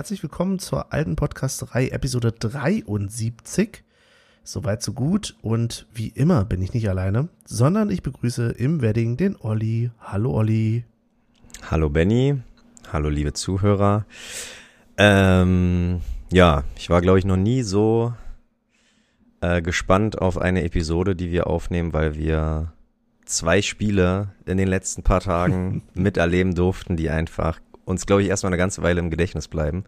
Herzlich willkommen zur alten Podcasterei Episode 73. Soweit so gut und wie immer bin ich nicht alleine, sondern ich begrüße im Wedding den Olli. Hallo Olli. Hallo Benny, hallo liebe Zuhörer. Ähm, ja, ich war glaube ich noch nie so äh, gespannt auf eine Episode, die wir aufnehmen, weil wir zwei Spiele in den letzten paar Tagen miterleben durften, die einfach uns, glaube ich, erstmal eine ganze Weile im Gedächtnis bleiben.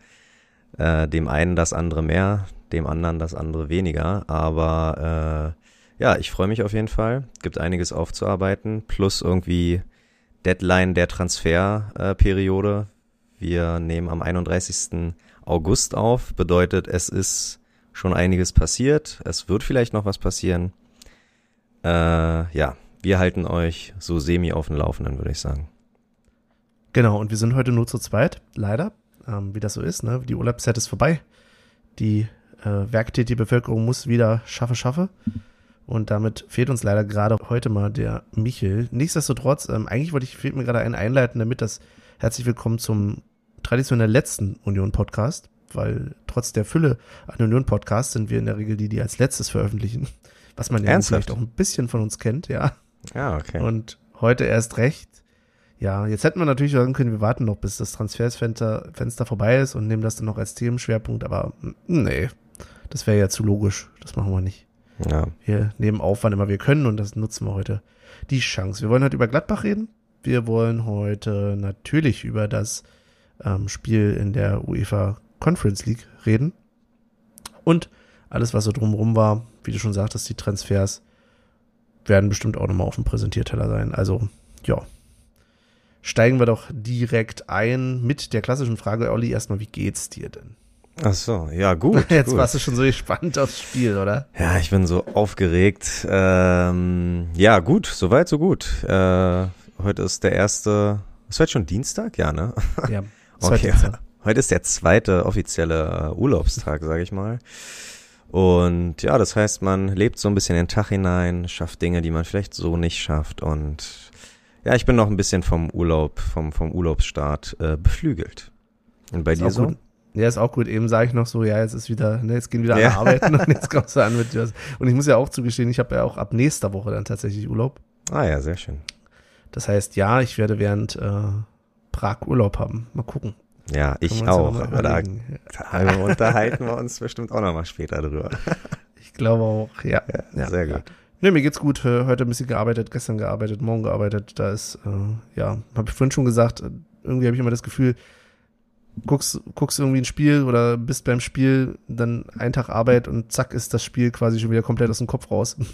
Äh, dem einen das andere mehr, dem anderen das andere weniger. Aber äh, ja, ich freue mich auf jeden Fall. Gibt einiges aufzuarbeiten. Plus irgendwie Deadline der Transferperiode. Äh, Wir nehmen am 31. August auf. Bedeutet, es ist schon einiges passiert. Es wird vielleicht noch was passieren. Äh, ja, wir halten euch so semi auf dem Laufenden, würde ich sagen. Genau, und wir sind heute nur zu zweit, leider, ähm, wie das so ist. Ne? Die Urlaubszeit ist vorbei. Die äh, werktätige Bevölkerung muss wieder schaffe, schaffe. Und damit fehlt uns leider gerade heute mal der Michel. Nichtsdestotrotz, ähm, eigentlich wollte ich, fehlt mir gerade ein Einleiten, damit das herzlich willkommen zum traditionell letzten Union-Podcast, weil trotz der Fülle an Union-Podcasts sind wir in der Regel die, die als letztes veröffentlichen. Was man ja Ernsthaft? vielleicht auch ein bisschen von uns kennt, ja. Ja, okay. Und heute erst recht. Ja, jetzt hätten wir natürlich sagen können, wir warten noch, bis das Transfersfenster Fenster vorbei ist und nehmen das dann noch als Themenschwerpunkt, aber nee, das wäre ja zu logisch. Das machen wir nicht. ja. Wir nehmen auf, wann immer wir können und das nutzen wir heute die Chance. Wir wollen heute über Gladbach reden. Wir wollen heute natürlich über das ähm, Spiel in der UEFA Conference League reden. Und alles, was so drumherum war, wie du schon sagtest, die Transfers werden bestimmt auch nochmal auf dem Präsentierteller sein. Also, ja. Steigen wir doch direkt ein mit der klassischen Frage, Olli, erstmal, wie geht's dir denn? Ach so, ja, gut. Jetzt gut. warst du schon so gespannt aufs Spiel, oder? Ja, ich bin so aufgeregt. Ähm, ja, gut, soweit, so gut. Äh, heute ist der erste, ist heute schon Dienstag? Ja, ne? Ja. Okay. zweite Heute ist der zweite offizielle äh, Urlaubstag, sage ich mal. Und ja, das heißt, man lebt so ein bisschen den Tag hinein, schafft Dinge, die man vielleicht so nicht schafft. Und ja, ich bin noch ein bisschen vom Urlaub, vom, vom Urlaubsstart äh, beflügelt. Und bei Ist dir so? gut. Ja, ist auch gut. Eben sage ich noch so, ja, jetzt ist wieder, ne, jetzt gehen wieder alle Ja. arbeiten und jetzt kommst du an mit was. Und ich muss ja auch zugestehen, ich habe ja auch ab nächster Woche dann tatsächlich Urlaub. Ah ja, sehr schön. Das heißt, ja, ich werde während äh, Prag Urlaub haben. Mal gucken. Ja, ich ja auch. Aber da, da unterhalten wir uns bestimmt auch nochmal später drüber. Ich glaube auch, ja. Ja, Ja, sehr gut. Ne, mir geht's gut. Äh, Heute ein bisschen gearbeitet, gestern gearbeitet, morgen gearbeitet. Da ist, äh, ja, habe ich vorhin schon gesagt, äh, irgendwie habe ich immer das Gefühl, guckst, guckst irgendwie ein Spiel oder bist beim Spiel, dann ein Tag Arbeit und zack ist das Spiel quasi schon wieder komplett aus dem Kopf raus.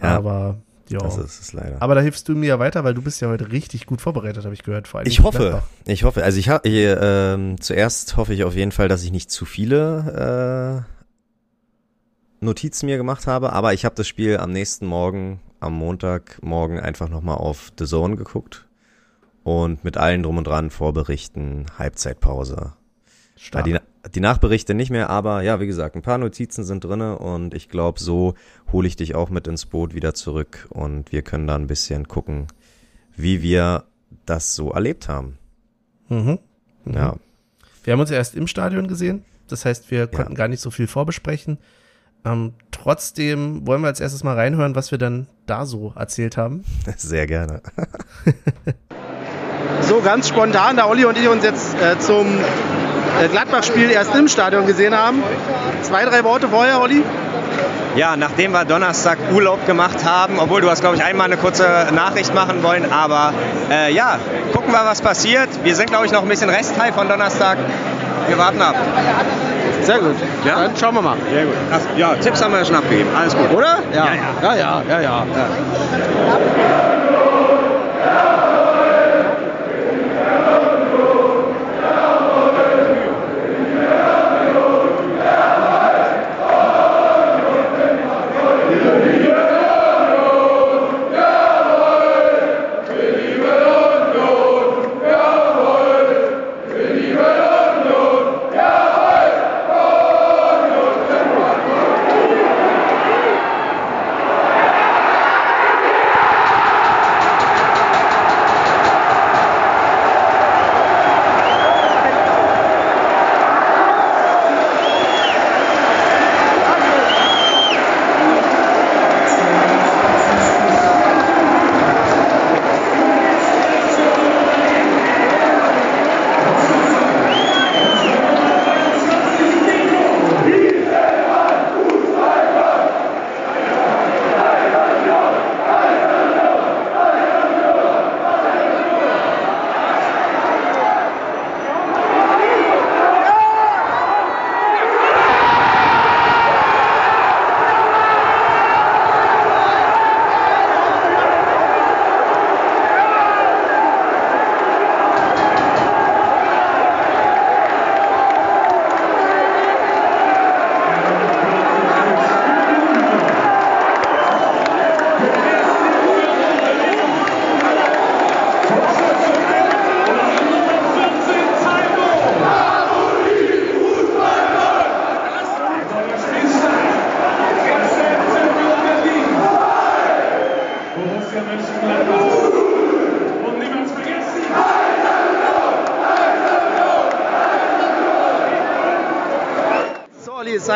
Ja. Aber, ja. Das ist es leider. Aber da hilfst du mir ja weiter, weil du bist ja heute richtig gut vorbereitet, habe ich gehört. Vor allem Ich hoffe, Gladbach. ich hoffe. Also ich habe ähm, zuerst hoffe ich auf jeden Fall, dass ich nicht zu viele äh, Notizen mir gemacht habe, aber ich habe das Spiel am nächsten Morgen, am Montagmorgen einfach nochmal auf The Zone geguckt und mit allen drum und dran Vorberichten, Halbzeitpause. Ja, Stark. die, die Nachberichte nicht mehr, aber ja, wie gesagt, ein paar Notizen sind drinne und ich glaube, so hole ich dich auch mit ins Boot wieder zurück und wir können da ein bisschen gucken, wie wir das so erlebt haben. Mhm. Mhm. Ja, Wir haben uns ja erst im Stadion gesehen. Das heißt, wir konnten gar nicht so viel vorbesprechen. Ähm, trotzdem wollen wir als erstes mal reinhören, was wir dann da so erzählt haben. sehr gerne. so ganz spontan, da Olli und ich uns jetzt äh, zum äh, Gladbach-Spiel erst im Stadion gesehen haben. Zwei, drei Worte vorher, Olli? Ja, nachdem wir Donnerstag Urlaub gemacht haben, obwohl du hast, glaube ich, einmal eine kurze Nachricht machen wollen, aber äh, ja, gucken wir, was passiert. Wir sind, glaube ich, noch ein bisschen Restteil von Donnerstag. Wir warten ab. Sehr gut. Ja? Dann schauen wir mal. Sehr gut. Ach, ja, Tipps haben wir ja schon abgegeben. Alles gut. Oder? Ja, ja, ja, ja. ja. ist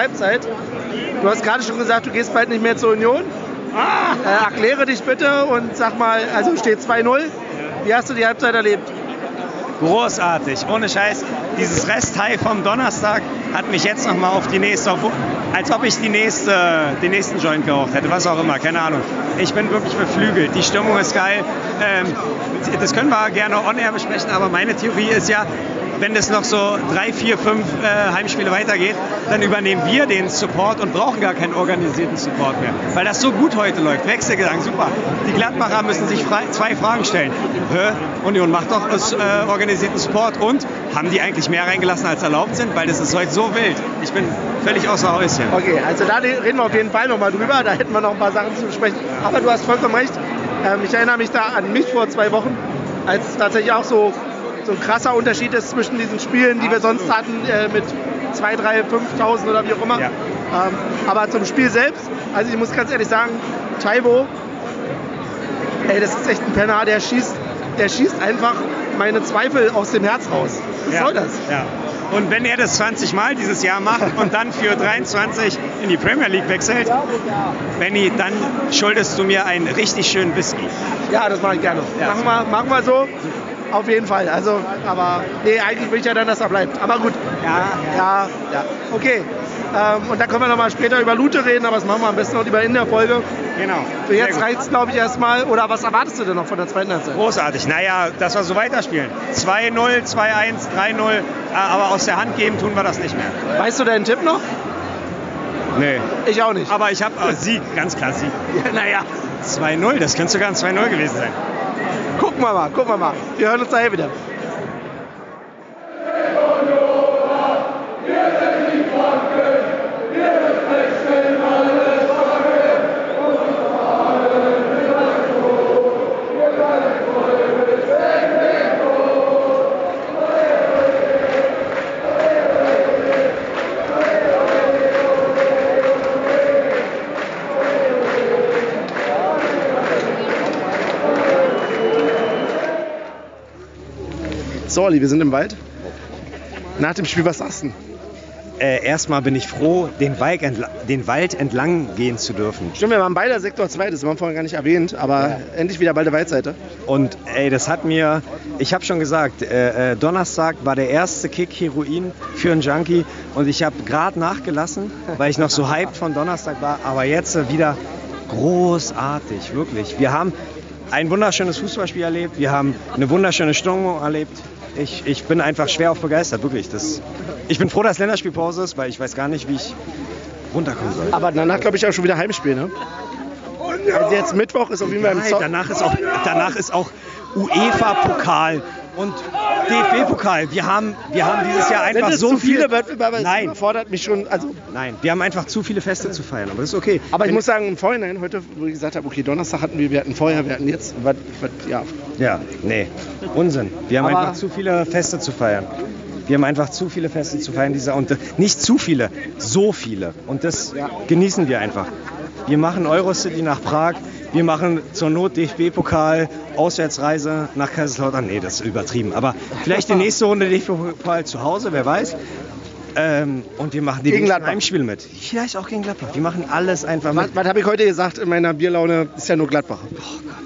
Halbzeit. Du hast gerade schon gesagt, du gehst bald nicht mehr zur Union. Äh, erkläre dich bitte und sag mal, also steht 2-0. Wie hast du die Halbzeit erlebt? Großartig, ohne Scheiß. Dieses Resthigh vom Donnerstag hat mich jetzt nochmal auf die nächste, als ob ich die nächste, den nächsten Joint geraucht hätte, was auch immer, keine Ahnung. Ich bin wirklich beflügelt. Die Stimmung ist geil. Ähm, das können wir gerne on-air besprechen, aber meine Theorie ist ja, wenn es noch so drei, vier, fünf äh, Heimspiele weitergeht, dann übernehmen wir den Support und brauchen gar keinen organisierten Support mehr. Weil das so gut heute läuft. Wechselgedanken, super. Die Gladbacher müssen sich frei, zwei Fragen stellen. Hä? Union macht doch äh, organisierten Support und haben die eigentlich mehr reingelassen als erlaubt sind? Weil das ist heute so wild. Ich bin völlig außer Häuschen. Okay, also da reden wir auf jeden Fall nochmal drüber. Da hätten wir noch ein paar Sachen zu besprechen. Aber du hast vollkommen recht. Ähm, ich erinnere mich da an mich vor zwei Wochen, als tatsächlich auch so so ein krasser Unterschied ist zwischen diesen Spielen, die wir sonst hatten äh, mit 2, 3, 5.000 oder wie auch immer. Ja. Ähm, aber zum Spiel selbst, also ich muss ganz ehrlich sagen, Taibo, ey, das ist echt ein Penner, der schießt, der schießt einfach meine Zweifel aus dem Herz raus. Was ja. soll das? Ja. Und wenn er das 20 Mal dieses Jahr macht und dann für 23 in die Premier League wechselt, Benny, dann schuldest du mir einen richtig schönen Whisky. Ja, das mache ich gerne. Ja. Machen, wir, machen wir so. Auf jeden Fall. Also, aber nee, eigentlich will ich ja dann, dass er bleibt. Aber gut. Ja, ja, ja. Okay. Ähm, und da können wir nochmal später über Lute reden, aber das machen wir am besten noch lieber in der Folge. Genau. Für jetzt reicht es, glaube ich, erstmal. Oder was erwartest du denn noch von der zweiten Halbzeit? Großartig. Naja, dass wir so weiterspielen. 2-0, 2-1, 3-0. Aber aus der Hand geben tun wir das nicht mehr. Weißt du deinen Tipp noch? Nee. Ich auch nicht. Aber ich habe äh, Sieg, ganz klar Sieg. Ja, naja. 2-0, das könnte sogar ein 2-0 gewesen sein. Gucken wir mal, gucken wir mal. Wir hören uns daher wieder. So, Olli, wir sind im Wald. Nach dem Spiel, was sagst du? Äh, erstmal bin ich froh, den Wald, den Wald, entlang gehen zu dürfen. Stimmt, wir waren beide Sektor 2, das haben wir vorhin gar nicht erwähnt, aber ja. endlich wieder bei der Waldseite. Und ey, das hat mir, ich habe schon gesagt, äh, äh, Donnerstag war der erste Kick Heroin für einen Junkie und ich habe gerade nachgelassen, weil ich noch so hyped von Donnerstag war, aber jetzt wieder großartig, wirklich. Wir haben ein wunderschönes Fußballspiel erlebt, wir haben eine wunderschöne Stimmung erlebt ich, ich bin einfach schwer auf begeistert, wirklich. Das, ich bin froh, dass Länderspielpause ist, weil ich weiß gar nicht, wie ich runterkommen soll. Aber danach glaube ich auch schon wieder Heimspiel, ne? Also jetzt Mittwoch ist auf jeden Fall im Zo danach ist auch danach ist auch UEFA-Pokal und DFB-Pokal. Wir haben, wir haben dieses Jahr einfach Sind es so zu viele Wettbewerbe. Nein, fordert mich schon. Also nein, wir haben einfach zu viele Feste zu feiern, aber das ist okay. Aber ich muss sagen, im Vorhinein heute, wo ich gesagt habe, okay, Donnerstag hatten wir, wir hatten vorher, wir hatten jetzt, was, was, ja. Ja, nee, Unsinn. Wir haben aber einfach zu viele Feste zu feiern. Wir haben einfach zu viele Feste zu feiern dieser und nicht zu viele, so viele und das genießen wir einfach. Wir machen Eurocity nach Prag, wir machen zur Not DFB-Pokal, Auswärtsreise nach Kaiserslautern. Nee, das ist übertrieben. Aber vielleicht die nächste Runde DFB-Pokal zu Hause, wer weiß. Ähm, und wir machen die gegen Heimspiele mit. Vielleicht auch gegen Gladbach. Wir machen alles einfach mit. Was, was habe ich heute gesagt in meiner Bierlaune? Ist ja nur Gladbach. Oh Gott.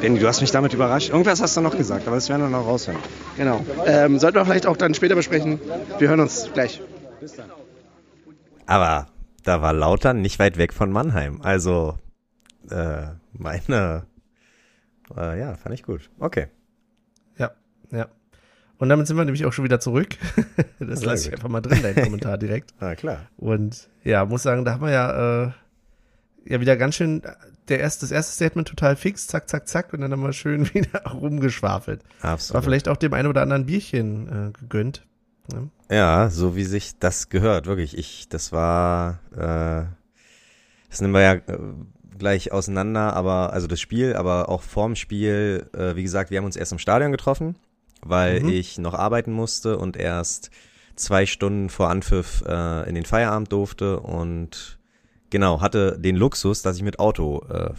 Benny, du hast mich damit überrascht. Irgendwas hast du noch gesagt, aber das werden wir noch raushören. Genau. Ähm, sollten wir vielleicht auch dann später besprechen. Wir hören uns gleich. Bis dann. Aber da war Lautern nicht weit weg von Mannheim. Also äh, meine, äh, ja, fand ich gut. Okay. Ja, ja. Und damit sind wir nämlich auch schon wieder zurück. das lasse ich einfach mal drin, dein Kommentar direkt. Na klar. Und ja, muss sagen, da haben wir ja, äh, ja wieder ganz schön der erste, das erste Statement total fix, zack, zack, zack, und dann haben wir schön wieder rumgeschwafelt. Absolut. War vielleicht auch dem einen oder anderen Bierchen äh, gegönnt. Ne? Ja, so wie sich das gehört, wirklich. Ich, das war, äh, das nehmen wir ja äh, gleich auseinander, aber also das Spiel, aber auch vorm Spiel, äh, wie gesagt, wir haben uns erst im Stadion getroffen, weil mhm. ich noch arbeiten musste und erst zwei Stunden vor Anpfiff äh, in den Feierabend durfte und genau, hatte den Luxus, dass ich mit Auto äh,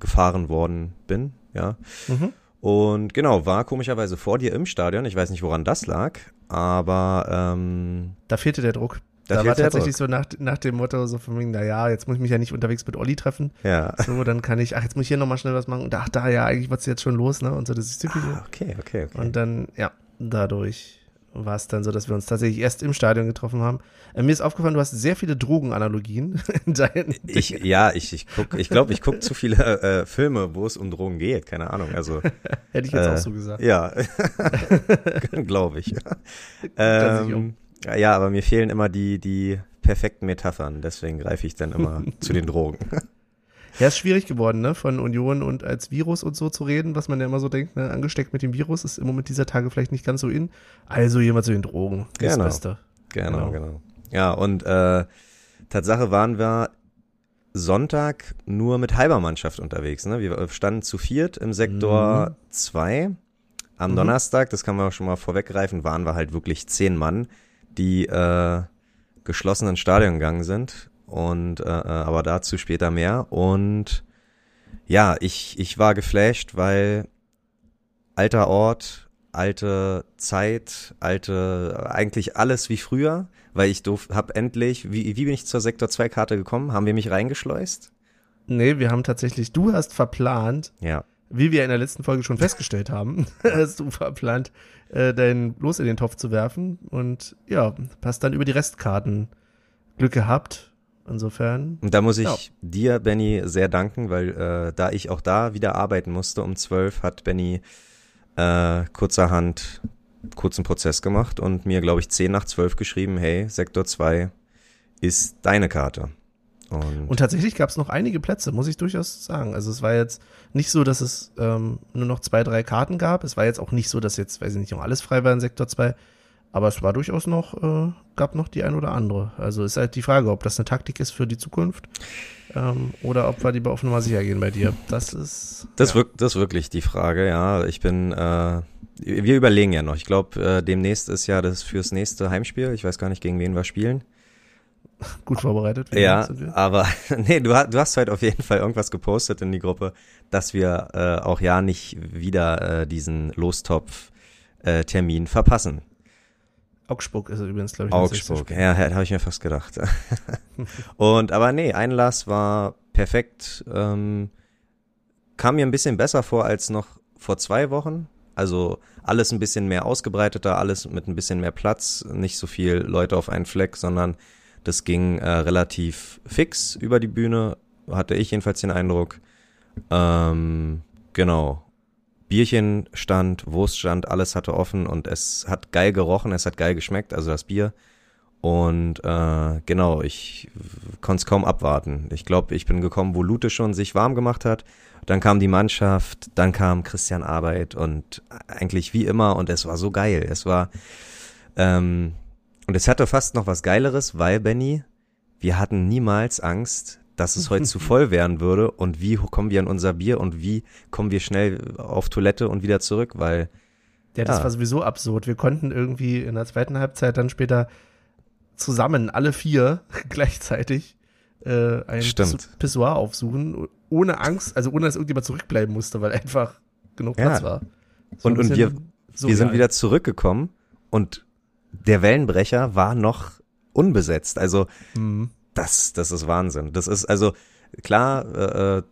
gefahren worden bin, ja. Mhm. Und genau, war komischerweise vor dir im Stadion. Ich weiß nicht, woran das lag, aber ähm, da fehlte der Druck. Da war tatsächlich so nach, nach dem Motto so von wegen, naja, jetzt muss ich mich ja nicht unterwegs mit Olli treffen. Ja. So, dann kann ich, ach, jetzt muss ich hier nochmal schnell was machen. Und ach, da, ja, eigentlich war es jetzt schon los, ne? Und so, das ist typisch. Ah, okay, okay, okay. Und dann, ja, dadurch war es dann so, dass wir uns tatsächlich erst im Stadion getroffen haben. Äh, mir ist aufgefallen, du hast sehr viele Drogenanalogien in deinen ich, Ja, ich, ich guck, ich glaube, ich gucke zu viele äh, Filme, wo es um Drogen geht. Keine Ahnung. Also hätte ich jetzt äh, auch so gesagt. Ja, glaube ich. Ähm, ja, aber mir fehlen immer die die perfekten Metaphern. Deswegen greife ich dann immer zu den Drogen. Ja, ist schwierig geworden, ne? Von Union und als Virus und so zu reden, was man ja immer so denkt, ne? Angesteckt mit dem Virus ist im Moment dieser Tage vielleicht nicht ganz so in. Also jemand zu den Drogen. Genau. Das Beste. Genau, genau, genau. Ja, und äh, Tatsache waren wir Sonntag nur mit halber Mannschaft unterwegs. Ne? Wir standen zu viert im Sektor 2. Mhm. Am mhm. Donnerstag, das kann man schon mal vorweggreifen, waren wir halt wirklich zehn Mann, die äh, geschlossen ins Stadion gegangen sind und äh, äh, aber dazu später mehr. Und ja, ich, ich war geflasht, weil alter Ort, alte Zeit, alte, eigentlich alles wie früher, weil ich durf, hab endlich, wie, wie bin ich zur Sektor 2 Karte gekommen? Haben wir mich reingeschleust? Nee, wir haben tatsächlich, du hast verplant, ja. Wie wir in der letzten Folge schon festgestellt haben, hast du verplant, äh, dein Los in den Topf zu werfen und ja, hast dann über die Restkarten Glück gehabt Insofern. Und da muss ich ja. dir, Benny, sehr danken, weil äh, da ich auch da wieder arbeiten musste um zwölf, hat Benny äh, kurzerhand kurzen Prozess gemacht und mir, glaube ich, zehn nach zwölf geschrieben, hey, Sektor 2 ist deine Karte. Und, und tatsächlich gab es noch einige Plätze, muss ich durchaus sagen. Also es war jetzt nicht so, dass es ähm, nur noch zwei, drei Karten gab. Es war jetzt auch nicht so, dass jetzt, weiß ich nicht, noch alles frei war in Sektor 2. Aber es war durchaus noch, äh, gab noch die ein oder andere. Also ist halt die Frage, ob das eine Taktik ist für die Zukunft ähm, oder ob wir lieber auf Nummer sicher gehen bei dir. Das ist. Das, ja. wirkt, das ist wirklich die Frage, ja. Ich bin, äh, wir überlegen ja noch. Ich glaube, äh, demnächst ist ja das fürs nächste Heimspiel. Ich weiß gar nicht, gegen wen wir spielen. Gut vorbereitet. Ja, aber nee, du, du hast heute auf jeden Fall irgendwas gepostet in die Gruppe, dass wir äh, auch ja nicht wieder äh, diesen Lostopf-Termin äh, verpassen. Augsburg ist es übrigens, glaube ich. Augsburg, ja, habe ich mir fast gedacht. und aber nee, Einlass war perfekt. Ähm, kam mir ein bisschen besser vor als noch vor zwei Wochen. Also alles ein bisschen mehr ausgebreiteter, alles mit ein bisschen mehr Platz, nicht so viel Leute auf einen Fleck, sondern das ging äh, relativ fix über die Bühne, hatte ich jedenfalls den Eindruck. Ähm, genau. Bierchen stand, Wurst stand, alles hatte offen und es hat geil gerochen, es hat geil geschmeckt, also das Bier. Und äh, genau, ich konnte es kaum abwarten. Ich glaube, ich bin gekommen, wo Lute schon sich warm gemacht hat. Dann kam die Mannschaft, dann kam Christian Arbeit und eigentlich wie immer und es war so geil. Es war ähm, und es hatte fast noch was Geileres, weil Benny, wir hatten niemals Angst, dass es heute zu voll werden würde und wie kommen wir an unser Bier und wie kommen wir schnell auf Toilette und wieder zurück, weil ja, das ja. war sowieso absurd. Wir konnten irgendwie in der zweiten Halbzeit dann später zusammen, alle vier gleichzeitig, äh, ein Stimmt. Pissoir aufsuchen, ohne Angst, also ohne dass irgendjemand zurückbleiben musste, weil einfach genug Platz ja. war. So und und wir, wir sind wieder zurückgekommen und der Wellenbrecher war noch unbesetzt. Also mhm das, das ist Wahnsinn. Das ist also klar, äh, äh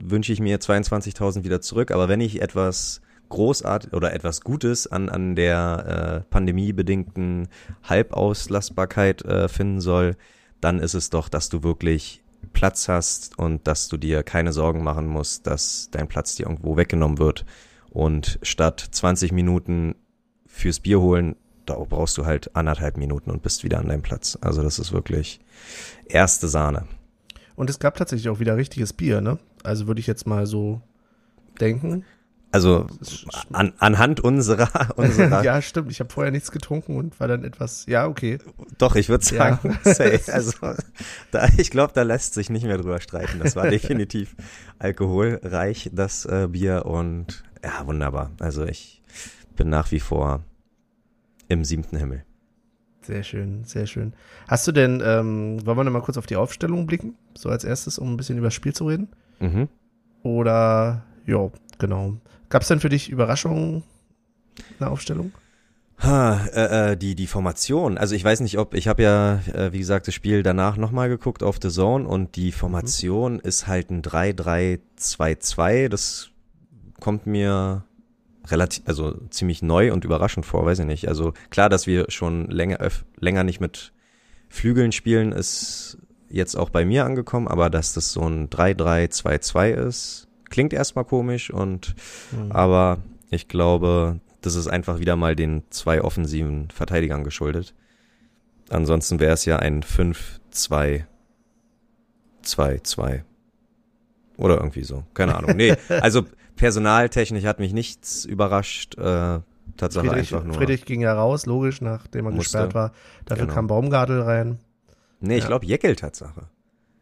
wünsche ich mir 22.000 wieder zurück, aber wenn ich etwas großartig oder etwas Gutes an, an der äh, pandemiebedingten Halbauslastbarkeit äh, finden soll, dann ist es doch, dass du wirklich Platz hast und dass du dir keine Sorgen machen musst, dass dein Platz dir irgendwo weggenommen wird. Und statt 20 Minuten fürs Bier holen, da brauchst du halt anderthalb Minuten und bist wieder an deinem Platz. Also das ist wirklich erste Sahne. Und es gab tatsächlich auch wieder richtiges Bier, ne? Also würde ich jetzt mal so denken. Also an, anhand unserer, unserer Ja, stimmt. Ich habe vorher nichts getrunken und war dann etwas, ja, okay. Doch, ich würde sagen, ja. say, also da, ich glaube, da lässt sich nicht mehr drüber streiten. Das war definitiv alkoholreich, das äh, Bier und ja, wunderbar. Also ich bin nach wie vor im siebten Himmel. Sehr schön, sehr schön. Hast du denn, ähm, wollen wir noch mal kurz auf die Aufstellung blicken? So als erstes, um ein bisschen über das Spiel zu reden? Mhm. Oder, ja, genau. Gab es denn für dich Überraschungen in der Aufstellung? Ha, äh, äh, die, die Formation. Also ich weiß nicht, ob, ich habe ja, äh, wie gesagt, das Spiel danach nochmal geguckt auf The Zone und die Formation mhm. ist halt ein 3-3-2-2. Das kommt mir relativ, also ziemlich neu und überraschend vor, weiß ich nicht. Also klar, dass wir schon länger, öf, länger nicht mit Flügeln spielen, ist jetzt auch bei mir angekommen, aber dass das so ein 3-3-2-2 ist, klingt erstmal komisch und mhm. aber ich glaube, das ist einfach wieder mal den zwei offensiven Verteidigern geschuldet. Ansonsten wäre es ja ein 5-2-2-2. Oder irgendwie so. Keine Ahnung. Nee, also personaltechnisch hat mich nichts überrascht. Äh, Tatsache Friedrich, einfach nur. Friedrich ging ja raus, logisch, nachdem er musste. gesperrt war. Dafür genau. kam Baumgartel rein. Nee, ich ja. glaube Jeckel Tatsache.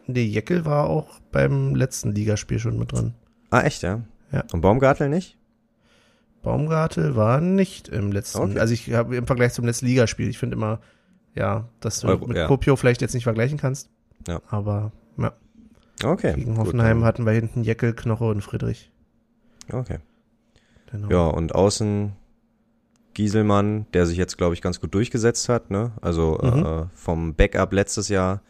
Nee, Jeckel war auch beim letzten Ligaspiel schon mit drin. Ah, echt, ja? Ja. Und Baumgartel nicht? Baumgartel war nicht im letzten, okay. also ich habe im Vergleich zum letzten Ligaspiel, ich finde immer, ja, dass du Euro, mit ja. Kopio vielleicht jetzt nicht vergleichen kannst. Ja. Aber, ja. Okay. Gegen Hoffenheim gut, hatten wir hinten Jeckel, Knoche und Friedrich. Okay. Genau. Ja, und außen Gieselmann, der sich jetzt, glaube ich, ganz gut durchgesetzt hat, ne? Also mhm. äh, vom Backup letztes Jahr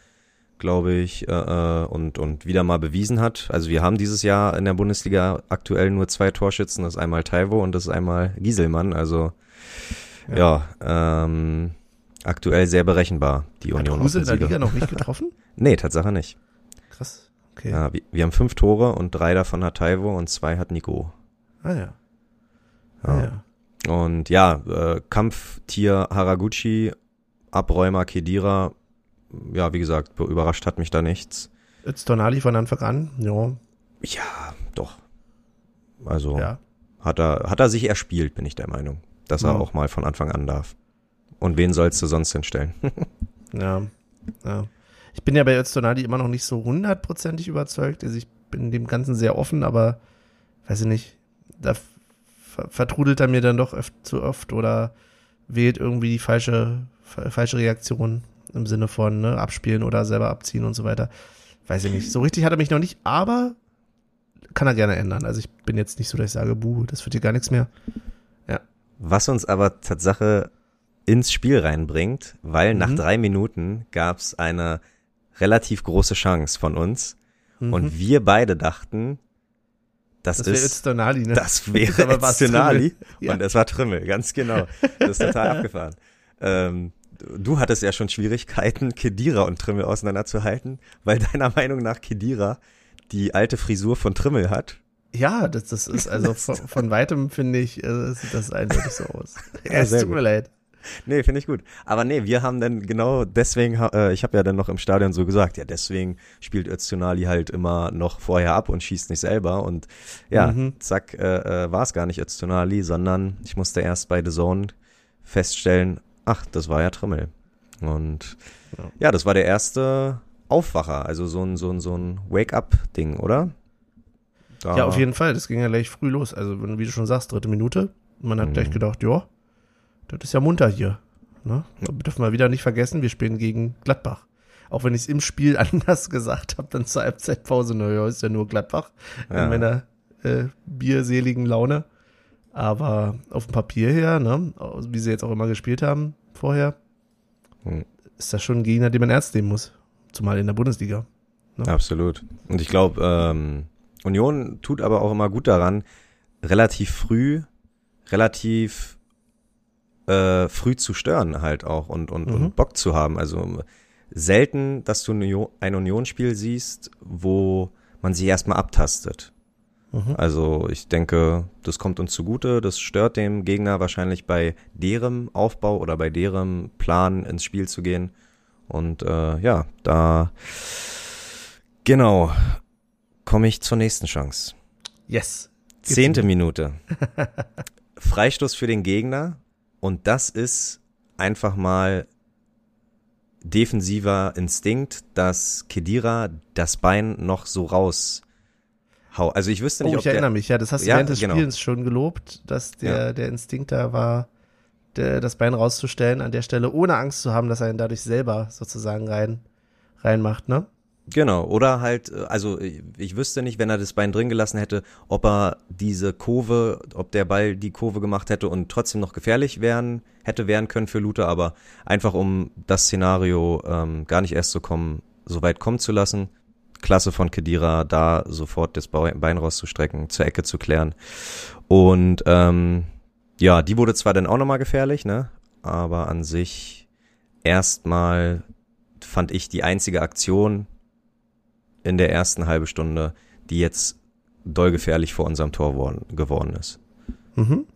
glaube ich, äh, äh, und, und wieder mal bewiesen hat. Also wir haben dieses Jahr in der Bundesliga aktuell nur zwei Torschützen, das ist einmal Taiwo und das ist einmal Gieselmann. Also ja, ja ähm, aktuell sehr berechenbar, die hat Union. Hat Kruse in der Liga noch nicht getroffen? nee, Tatsache nicht. Krass, okay. Ja, wir, wir, haben fünf Tore und drei davon hat Taiwo und zwei hat Nico. Ah ja. Ah, ja. Und ja, äh, Kampftier Haraguchi, Abräumer Kedira, ja, wie gesagt, überrascht hat mich da nichts. Öztonali von Anfang an, ja. Ja, doch. Also ja. hat er hat er sich erspielt, bin ich der Meinung, dass er ja. auch mal von Anfang an darf. Und wen sollst du sonst hinstellen? ja, ja. Ich bin ja bei Öztonali immer noch nicht so hundertprozentig überzeugt. Also ich bin dem Ganzen sehr offen, aber weiß ich nicht, da vertrudelt er mir dann doch öf zu oft oder wählt irgendwie die falsche, falsche Reaktion im Sinne von ne, abspielen oder selber abziehen und so weiter. Weiß ich nicht. So richtig hat er mich noch nicht, aber kann er gerne ändern. Also ich bin jetzt nicht so, dass ich sage, buh, das wird hier gar nichts mehr. Ja. Was uns aber Tatsache ins Spiel reinbringt, weil mhm. nach drei Minuten gab es eine relativ große Chance von uns. Mhm. Und wir beide dachten, das, das ist Öztonali, ne? Das wäre Öztonali. Ja. Und es war Trümmel, ganz genau. Das ist total abgefahren. Ähm, du hattest ja schon Schwierigkeiten, Kedira und Trimmel auseinanderzuhalten, weil deiner Meinung nach Kedira die alte Frisur von Trimmel hat. Ja, das, das ist also von, von weitem finde ich, äh, sieht das eindeutig so aus. ja, es tut mir leid. Nee, finde ich gut. Aber nee, wir haben dann genau deswegen, äh, ich habe ja dann noch im Stadion so gesagt, ja, deswegen spielt Öztunali halt immer noch vorher ab und schießt nicht selber. Und ja, mhm. zack, äh, äh, war es gar nicht Öztunali, sondern ich musste erst bei The Zone feststellen, ach, das war ja Trimmel. Und ja. ja, das war der erste Aufwacher, also so ein, so ein, so ein Wake-up-Ding, oder? Da ja, auf jeden Fall. Das ging ja gleich früh los. Also, wie du schon sagst, dritte Minute. Man hat mhm. gleich gedacht, ja, das ist ja munter hier. Ne? Wir dürfen wir wieder nicht vergessen, wir spielen gegen Gladbach. Auch wenn ich es im Spiel anders gesagt habe, dann zur Halbzeitpause, naja, ist ja nur Gladbach ja. in meiner äh, bierseligen Laune. Aber auf dem Papier her, ne, wie sie jetzt auch immer gespielt haben vorher, hm. ist das schon ein Gegner, den man ernst nehmen muss. Zumal in der Bundesliga. Ne? Absolut. Und ich glaube, ähm, Union tut aber auch immer gut daran, relativ früh, relativ äh, früh zu stören halt auch und, und, mhm. und Bock zu haben. Also selten, dass du ein Unionsspiel siehst, wo man sie erstmal abtastet. Mhm. Also ich denke, das kommt uns zugute. Das stört dem Gegner wahrscheinlich bei deren Aufbau oder bei deren Plan ins Spiel zu gehen. Und äh, ja, da genau komme ich zur nächsten Chance. Yes. Zehnte Minute. Freistoß für den Gegner. Und das ist einfach mal defensiver Instinkt, dass Kedira das Bein noch so raus. Also ich wüsste nicht, oh, ich erinnere mich, ja, das hast du ja, während des genau. Spielens schon gelobt, dass der, ja. der Instinkt da war, der, das Bein rauszustellen an der Stelle, ohne Angst zu haben, dass er ihn dadurch selber sozusagen rein, reinmacht, ne? Genau, oder halt, äh, also ich wüsste nicht, wenn er das Bein drin gelassen hätte, ob er diese Kurve, ob der Ball die Kurve gemacht hätte und trotzdem noch gefährlich werden, hätte werden können für Luther, aber einfach um das Szenario ähm, gar nicht erst zu kommen, so weit kommen zu lassen. Klasse von Kedira, da sofort das Bein rauszustrecken, zur Ecke zu klären. Und ähm, ja, die wurde zwar dann auch nochmal gefährlich, ne? Aber an sich erstmal fand ich die einzige Aktion in der ersten halben Stunde, die jetzt doll gefährlich vor unserem Tor worden, geworden ist. Mhm.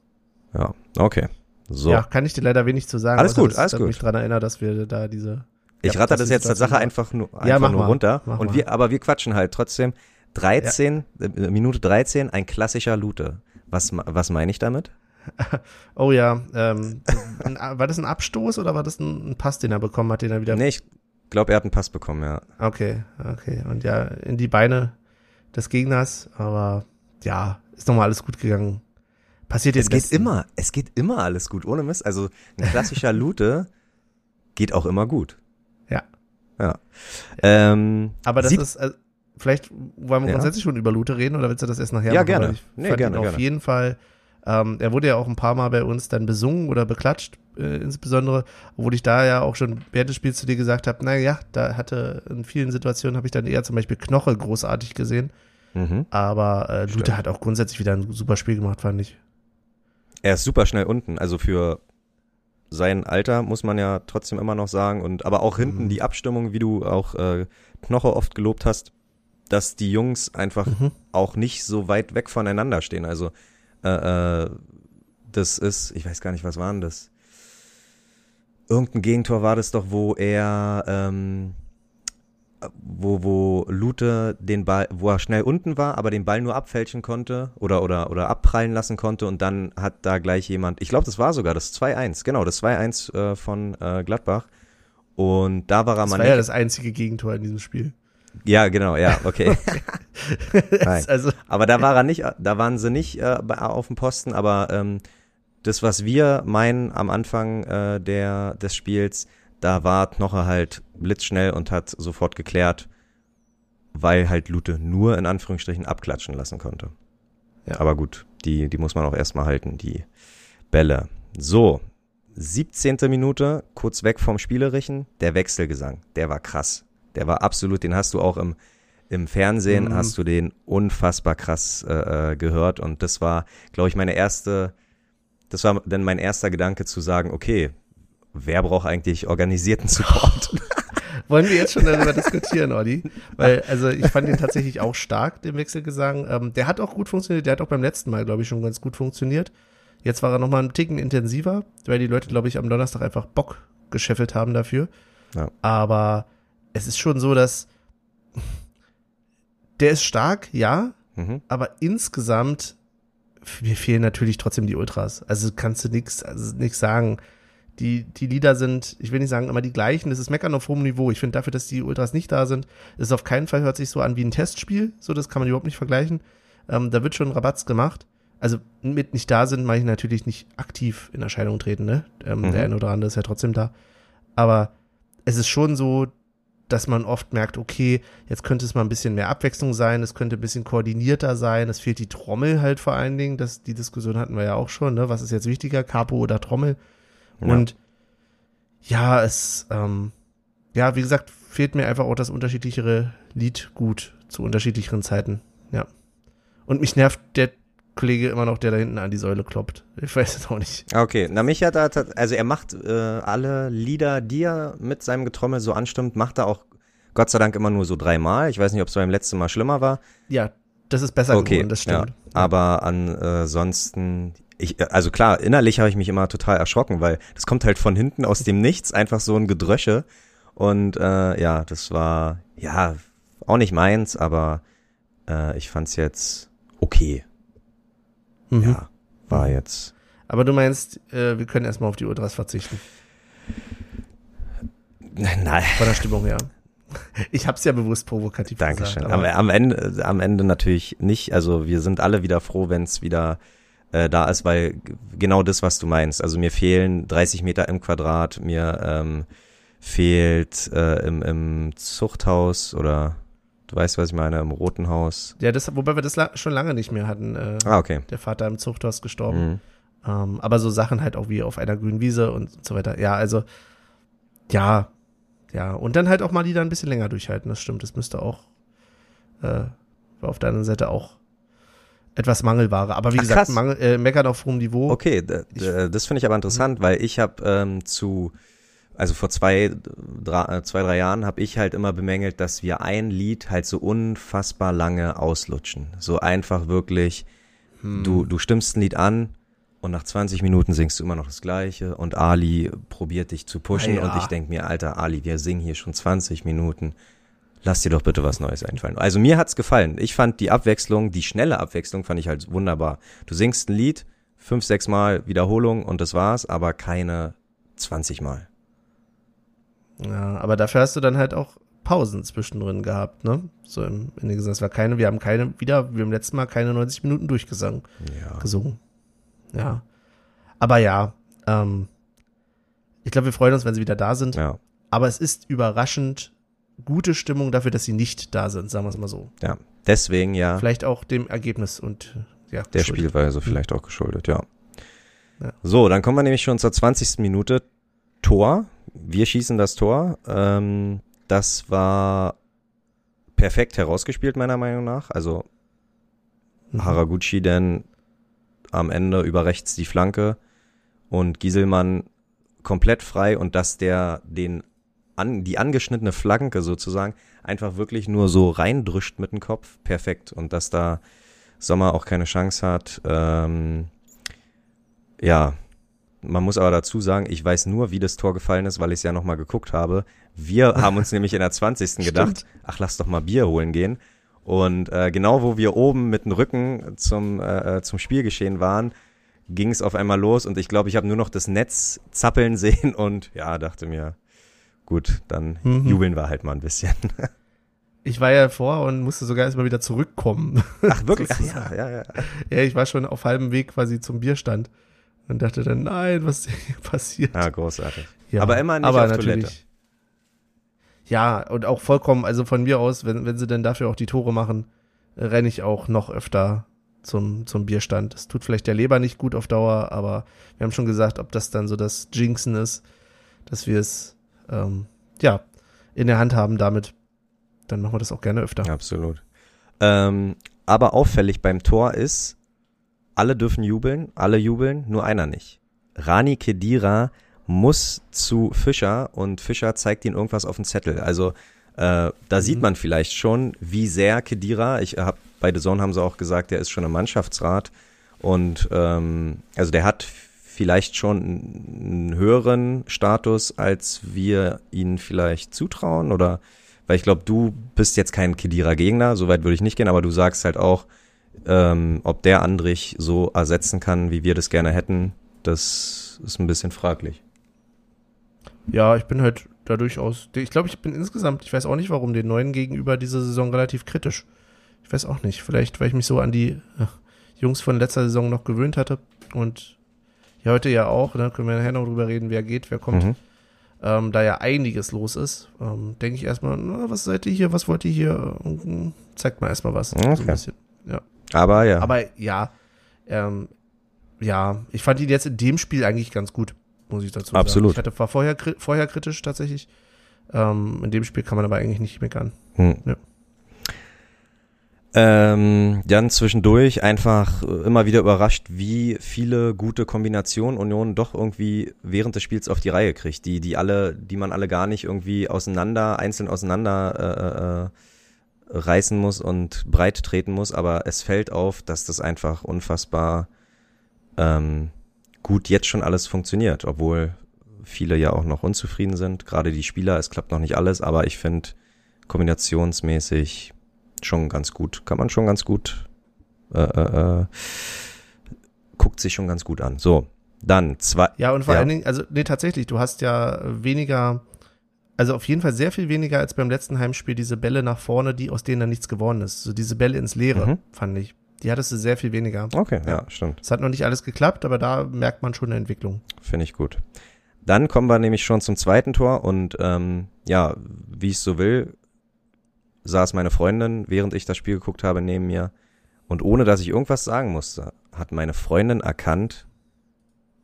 Ja, okay. So. Ja, kann ich dir leider wenig zu sagen. Alles gut, alles gut. gut. mich daran erinnert, dass wir da diese. Ich ratter das jetzt Tatsache einfach nur, einfach Ja, nur mal, runter. Und wir, aber wir quatschen halt trotzdem. 13, äh, Minute 13, ein klassischer Lute. Was, was meine ich damit? Oh ja, ähm, war das ein Abstoß oder war das ein, ein Pass, den er bekommen hat, den er wieder. Nee, ich glaube, er hat einen Pass bekommen, ja. Okay, okay. Und ja, in die Beine des Gegners, aber ja, ist nochmal alles gut gegangen. Passiert jetzt Es geht immer, es geht immer alles gut, ohne Mist. Also ein klassischer Lute geht auch immer gut. Ja. Ja. Ähm, Aber das ist, äh, vielleicht wollen wir Ja. grundsätzlich schon über Lute reden oder willst du das erst nachher Ja, machen? gerne. Weil Ich Nee, gerne, ihn auf gerne. jeden Fall, ähm, er wurde ja auch ein paar Mal bei uns dann besungen oder beklatscht, äh, insbesondere, obwohl ich da ja auch schon während des Spiels zu dir gesagt habe, naja, da hatte in vielen Situationen habe ich dann eher zum Beispiel Knoche großartig gesehen, mhm. aber äh, Stimmt. hat auch grundsätzlich wieder ein super Spiel gemacht, fand ich. Er ist super schnell unten, also für sein Alter muss man ja trotzdem immer noch sagen und aber auch hinten Mhm. die Abstimmung, wie du auch äh, Knoche oft gelobt hast, dass die Jungs einfach Mhm. auch nicht so weit weg voneinander stehen. Also äh, äh, das ist, ich weiß gar nicht, was war denn das? Irgendein Gegentor war das doch, wo er ähm, wo, wo Lute den Ball, wo er schnell unten war, aber den Ball nur abfälschen konnte oder, oder, oder abprallen lassen konnte und dann hat da gleich jemand, ich glaube, das war sogar das 2-1, genau, das 2-1 äh, von äh, Gladbach. Und da war er Das mal war ja das einzige Gegentor in diesem Spiel. ja, genau, ja, okay. Also, Aber da war er nicht, da waren sie nicht äh, auf dem Posten, aber ähm, das, was wir meinen am Anfang äh, der, des Spiels, da war Knoche halt blitzschnell und hat sofort geklärt, weil halt Lute nur in Anführungsstrichen abklatschen lassen konnte. Ja. Aber gut, die, die muss man auch erstmal halten, die Bälle. So, 17. Minute, kurz weg vom Spielerischen, der Wechselgesang, der war krass. Der war absolut, den hast du auch im, im Fernsehen, Mhm. hast du den unfassbar krass äh, äh, gehört und das war, glaube ich, meine erste, das war dann mein erster Gedanke zu sagen, okay, wer braucht eigentlich organisierten Support? Wollen wir jetzt schon darüber diskutieren, Olli? Weil, also ich fand ihn tatsächlich auch stark, den Wechselgesang. Ähm, der hat auch gut funktioniert, der hat auch beim letzten Mal, glaube ich, schon ganz gut funktioniert. Jetzt war er nochmal einen Ticken intensiver, weil die Leute, glaube ich, am Donnerstag einfach Bock gescheffelt haben dafür. Ja. Aber es ist schon so, dass der ist stark, ja, mhm. aber insgesamt mir fehlen natürlich trotzdem die Ultras. Also kannst du nix, also nix sagen. Die, die Lieder sind, ich will nicht sagen immer die gleichen, das ist Meckern auf hohem Niveau. Ich finde dafür, dass die Ultras nicht da sind, ist auf keinen Fall hört sich so an wie ein Testspiel. So, das kann man überhaupt nicht vergleichen. Ähm, da wird schon Rabatz gemacht. Also mit nicht da sind, meine ich natürlich nicht aktiv in Erscheinung treten, ne? Ähm, Mhm. Der eine oder andere ist ja trotzdem da. Aber es ist schon so, dass man oft merkt, okay, jetzt könnte es mal ein bisschen mehr Abwechslung sein, es könnte ein bisschen koordinierter sein, es fehlt die Trommel halt vor allen Dingen, das, die Diskussion hatten wir ja auch schon, ne? was ist jetzt wichtiger, Capo oder Trommel? Ja. Und ja, es, ähm, ja, wie gesagt, fehlt mir einfach auch das unterschiedlichere Lied gut zu unterschiedlicheren Zeiten, ja. Und mich nervt der Kollege immer noch, der da hinten an die Säule kloppt. Ich weiß es auch nicht. Okay, na mich hat er, also er macht äh, alle Lieder, die er mit seinem Getrommel so anstimmt, macht er auch Gott sei Dank immer nur so dreimal. Ich weiß nicht, ob es beim letzten Mal schlimmer war. Ja, das ist besser Okay, geworden, das stimmt. Ja, aber ansonsten, ich, ich, also klar, innerlich habe ich mich immer total erschrocken, weil das kommt halt von hinten aus dem Nichts, einfach so ein Gedrösche. Und äh, ja, das war, ja, auch nicht meins, aber äh, ich fand's jetzt okay. Mhm. Ja, war jetzt. Aber du meinst, äh, wir können erstmal auf die Ultras verzichten. Nein, Von der Stimmung her. Ich hab's ja bewusst provokativ Dankeschön. gesagt. Am, aber- am, Ende, am Ende natürlich nicht. Also wir sind alle wieder froh, wenn es wieder äh, da ist, weil genau das, was du meinst. Also mir fehlen 30 Meter im Quadrat, mir ähm, fehlt äh, im, im Zuchthaus oder du weißt, was ich meine, im Roten Haus. Ja, das, wobei wir das la schon lange nicht mehr hatten. Äh, Ah, okay. Der Vater im Zuchthaus gestorben. Mhm. Ähm, aber so Sachen halt auch wie auf einer grünen Wiese und so weiter. Ja, also, ja, ja. Und dann halt auch mal die da ein bisschen länger durchhalten, das stimmt. Das müsste auch, äh, auf der anderen Seite auch etwas Mangelware. Aber wie Ach, gesagt. Mangel, äh, meckern auf hohem Niveau. Okay, d- das finde ich aber interessant, weil ich habe ähm, zu, also vor zwei, drei, äh, zwei, drei Jahren habe ich halt immer bemängelt, dass wir ein Lied halt so unfassbar lange auslutschen. So einfach wirklich, du, du stimmst ein Lied an und nach 20 Minuten singst du immer noch das Gleiche und Ali probiert dich zu pushen Ja. und ich denk mir, alter Ali, wir singen hier schon 20 Minuten. Lass dir doch bitte was Neues einfallen. Also mir hat's gefallen. Ich fand die Abwechslung, die schnelle Abwechslung fand ich halt wunderbar. Du singst ein Lied, fünf, sechs Mal Wiederholung und das war's, aber keine 20 Mal. Ja, aber dafür hast du dann halt auch Pausen zwischendrin gehabt, ne? So im, Gesang. Es war keine, wir haben keine, wieder, wir haben letztes Mal keine 90 Minuten durchgesungen, Ja. gesungen. Ja. Aber ja, ähm, ich glaube, wir freuen uns, wenn sie wieder da sind. Ja, Aber es ist überraschend gute Stimmung dafür, dass sie nicht da sind, sagen wir es mal so. ja. Deswegen ja Vielleicht auch dem Ergebnis und ja, der geschuldet. Spielweise vielleicht auch geschuldet, ja. Ja. So, dann kommen wir nämlich schon zur 20. Minute. Tor. Wir schießen das Tor. Ähm, das war perfekt herausgespielt, meiner Meinung nach. Also Mhm. Haraguchi denn am Ende über rechts die Flanke und Gieselmann komplett frei und dass der den an, die angeschnittene Flanke sozusagen einfach wirklich nur so reindrückt mit dem Kopf, perfekt. Und dass da Sommer auch keine Chance hat, ähm, ja, man muss aber dazu sagen, ich weiß nur, wie das Tor gefallen ist, weil ich es ja nochmal geguckt habe. Wir haben uns nämlich in der 20. gedacht, ach, lass doch mal Bier holen gehen. Und äh, genau wo wir oben mit dem Rücken zum, äh, äh, zum Spielgeschehen waren, ging es auf einmal los und ich glaube, ich habe nur noch das Netz zappeln sehen und ja, dachte mir, gut, dann Mhm. jubeln wir halt mal ein bisschen. Ich war ja vor und musste sogar erstmal wieder zurückkommen. Ach, wirklich? Ach, ja, ja, ja. Ja, ich war schon auf halbem Weg quasi zum Bierstand und dachte dann, nein, was ist hier passiert? Ja, großartig. Ja, Aber immer nicht aber auf natürlich. Toilette. Ja, und auch vollkommen, also von mir aus, wenn, wenn sie denn dafür auch die Tore machen, äh, renne ich auch noch öfter zum, zum Bierstand. Das tut vielleicht der Leber nicht gut auf Dauer, aber wir haben schon gesagt, ob das dann so das Jinxen ist, dass wir es ähm, ja in der Hand haben damit, dann machen wir das auch gerne öfter. Absolut. Ähm, aber auffällig beim Tor ist, alle dürfen jubeln, alle jubeln, nur einer nicht. Rani Kedira muss zu Fischer und Fischer zeigt ihm irgendwas auf dem Zettel. Also äh, da sieht man vielleicht schon, wie sehr Kedira, ich habe bei The Zone haben sie auch gesagt, der ist schon im Mannschaftsrat und ähm, also der hat vielleicht schon einen höheren Status, als wir ihn vielleicht zutrauen oder weil ich glaube, du bist jetzt kein Kedira-Gegner, soweit würde ich nicht gehen, aber du sagst halt auch, ähm, ob der Andrich so ersetzen kann, wie wir das gerne hätten, das ist ein bisschen fraglich. Ja, ich bin halt da durchaus, ich glaube, ich bin insgesamt, ich weiß auch nicht warum, den Neuen gegenüber diese Saison relativ kritisch. Ich weiß auch nicht, vielleicht weil ich mich so an die äh, Jungs von letzter Saison noch gewöhnt hatte und ja, heute ja auch, ne, können wir nachher noch drüber reden, wer geht, wer kommt. Mhm. Ähm, da ja einiges los ist, ähm, denke ich erstmal, na, was seid ihr hier, was wollt ihr hier? Ähm, Zeigt mal erstmal was. So Okay. ein bisschen. Ja. Aber ja, Aber ja, ähm, ja, ich fand ihn jetzt in dem Spiel eigentlich ganz gut, muss ich dazu Absolut. sagen. Ich hatte, war vorher, vorher kritisch tatsächlich. Ähm, in dem Spiel kann man aber eigentlich nicht meckern. Hm. Ja. Ähm, dann zwischendurch einfach äh, immer wieder überrascht, wie viele gute Kombinationen Union doch irgendwie während des Spiels auf die Reihe kriegt, die, die alle, die man alle gar nicht irgendwie auseinander, einzeln auseinander äh, äh, reißen muss und breit treten muss, aber es fällt auf, dass das einfach unfassbar ähm, gut jetzt schon alles funktioniert, obwohl viele ja auch noch unzufrieden sind, gerade die Spieler, es klappt noch nicht alles, aber ich finde kombinationsmäßig schon ganz gut, kann man schon ganz gut, äh, äh, äh, guckt sich schon ganz gut an. So, dann zwei, Ja, und vor Ja. allen Dingen, also nee, tatsächlich, du hast ja weniger, also auf jeden Fall sehr viel weniger als beim letzten Heimspiel diese Bälle nach vorne, die aus denen dann nichts geworden ist. So diese Bälle ins Leere, Mhm. fand ich. Die hattest du sehr viel weniger. okay, ja, stimmt. Es hat noch nicht alles geklappt, aber da merkt man schon eine Entwicklung. Finde ich gut. Dann kommen wir nämlich schon zum zweiten Tor und ähm, ja, wie ich so will, saß meine Freundin, während ich das Spiel geguckt habe, neben mir und ohne dass ich irgendwas sagen musste, hat meine Freundin erkannt,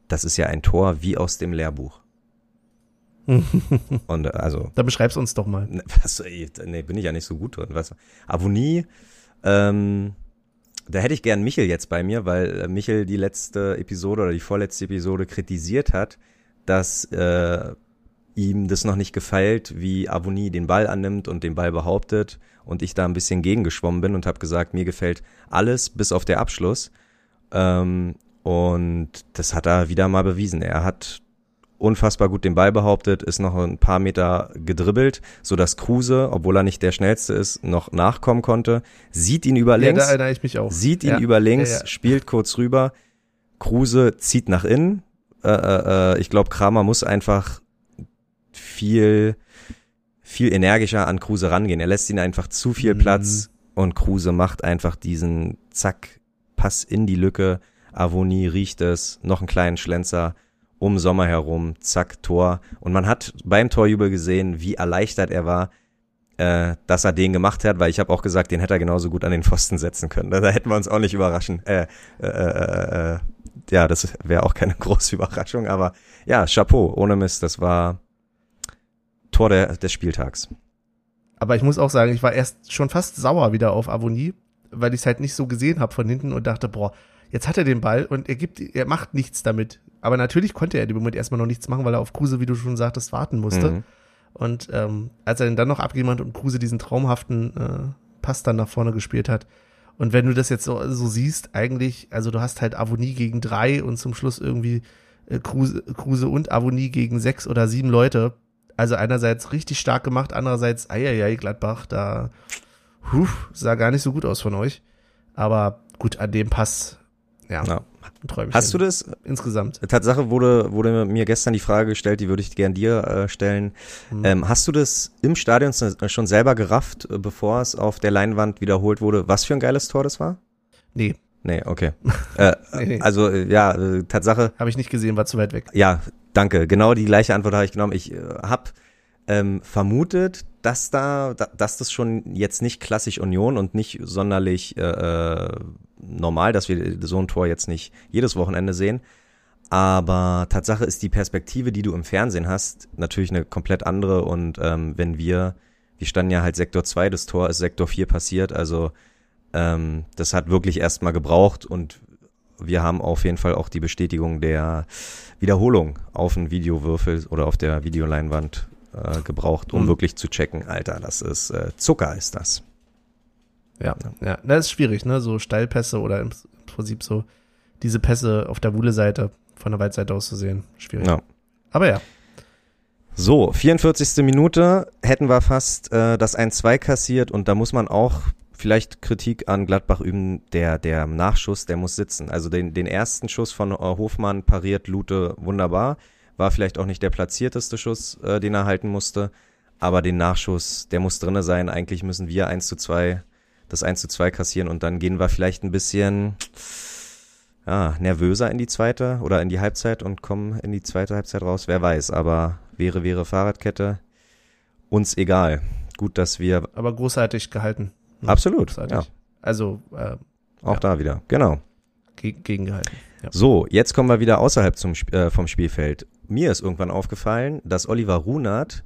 das ist ja ein Tor wie aus dem Lehrbuch. und äh, also. Da beschreib's uns doch mal. Ne, was, ey, nee, bin ich ja nicht so gut drin. Was? Avonie, ähm, da hätte ich gern Michel jetzt bei mir, weil äh, Michel die letzte Episode oder die vorletzte Episode kritisiert hat, dass äh, ihm das noch nicht gefällt, wie Avonie den Ball annimmt und den Ball behauptet und ich da ein bisschen gegengeschwommen bin und habe gesagt, mir gefällt alles bis auf der Abschluss. Ähm, und das hat er wieder mal bewiesen. Er hat unfassbar gut den Ball behauptet, ist noch ein paar Meter gedribbelt, so dass Kruse, obwohl er nicht der schnellste ist, noch nachkommen konnte. Sieht ihn über links. Ja. Sieht ihn ja. über links, ja, spielt kurz rüber. Kruse zieht nach innen. Äh, äh, äh, ich glaube, Kramer muss einfach viel, viel energischer an Kruse rangehen. Er lässt ihn einfach zu viel mhm. Platz und Kruse macht einfach diesen Zack, Pass in die Lücke. Avoni riecht es, noch einen kleinen Schlenzer um Sommer herum, zack, Tor. Und man hat beim Torjubel gesehen, wie erleichtert er war, äh, dass er den gemacht hat, weil ich habe auch gesagt, den hätte er genauso gut an den Pfosten setzen können. Da, hätten wir uns auch nicht überraschen. Äh, äh, äh, äh, ja, das wäre auch keine große Überraschung, aber ja, Chapeau, ohne Mist, das war Tor der, des Spieltags. Aber ich muss auch sagen, ich war erst schon fast sauer wieder auf Avonie, weil ich es halt nicht so gesehen habe von hinten und dachte, boah, jetzt hat er den Ball und er gibt, er macht nichts damit. Aber natürlich konnte er in dem Moment erstmal noch nichts machen, weil er auf Kruse, wie du schon sagtest, warten musste. Mhm. Und ähm, als er den dann noch abgegeben hat und Kruse diesen traumhaften äh, Pass dann nach vorne gespielt hat. Und wenn du das jetzt so, so siehst, eigentlich, also du hast halt Avonie gegen drei und zum Schluss irgendwie äh, Kruse, Kruse und Avonie gegen sechs oder sieben Leute. Also einerseits richtig stark gemacht, andererseits, eieiei, Gladbach, da huh, sah gar nicht so gut aus von euch. Aber gut, an dem Pass ja, ja. Hast du das? Insgesamt. Tatsache wurde, wurde mir gestern die Frage gestellt, die würde ich gern dir äh, stellen. Mhm. Ähm, hast du das im Stadion schon selber gerafft, äh, bevor es auf der Leinwand wiederholt wurde, was für ein geiles Tor das war? Nee. Nee, okay. äh, nee, nee. Also äh, ja, äh, Tatsache. Habe ich nicht gesehen, war zu weit weg. Ja, danke. Genau die gleiche Antwort habe ich genommen. Ich äh, habe ähm, vermutet, dass da, dass das schon jetzt nicht klassisch Union und nicht sonderlich äh, normal, dass wir so ein Tor jetzt nicht jedes Wochenende sehen. Aber Tatsache ist die Perspektive, die du im Fernsehen hast, natürlich eine komplett andere. Und ähm, wenn wir, wir standen ja halt Sektor 2, das Tor ist Sektor 4 passiert. Also ähm, das hat wirklich erstmal gebraucht und wir haben auf jeden Fall auch die Bestätigung der Wiederholung auf dem Videowürfel oder auf der Videoleinwand äh, gebraucht, um mhm. wirklich zu checken, Alter, das ist äh, Zucker ist das. Ja, ja, das ist schwierig, ne? So Steilpässe oder im Prinzip so diese Pässe auf der Wuhle-Seite von der Waldseite aus zu sehen. Schwierig. Ja. Aber ja. So, 44. Minute hätten wir fast äh, das 1-2 kassiert und da muss man auch vielleicht Kritik an Gladbach üben, der, der Nachschuss, der muss sitzen. Also den, den ersten Schuss von äh, Hofmann pariert Lute wunderbar. War vielleicht auch nicht der platzierteste Schuss, äh, den er halten musste. Aber den Nachschuss, der muss drinne sein. Eigentlich müssen wir 1 zu 2 das 1 zu 2 kassieren und dann gehen wir vielleicht ein bisschen ja, nervöser in die zweite oder in die Halbzeit und kommen in die zweite Halbzeit raus. Wer weiß, aber wäre, wäre Fahrradkette uns egal. Gut, dass wir. Aber großartig gehalten. Hm, Absolut. Großartig. Ja. Also äh, auch ja. da wieder, genau. Ge gegengehalten. Ja. So, jetzt kommen wir wieder außerhalb zum, äh, vom Spielfeld. Mir ist irgendwann aufgefallen, dass Oliver Runert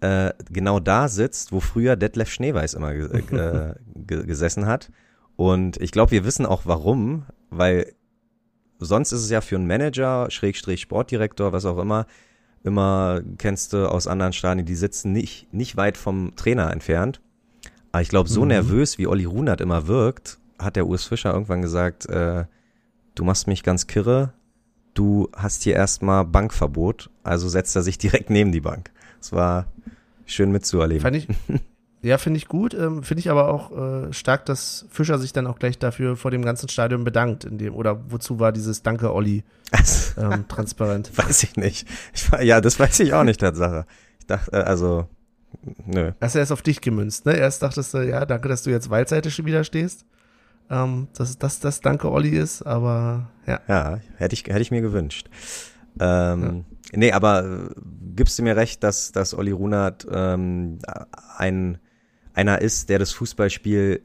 äh, genau da sitzt, wo früher Detlef Schneeweiß immer äh, gesessen hat. Und ich glaube, wir wissen auch warum, weil sonst ist es ja für einen Manager, Schrägstrich Sportdirektor, was auch immer, immer kennst du aus anderen Stadien, die sitzen nicht, nicht weit vom Trainer entfernt. Aber ich glaube, so mhm. nervös, wie Olli Runert immer wirkt, hat der Urs Fischer irgendwann gesagt, äh, du machst mich ganz kirre, du hast hier erstmal Bankverbot, also setzt er sich direkt neben die Bank. Es war schön mitzuerleben. Fand ich, ja, finde ich gut. Ähm, finde ich aber auch äh, stark, dass Fischer sich dann auch gleich dafür vor dem ganzen Stadion bedankt. In dem, oder wozu war dieses Danke, Olli, ähm, transparent? weiß ich nicht. Ich, ja, das weiß ich auch nicht, Tatsache. Ich dachte, äh, also, nö. Hast du erst auf dich gemünzt, ne? Erst dachtest du, ja, danke, dass du jetzt Waldseite schon wieder stehst. Ähm, dass das das Danke, Olli ist, aber ja. Ja, hätte ich, hätte ich mir gewünscht. Ähm, ja. nee, aber äh, gibst du mir recht, dass, dass Olli Runert ähm, ein, einer ist, der das Fußballspiel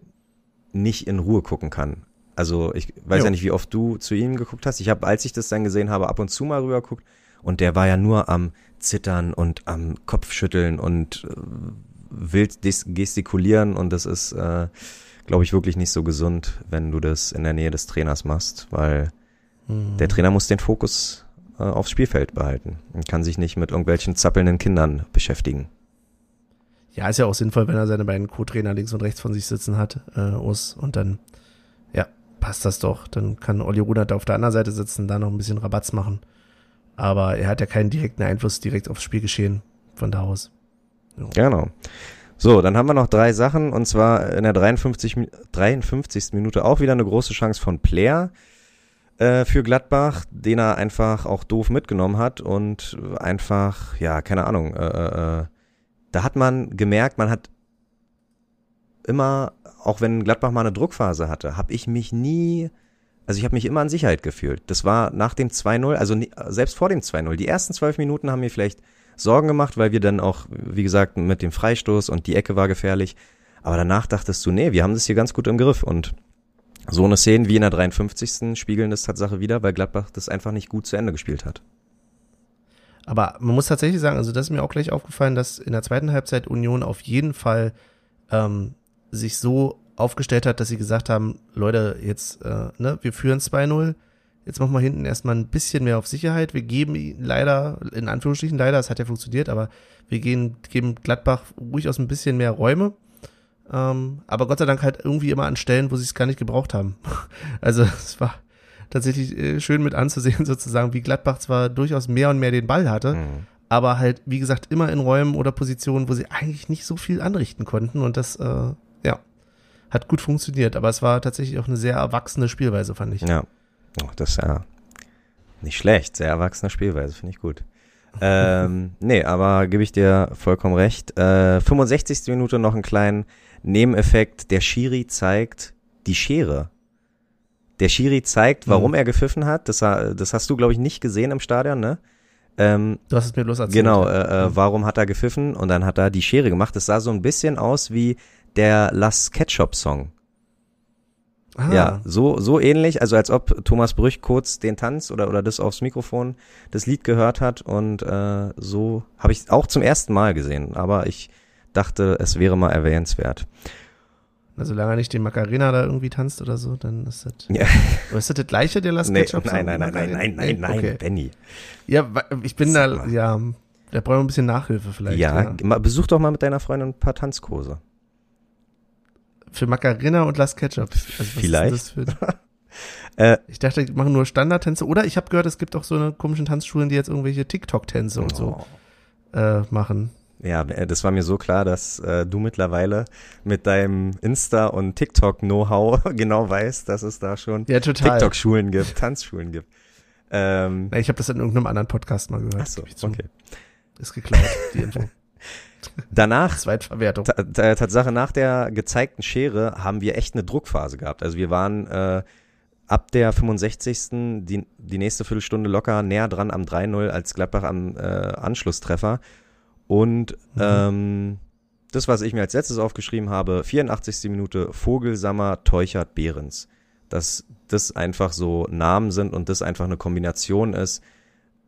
nicht in Ruhe gucken kann. Also ich weiß jo. ja nicht, wie oft du zu ihm geguckt hast. Ich habe, als ich das dann gesehen habe, ab und zu mal rüber geguckt und der war ja nur am Zittern und am Kopfschütteln und äh, wild gestikulieren und das ist, äh, glaube ich, wirklich nicht so gesund, wenn du das in der Nähe des Trainers machst, weil mhm. der Trainer muss den Fokus äh, aufs Spielfeld behalten und kann sich nicht mit irgendwelchen zappelnden Kindern beschäftigen. Ja, ist ja auch sinnvoll, wenn er seine beiden Co-Trainer links und rechts von sich sitzen hat, äh, Us, und dann, ja, passt das doch. Dann kann Olli Rudert auf der anderen Seite sitzen, da noch ein bisschen Rabatz machen. Aber er hat ja keinen direkten Einfluss direkt aufs Spielgeschehen von da aus. Ja. Genau. So, dann haben wir noch drei Sachen und zwar in der 53, 53. Minute auch wieder eine große Chance von Player äh, für Gladbach, den er einfach auch doof mitgenommen hat und einfach, ja, keine Ahnung, äh, äh, äh da hat man gemerkt, man hat immer, auch wenn Gladbach mal eine Druckphase hatte, habe ich mich nie, also ich habe mich immer in Sicherheit gefühlt. Das war nach dem 2-0, also selbst vor dem 2-0. Die ersten zwölf Minuten haben mir vielleicht Sorgen gemacht, weil wir dann auch, wie gesagt, mit dem Freistoß und die Ecke war gefährlich. Aber danach dachtest du, nee, wir haben das hier ganz gut im Griff. Und so eine Szene wie in der 53. spiegeln das Tatsache wieder, weil Gladbach das einfach nicht gut zu Ende gespielt hat. Aber man muss tatsächlich sagen, also das ist mir auch gleich aufgefallen, dass in der zweiten Halbzeit Union auf jeden Fall ähm, sich so aufgestellt hat, dass sie gesagt haben, Leute, jetzt, äh, ne, wir führen 2-0, Jetzt machen wir hinten erstmal ein bisschen mehr auf Sicherheit. Wir geben leider, in Anführungsstrichen leider, es hat ja funktioniert, aber wir gehen, geben Gladbach ruhig aus ein bisschen mehr Räume. Ähm, aber Gott sei Dank halt irgendwie immer an Stellen, wo sie es gar nicht gebraucht haben. Also es war tatsächlich äh, schön mit anzusehen, sozusagen, wie Gladbach zwar durchaus mehr und mehr den Ball hatte, mhm. aber halt, wie gesagt, immer in Räumen oder Positionen, wo sie eigentlich nicht so viel anrichten konnten. Und das, äh, ja, hat gut funktioniert. Aber es war tatsächlich auch eine sehr erwachsene Spielweise, fand ich. Ja, Oh, das ist ja nicht schlecht. Sehr erwachsene Spielweise, finde ich gut. ähm, nee, aber gebe ich dir vollkommen recht. Äh, 65. Minute noch einen kleinen Nebeneffekt. Der Schiri zeigt die Schere. Der Schiri zeigt, warum mhm. er gepfiffen hat. Das, das hast du, glaube ich, nicht gesehen im Stadion, ne? Ähm, du hast es mir bloß erzählt. Genau, äh, äh, mhm. warum hat er gepfiffen? Und dann hat er die Schere gemacht. Das sah so ein bisschen aus wie der Last Ketchup Song. Ah. Ja, so, so ähnlich, also als ob Thomas Brüch kurz den Tanz oder, oder das aufs Mikrofon, das Lied gehört hat und äh, so habe ich auch zum ersten Mal gesehen, aber ich dachte, es wäre mal erwähnenswert. Also solange er nicht den Macarena da irgendwie tanzt oder so, dann ist das. Ja. Aber ist das das gleiche, der Last nee? Nein, nein, nein, nein, nein, nein, nein, okay. Benny. Ja, ich bin Sag da, mal. ja, da brauchen wir ein bisschen Nachhilfe vielleicht. Ja, ja, besuch doch mal mit deiner Freundin ein paar Tanzkurse für Macarena und Las Ketchup. Also Vielleicht. äh, ich dachte, die machen nur Standardtänze. Oder ich habe gehört, es gibt auch so eine komischen Tanzschulen, die jetzt irgendwelche TikTok-Tänze und so oh. äh, machen. Ja, äh, das war mir so klar, dass äh, du mittlerweile mit deinem Insta- und TikTok-Know-how genau weißt, dass es da schon ja, TikTok-Schulen gibt, Tanzschulen gibt. Ähm, ich habe das in irgendeinem anderen Podcast mal gehört. Ach so, okay. Ist geklaut, die Info. Danach, Zweitverwertung. Tatsache, nach der gezeigten Schere haben wir echt eine Druckphase gehabt. Also wir waren äh, ab der 65. Die, die nächste Viertelstunde locker näher dran am 3-0 als Gladbach am äh, Anschlusstreffer. Und mhm. ähm, das, was ich mir als letztes aufgeschrieben habe, 84. Minute Vogelsammer, Teuchert, Behrens. Dass das einfach so Namen sind und das einfach eine Kombination ist,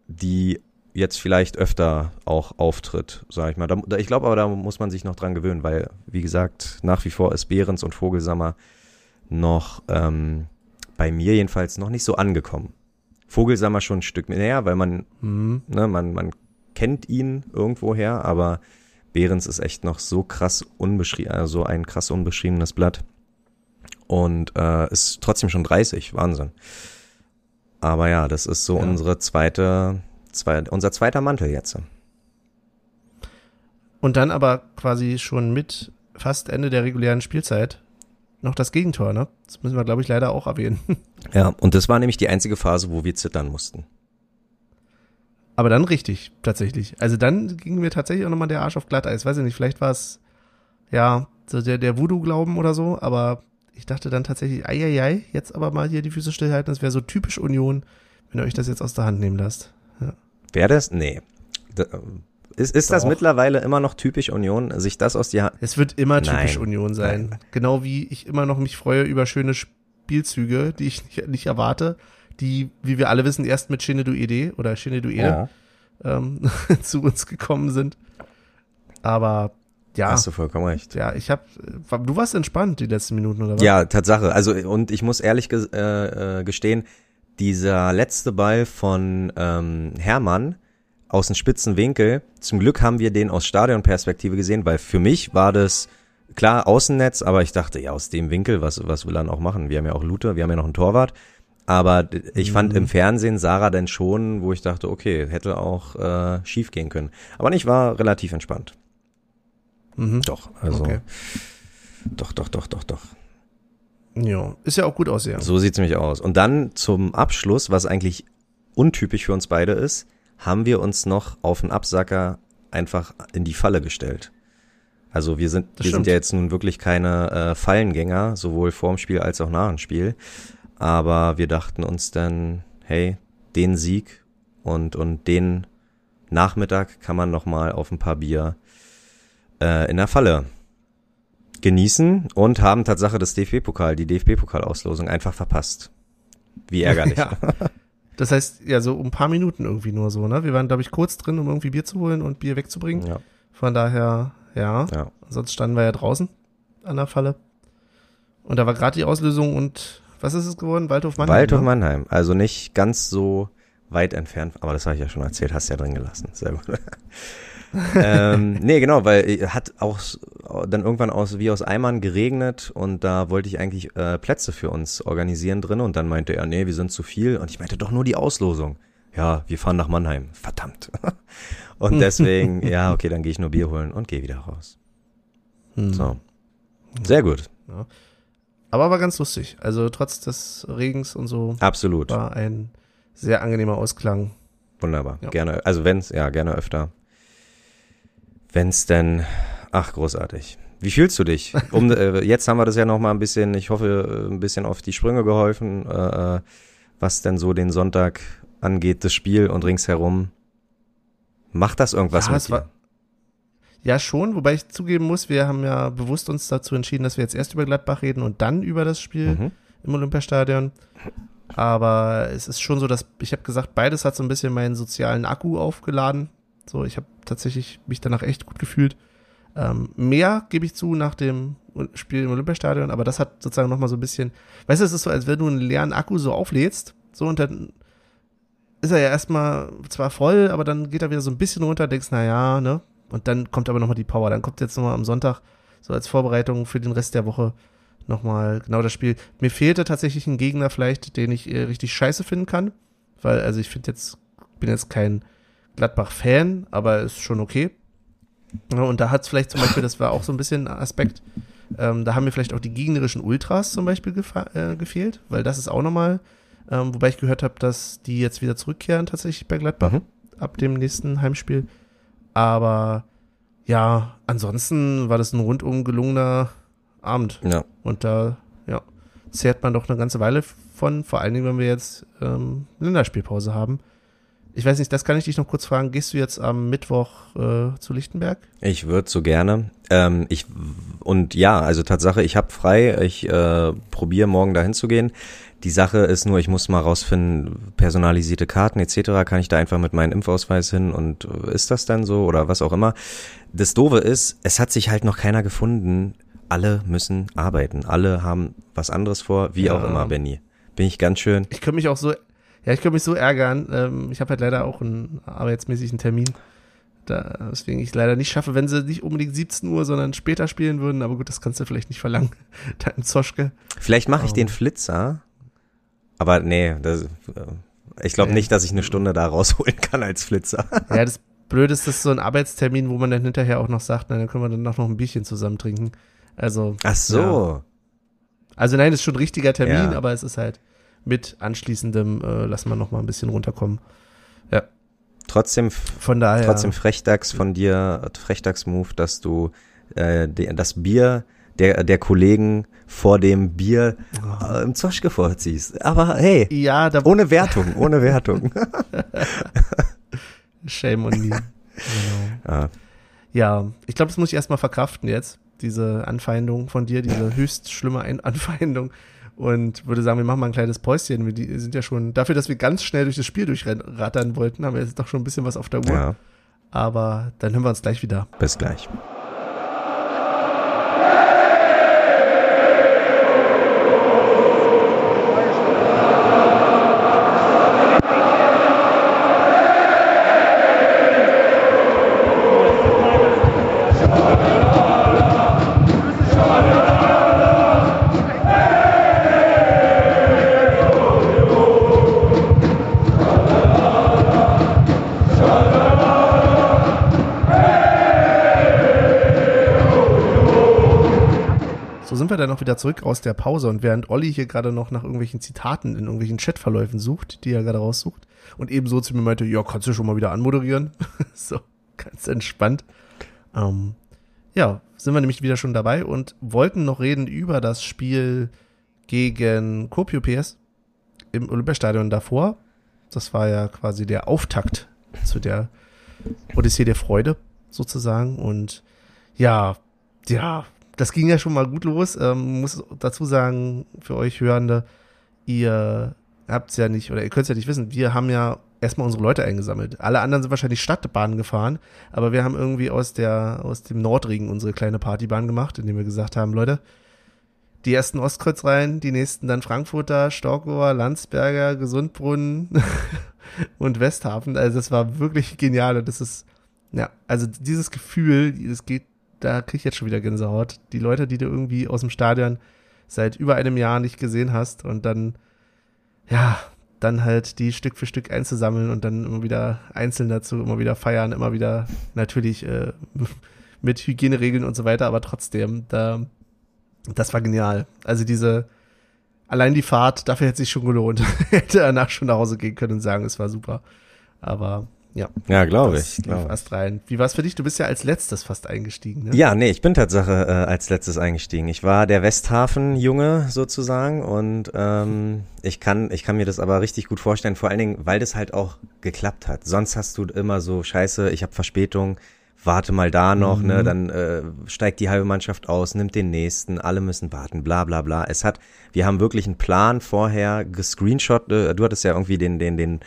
die jetzt vielleicht öfter auch auftritt, sage ich mal. Da, ich glaube aber, da muss man sich noch dran gewöhnen, weil, wie gesagt, nach wie vor ist Behrens und Vogelsammer noch ähm, bei mir jedenfalls noch nicht so angekommen. Vogelsammer schon ein Stück näher, weil man, mhm. ne, man, man kennt ihn irgendwoher, aber Behrens ist echt noch so krass unbeschrieben, also ein krass unbeschriebenes Blatt. Und äh, ist trotzdem schon 30, Wahnsinn. Aber ja, das ist so ja. unsere zweite Zwei, unser zweiter Mantel jetzt. Und dann aber quasi schon mit fast Ende der regulären Spielzeit noch das Gegentor, ne? Das müssen wir, glaube ich, leider auch erwähnen. Ja, und das war nämlich die einzige Phase, wo wir zittern mussten. Aber dann richtig, tatsächlich. Also dann ging mir tatsächlich auch nochmal der Arsch auf Glatteis. Weiß ich nicht, vielleicht war es, ja, so der, der Voodoo-Glauben oder so, aber ich dachte dann tatsächlich, ei, ei, ei, jetzt aber mal hier die Füße stillhalten, das wäre so typisch Union, wenn ihr euch das jetzt aus der Hand nehmen lasst. Wer das? Nee. Da, ist, ist das mittlerweile immer noch typisch Union, sich das aus die Hand. Es wird immer typisch Nein. Union sein. Nein. Genau wie ich immer noch mich freue über schöne Spielzüge, die ich nicht, nicht erwarte, die, wie wir alle wissen, erst mit Shinedu Ede oder Shinedu Ede ähm, zu uns gekommen sind. Aber ja, Hast du vollkommen recht. ja, ich hab, du warst entspannt die letzten Minuten oder was? Ja, Tatsache. Also, und ich muss ehrlich ges äh, äh, gestehen, dieser letzte Ball von ähm, Hermann aus dem spitzen Winkel, zum Glück haben wir den aus Stadionperspektive gesehen, weil für mich war das klar Außennetz, aber ich dachte, ja, aus dem Winkel, was, was will er dann auch machen? Wir haben ja auch Lute, wir haben ja noch einen Torwart. Aber ich fand Mhm. im Fernsehen Sarah dann schon, wo ich dachte, okay, hätte auch äh, schief gehen können. Aber ich war relativ entspannt. Mhm. Doch, also. Okay. Doch, doch, doch, doch, doch. Ja, ist ja auch gut aussehen. So sieht's nämlich aus. Und dann zum Abschluss, was eigentlich untypisch für uns beide ist, haben wir uns noch auf den Absacker einfach in die Falle gestellt. Also wir sind, Das wir sind ja jetzt nun wirklich keine äh, Fallengänger, sowohl vorm Spiel als auch nach dem Spiel. Aber wir dachten uns dann, hey, den Sieg und, und den Nachmittag kann man noch mal auf ein paar Bier äh, in der Falle genießen und haben Tatsache das DFB-Pokal, die DFB-Pokalauslosung einfach verpasst. Wie ärgerlich. Ja. Das heißt, ja, so um ein paar Minuten irgendwie nur so, ne? Wir waren, glaube ich, kurz drin, um irgendwie Bier zu holen und Bier wegzubringen. ja, Von daher, ja. ja. Sonst standen wir ja draußen an der Falle. Und da war gerade die Auslösung und was ist es geworden? Waldhof Mannheim. Waldhof ne? Mannheim, also nicht ganz so weit entfernt, aber das habe ich ja schon erzählt, hast ja drin gelassen. Sehr gut. Ähm, nee, genau, weil äh, hat auch dann irgendwann aus wie aus Eimern geregnet und da wollte ich eigentlich äh, Plätze für uns organisieren drin und dann meinte er, nee, wir sind zu viel und ich meinte doch nur die Auslosung. Ja, wir fahren nach Mannheim. Verdammt. und deswegen, ja, okay, dann gehe ich nur Bier holen und gehe wieder raus. Hm. So. Sehr gut. Aber war ganz lustig. Also trotz des Regens und so Absolut. war ein sehr angenehmer Ausklang. Wunderbar. Ja. Gerne, also wenn's, ja, gerne öfter. Wenn's denn, ach, großartig. Wie fühlst du dich? Um, äh, jetzt haben wir das ja noch mal ein bisschen, ich hoffe, äh, ein bisschen auf die Sprünge geholfen, äh, was denn so den Sonntag angeht, das Spiel und ringsherum. Macht das irgendwas Ja, mit dir? Ja, schon, wobei ich zugeben muss, wir haben ja bewusst uns dazu entschieden, dass wir jetzt erst über Gladbach reden und dann über das Spiel Mhm. im Olympiastadion. Aber es ist schon so, dass ich habe gesagt, beides hat so ein bisschen meinen sozialen Akku aufgeladen. So, ich habe tatsächlich mich danach echt gut gefühlt. Ähm, mehr gebe ich zu nach dem Spiel im Olympiastadion, aber das hat sozusagen noch mal so ein bisschen, weißt du, es ist so, als wenn du einen leeren Akku so auflädst, so und dann ist er ja erstmal zwar voll, aber dann geht er wieder so ein bisschen runter, denkst, na ja, ne? Und dann kommt aber noch mal die Power. Dann kommt jetzt noch mal am Sonntag so als Vorbereitung für den Rest der Woche noch mal genau das Spiel. Mir fehlte tatsächlich ein Gegner vielleicht, den ich äh, richtig scheiße finden kann, weil also ich finde jetzt bin jetzt kein Gladbach-Fan, aber ist schon okay. Und da hat es vielleicht zum Beispiel, das war auch so ein bisschen ein Aspekt, ähm, da haben mir vielleicht auch die gegnerischen Ultras zum Beispiel äh, gefehlt, weil das ist auch nochmal, ähm, wobei ich gehört habe, dass die jetzt wieder zurückkehren tatsächlich bei Gladbach Mhm. ab dem nächsten Heimspiel. Aber ja, ansonsten war das ein rundum gelungener Abend. Ja. Und da, ja, zehrt man doch eine ganze Weile von, vor allen Dingen, wenn wir jetzt ähm, Länderspielpause haben. Ich weiß nicht, das kann ich dich noch kurz fragen. Gehst du jetzt am Mittwoch äh, zu Lichtenberg? Ich würde so gerne. Ähm, ich und ja, also Tatsache, ich habe frei. Ich äh, probiere morgen dahin zu gehen. Die Sache ist nur, ich muss mal rausfinden, personalisierte Karten etc. Kann ich da einfach mit meinem Impfausweis hin und äh, ist das dann so oder was auch immer? Das Doofe ist, es hat sich halt noch keiner gefunden. Alle müssen arbeiten. Alle haben was anderes vor, wie Ja. auch immer, Benny. Bin ich ganz schön. Ich könnte mich auch so, ja, ich könnte mich so ärgern. Ähm, ich habe halt leider auch einen arbeitsmäßigen Termin. Da, deswegen ich leider nicht schaffe, wenn sie nicht unbedingt 17 Uhr, sondern später spielen würden. Aber gut, das kannst du vielleicht nicht verlangen. da im Zoschke. Vielleicht mache ich Oh. den Flitzer. Aber nee, das, äh, ich glaube nicht, dass ich eine Stunde da rausholen kann als Flitzer. Ja, das Blöde ist, das ist so ein Arbeitstermin, wo man dann hinterher auch noch sagt, na, dann können wir dann noch ein Bierchen zusammen trinken. Also, Ach so. Ja. also nein, das ist schon ein richtiger Termin, Ja. aber es ist halt mit anschließendem, äh, lassen wir noch mal ein bisschen runterkommen. Trotzdem, Von daher. trotzdem Frechdachs von dir, Frechdachs-Move, dass du äh, de, das Bier der, der Kollegen vor dem Bier äh, im Zoschke vorziehst. Aber hey, Ja, da, ohne Wertung, ohne Wertung. Shame on me. Genau. Ja. ja, ich glaube, das muss ich erstmal verkraften jetzt, diese Anfeindung von dir, diese höchst schlimme Anfeindung. Und würde sagen, wir machen mal ein kleines Päuschen. Wir sind ja schon, dafür, dass wir ganz schnell durch das Spiel durchrattern wollten, haben wir jetzt doch schon ein bisschen was auf der Uhr. Ja. Aber dann hören wir uns gleich wieder. Bis gleich. Wieder zurück aus der Pause und während Olli hier gerade noch nach irgendwelchen Zitaten in irgendwelchen Chatverläufen sucht, die er gerade raussucht und ebenso zu mir meinte, ja, kannst du schon mal wieder anmoderieren? so, ganz entspannt. Ähm, ja, sind wir nämlich wieder schon dabei und wollten noch reden über das Spiel gegen Kopio PS im Olympiastadion davor. Das war ja quasi der Auftakt zu der Odyssee der Freude sozusagen und ja, ja, das ging ja schon mal gut los. Ähm, muss dazu sagen, für euch Hörende, ihr habt es ja nicht, oder ihr könnt es ja nicht wissen, wir haben ja erstmal unsere Leute eingesammelt. Alle anderen sind wahrscheinlich Stadtbahn gefahren, aber wir haben irgendwie aus der, aus dem Nordring unsere kleine Partybahn gemacht, indem wir gesagt haben, Leute, die ersten Ostkreuz rein, die nächsten dann Frankfurter, Storkower, Landsberger, Gesundbrunnen und Westhafen. Also das war wirklich genial und das ist, ja, also dieses Gefühl, es geht da krieg ich jetzt schon wieder Gänsehaut. Die Leute, die du irgendwie aus dem Stadion seit über einem Jahr nicht gesehen hast und dann, ja, dann halt die Stück für Stück einzusammeln und dann immer wieder einzeln dazu, immer wieder feiern, immer wieder natürlich äh, mit Hygieneregeln und so weiter, aber trotzdem, da, das war genial. Also diese, allein die Fahrt, dafür hätte sich schon gelohnt. hätte danach schon nach Hause gehen können und sagen, es war super. Aber ja. Ja, glaube ich. Glaub. Fast rein. Wie war es für dich? Du bist ja als letztes fast eingestiegen, ne? Ja, nee, ich bin Tatsache äh, als letztes eingestiegen. Ich war der Westhafen-Junge sozusagen und ähm, ich kann, ich kann mir das aber richtig gut vorstellen, vor allen Dingen, weil das halt auch geklappt hat. Sonst hast du immer so, scheiße, ich habe Verspätung, warte mal da noch, ne, mhm. ne, dann äh, steigt die halbe Mannschaft aus, nimmt den nächsten, alle müssen warten, bla bla bla. Es hat, wir haben wirklich einen Plan vorher gescreenshot, äh, du hattest ja irgendwie den, den, den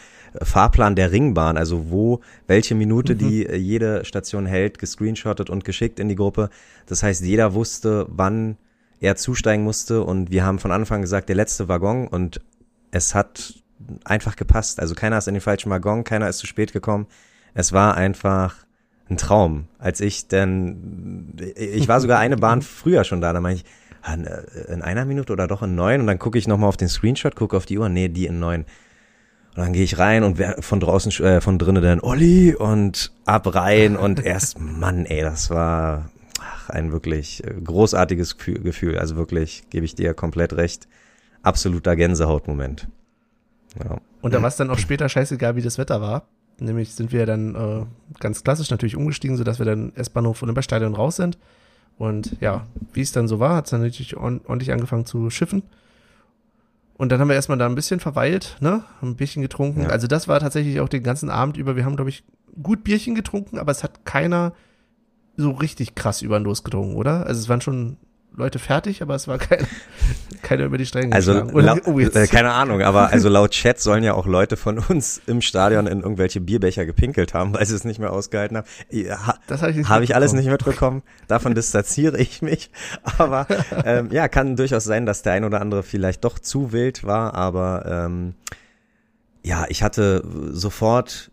Fahrplan der Ringbahn, also wo, welche Minute mhm. die äh, jede Station hält, gescreenshottet und geschickt in die Gruppe. Das heißt, jeder wusste, wann er zusteigen musste und wir haben von Anfang gesagt, der letzte Waggon und es hat einfach gepasst. Also keiner ist in den falschen Waggon, keiner ist zu spät gekommen. Es war einfach ein Traum. Als ich denn, ich war sogar eine Bahn früher schon da, da meine ich, ah, in einer Minute oder doch in neun und dann gucke ich nochmal auf den Screenshot, gucke auf die Uhr, nee, die in neun. Und dann gehe ich rein und wer von draußen, äh, von drinnen dann Olli und ab rein und erst, Mann, ey, das war ach, ein wirklich äh, großartiges Gefühl. Also wirklich, gebe ich dir komplett recht, absoluter Gänsehautmoment. Ja. Und da war es dann auch später scheißegal, wie das Wetter war. Nämlich sind wir dann äh, ganz klassisch natürlich umgestiegen, sodass wir dann S-Bahnhof Olympiastadion raus sind. Und ja, wie es dann so war, hat es dann natürlich ordentlich angefangen zu schiffen. Und dann haben wir erstmal da ein bisschen verweilt, ne? Ein Bierchen getrunken. Ja. Also das war tatsächlich auch den ganzen Abend über. Wir haben, glaube ich, gut Bierchen getrunken, aber es hat keiner so richtig krass über den Los getrunken, oder? Also es waren schon Leute fertig, aber es war kein, keiner über die Stränge Also laut, oh, äh, keine Ahnung, aber also laut Chat sollen ja auch Leute von uns im Stadion in irgendwelche Bierbecher gepinkelt haben, weil sie es nicht mehr ausgehalten haben. Ha, das habe ich, hab ich alles nicht mitbekommen. Davon distanziere ich mich. Aber ähm, ja, kann durchaus sein, dass der ein oder andere vielleicht doch zu wild war, aber ähm, ja, ich hatte sofort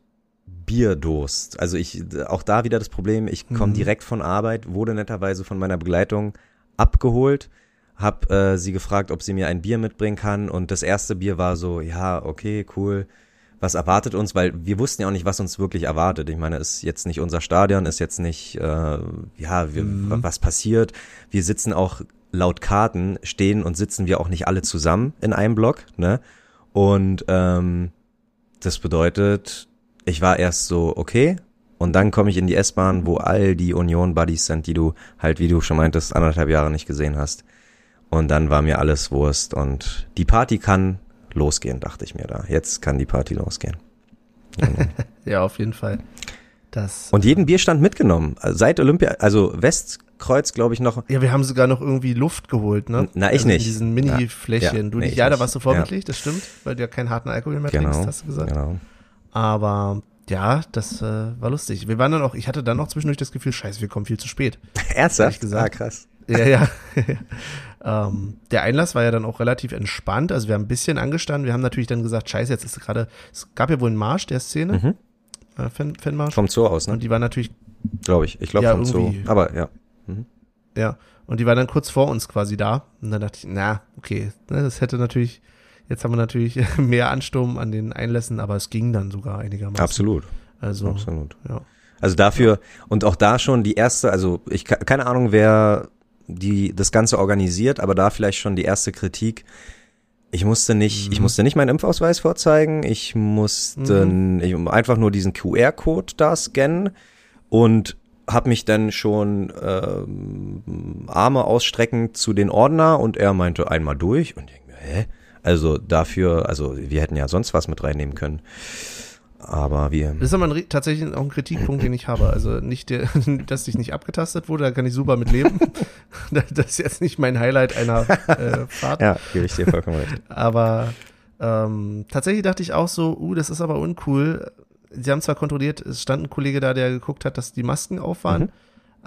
Bierdurst. Also ich, auch da wieder das Problem, ich komme mhm. direkt von Arbeit, wurde netterweise von meiner Begleitung abgeholt, hab äh, sie gefragt, ob sie mir ein Bier mitbringen kann und das erste Bier war so, ja, okay, cool. Was erwartet uns? Weil wir wussten ja auch nicht, was uns wirklich erwartet. Ich meine, ist jetzt nicht unser Stadion, ist jetzt nicht, äh, ja, wir, mhm. was passiert. Wir sitzen auch laut Karten, stehen und sitzen wir auch nicht alle zusammen in einem Block, ne? Und ähm, das bedeutet, ich war erst so, okay, und dann komme ich in die S-Bahn, wo all die Union-Buddies sind, die du halt, wie du schon meintest, anderthalb Jahre nicht gesehen hast. Und dann war mir alles Wurst und die Party kann losgehen, dachte ich mir da. Jetzt kann die Party losgehen. ja, auf jeden Fall. Das, Und jeden Bierstand mitgenommen. Seit Olympia, also Westkreuz, glaube ich, noch. ja, wir haben sogar noch irgendwie Luft geholt, ne? Na, ich also nicht. In diesen Mini-Fläschchen. Ja, du nee, nicht, ich ja, da warst du vorbildlich, das stimmt, weil du ja keinen harten Alkohol mehr Genau. trinkst, hast du gesagt. genau. Aber ja, das äh, war lustig. Wir waren dann auch, ich hatte dann auch zwischendurch das Gefühl, scheiße, wir kommen viel zu spät. Ernsthaft? Gesagt. Ah, krass. Ja, ja. ähm, der Einlass war ja dann auch relativ entspannt. Also wir haben ein bisschen angestanden. Wir haben natürlich dann gesagt, scheiße, jetzt ist gerade, es gab ja wohl einen Marsch der Szene, Mhm. äh, Fan, Fanmarsch. Vom Zoo aus, ne? Und die war natürlich, Glaube ich. Ich glaube Ja, vom Zoo. Aber ja. ja, und die war dann kurz vor uns quasi da. Und dann dachte ich, na, okay, ne, das hätte natürlich, jetzt haben wir natürlich mehr Ansturm an den Einlässen, aber es ging dann sogar einigermaßen. Absolut. Also, Absolut. ja. Also dafür und auch da schon die erste, also ich ke- keine Ahnung, wer die das Ganze organisiert, aber da vielleicht schon die erste Kritik. Ich musste nicht, ich Mhm. musste nicht meinen Impfausweis vorzeigen, ich musste Mhm. ich, einfach nur diesen QR-Code da scannen und habe mich dann schon ähm, Arme ausstrecken zu den Ordner und er meinte einmal durch und ich denk mir, hä? Also dafür, also wir hätten ja sonst was mit reinnehmen können. Aber wir. Das ist aber ein, tatsächlich auch ein Kritikpunkt, den ich habe. Also nicht, der, dass ich nicht abgetastet wurde, da kann ich super mit leben. das ist jetzt nicht mein Highlight einer äh, Fahrt. Ja, gebe ich dir vollkommen recht. Aber ähm, tatsächlich dachte ich auch so, uh, das ist aber uncool. Sie haben zwar kontrolliert, es stand ein Kollege da, der geguckt hat, dass die Masken auf waren Mhm.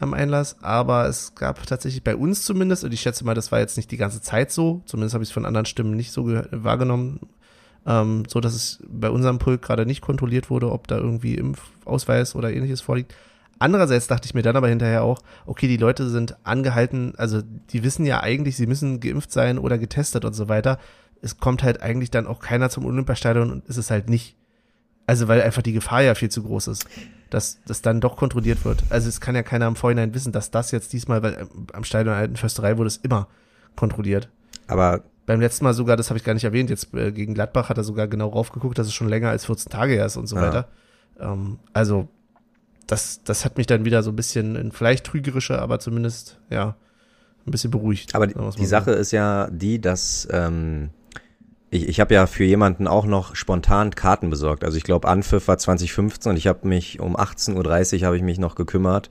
Am Einlass, aber es gab tatsächlich bei uns zumindest, und ich schätze mal, das war jetzt nicht die ganze Zeit so, zumindest habe ich es von anderen Stimmen nicht so wahrgenommen, ähm, so dass es bei unserem Pulk gerade nicht kontrolliert wurde, ob da irgendwie Impfausweis oder ähnliches vorliegt. Andererseits dachte ich mir dann aber hinterher auch, okay, die Leute sind angehalten, also die wissen ja eigentlich, sie müssen geimpft sein oder getestet und so weiter. Es kommt halt eigentlich dann auch keiner zum Olympiastadion und ist es halt nicht. Also weil einfach die Gefahr ja viel zu groß ist, dass das dann doch kontrolliert wird. Also es kann ja keiner im Vorhinein wissen, dass das jetzt diesmal, weil ähm, am Stadion der Alten Försterei wurde es immer kontrolliert. Aber Beim letzten Mal sogar, das habe ich gar nicht erwähnt, jetzt äh, gegen Gladbach hat er sogar genau raufgeguckt, dass es schon länger als 14 Tage her ist und so Ja. weiter. Ähm, also das, das hat mich dann wieder so ein bisschen in vielleicht trügerische, aber zumindest, ja, ein bisschen beruhigt. Aber die, die. Sache ist ja die, dass ähm, ich, ich habe ja für jemanden auch noch spontan Karten besorgt. Also ich glaube, Anpfiff war 2015 und ich habe mich um 18.30 Uhr habe ich mich noch gekümmert.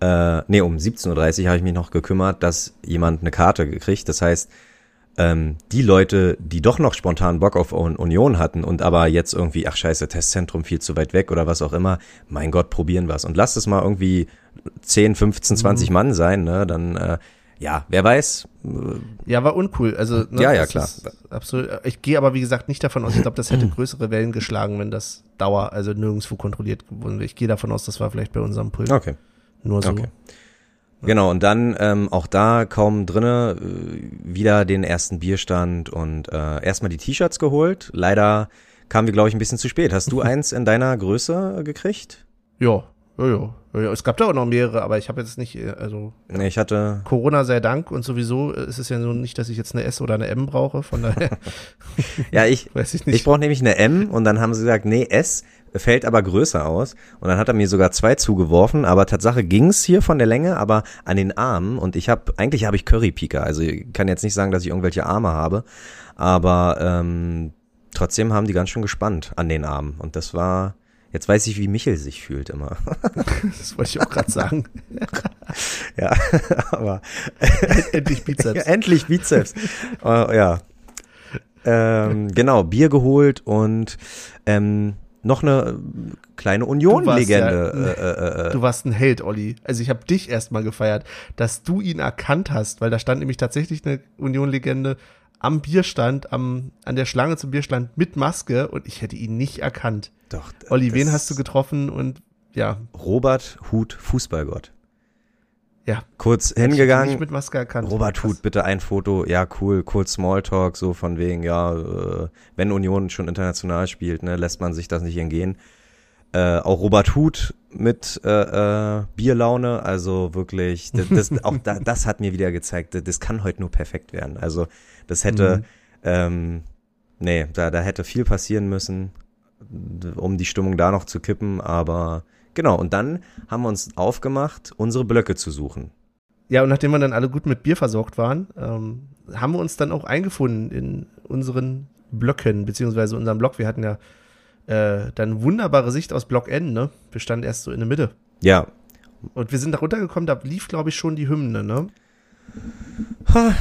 Äh, nee, um 17.30 Uhr habe ich mich noch gekümmert, dass jemand eine Karte gekriegt. Das heißt, ähm, die Leute, die doch noch spontan Bock auf Un- Union hatten und aber jetzt irgendwie, ach scheiße, Testzentrum viel zu weit weg oder was auch immer, mein Gott, probieren wir's. Und lasst es mal irgendwie 10, 15, 20 Mann sein, ne? Dann, äh, ja, wer weiß, Ja, war uncool. Also, ne, Ja, ja, klar. Absolut. Ich gehe aber, wie gesagt, nicht davon aus. Ich glaube, das hätte größere Wellen geschlagen, wenn das Dauer, also nirgendwo kontrolliert geworden wäre. Ich gehe davon aus, das war vielleicht bei unserem Pult okay. nur so. okay. Genau, und dann ähm, auch da kaum drinne äh, wieder den ersten Bierstand und äh, erstmal die T-Shirts geholt. Leider kamen wir, glaube ich, ein bisschen zu spät. Hast du eins in deiner Größe gekriegt? Ja, ja, ja. ja. Es gab da auch noch mehrere, aber ich habe jetzt nicht, äh, also Nee, ich hatte. Corona sei Dank und sowieso ist es ja so nicht, dass ich jetzt eine S oder eine M brauche, von daher Ja, ich, weiß ich nicht. ich brauche nämlich eine M und dann haben sie gesagt, nee, S fällt aber größer aus. Und dann hat er mir sogar zwei zugeworfen, aber Tatsache ging's hier von der Länge, aber an den Armen und ich habe, eigentlich habe ich Currypiker, also ich kann jetzt nicht sagen, dass ich irgendwelche Arme habe, aber ähm, trotzdem haben die ganz schön gespannt an den Armen und das war, jetzt weiß ich, wie Michel sich fühlt immer. das wollte ich auch gerade sagen. ja, aber Endlich Ja, Bizeps. endlich Bizeps. äh, ja. Ähm, genau, Bier geholt und ähm, noch eine kleine Union-Legende. Du warst äh, äh, äh, Du warst ein Held, Olli. Also ich habe dich erstmal gefeiert, dass du ihn erkannt hast, weil da stand nämlich tatsächlich eine Union-Legende am Bierstand, am, an der Schlange zum Bierstand mit Maske und ich hätte ihn nicht erkannt. doch, Olli, wen hast du getroffen und ja, Robert Huth, Fußballgott. Ja. Kurz hingegangen. nicht mit Maske erkannt. Robert Huth, bitte ein Foto. Ja, cool, cool Smalltalk, so von wegen, ja, äh, wenn Union schon international spielt, ne, lässt man sich das nicht entgehen. Äh, auch Robert Huth mit äh, äh, Bierlaune, also wirklich, das, das, auch da, das hat mir wieder gezeigt, das, das kann heute nur perfekt werden. Also das hätte, Mhm. ähm, nee, da, da hätte viel passieren müssen, um die Stimmung da noch zu kippen, aber genau, und dann haben wir uns aufgemacht, unsere Blöcke zu suchen. Ja, und nachdem wir dann alle gut mit Bier versorgt waren, ähm, haben wir uns dann auch eingefunden in unseren Blöcken, beziehungsweise unserem Block. Wir hatten ja äh, dann wunderbare Sicht aus Block N, ne? Wir standen erst so in der Mitte. Ja. Und wir sind da runtergekommen, da lief, glaube ich, schon die Hymne, ne?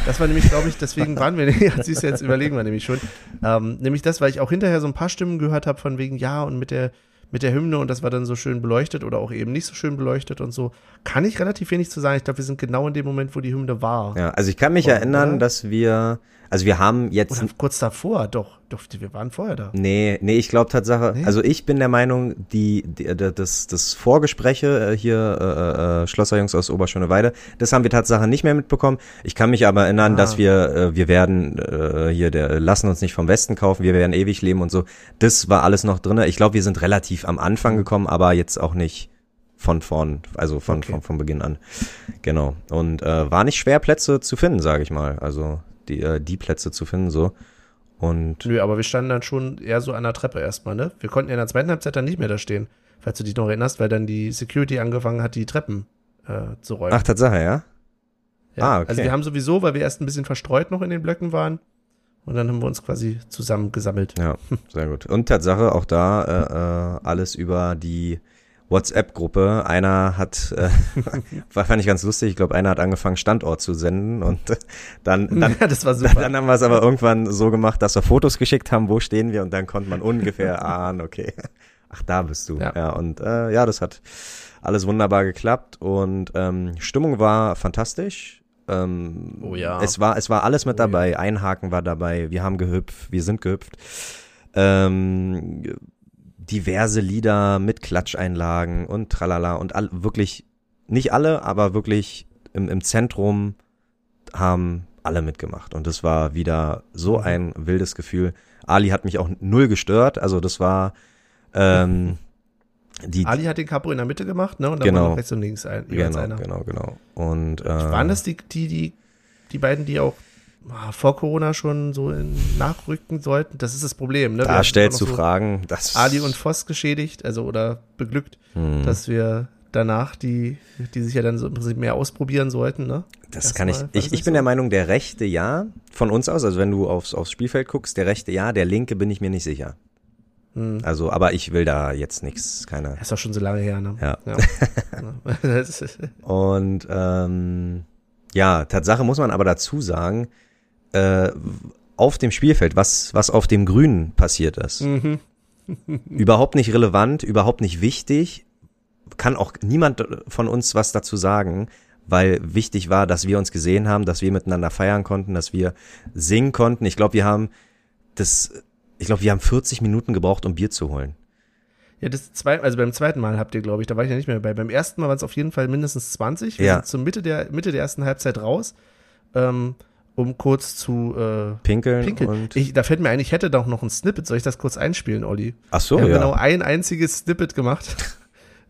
Das war nämlich, glaube ich, deswegen waren wir, siehst du, jetzt überlegen wir nämlich schon. Ähm, nämlich das, weil ich auch hinterher so ein paar Stimmen gehört habe von wegen, ja, und mit der, mit der Hymne und das war dann so schön beleuchtet oder auch eben nicht so schön beleuchtet und so, kann ich relativ wenig zu sagen. Ich glaube, wir sind genau in dem Moment, wo die Hymne war. Ja, also ich kann mich Oder? erinnern, dass wir, also wir haben jetzt Oder kurz davor, doch, doch, wir waren vorher da. Nee, nee, ich glaube Tatsache, Nee? also ich bin der Meinung, die, die äh, das, das Vorgespräche äh, hier äh, äh, Schlosserjungs aus Oberschöneweide, das haben wir Tatsache nicht mehr mitbekommen. Ich kann mich aber erinnern, Ah. dass wir äh, wir werden äh, hier der lassen uns nicht vom Westen kaufen, wir werden ewig leben und so. Das war alles noch drinne. Ich glaube, wir sind relativ am Anfang gekommen, aber jetzt auch nicht von vorn, also von Okay. von, von Beginn an. Genau. Und äh, war nicht schwer Plätze zu finden, sage ich mal. Also die äh, die Plätze zu finden so. Und Nö, aber wir standen dann schon eher so an der Treppe erstmal, ne? Wir konnten ja in der zweiten Halbzeit dann nicht mehr da stehen, falls du dich noch erinnerst, weil dann die Security angefangen hat, die Treppen äh, zu räumen. ach Tatsache, ja? ja. ah, okay. Also wir haben sowieso, weil wir erst ein bisschen verstreut noch in den Blöcken waren, und dann haben wir uns quasi zusammen gesammelt. Ja, sehr gut. Und Tatsache, auch da äh, äh, alles über die WhatsApp-Gruppe. Einer hat, äh, war fand ich ganz lustig, ich glaube, einer hat angefangen, Standort zu senden und dann, dann, ja, das war super. dann haben wir es aber irgendwann so gemacht, dass wir Fotos geschickt haben, wo stehen wir und dann konnte man ungefähr ahnen, okay, ach, da bist du. Ja. Ja, und äh, ja, das hat alles wunderbar geklappt und ähm, Stimmung war fantastisch. Ähm, Oh ja. Es war, es war alles mit Oh ja. dabei. Einhaken war dabei. Wir haben gehüpft, wir sind gehüpft. Ähm, diverse Lieder mit Klatscheinlagen und tralala und all, wirklich, nicht alle, aber wirklich im, im Zentrum haben alle mitgemacht. Und das war wieder so Mhm. ein wildes Gefühl. Ali hat mich auch null gestört. Also das war ähm, die Ali hat den Capo in der Mitte gemacht, ne? Und dann Genau. war rechts und links ein, genau, einer. genau, genau. Und äh, Waren das die, die, die, die beiden, die auch vor Corona schon so in, nachrücken sollten? Das ist das Problem, ne? Da stellst du so Fragen. Das Ali und Voss geschädigt, also oder beglückt, Hm. dass wir danach die, die sich ja dann so im Prinzip mehr ausprobieren sollten, ne? Das kann ich. Ich, ich bin so? der Meinung, der rechte ja, von uns aus, also wenn du aufs, aufs Spielfeld guckst, der rechte ja, der linke bin ich mir nicht sicher. Hm. Also, aber ich will da jetzt nichts, keine. Das ist auch schon so lange her, ne? Ja. ja. Und ähm, ja, Tatsache muss man aber dazu sagen, äh, auf dem Spielfeld, was, was auf dem Grünen passiert ist, mhm. überhaupt nicht relevant, überhaupt nicht wichtig, kann auch niemand von uns was dazu sagen, weil wichtig war, dass wir uns gesehen haben, dass wir miteinander feiern konnten, dass wir singen konnten. Ich glaube, wir haben das, ich glaube, wir haben 40 Minuten gebraucht, um Bier zu holen. Ja, das zwei, also beim zweiten Mal habt ihr, glaube ich, da war ich ja nicht mehr dabei. Beim ersten Mal waren es auf jeden Fall mindestens 20. Wir Ja. sind zur Mitte der, Mitte der ersten Halbzeit raus, ähm, um kurz zu äh, Pinkeln, pinkeln. und Ich, da fällt mir ein, ich hätte doch noch ein Snippet. Soll ich das kurz einspielen, Olli? ach so, ja, genau ein einziges Snippet gemacht.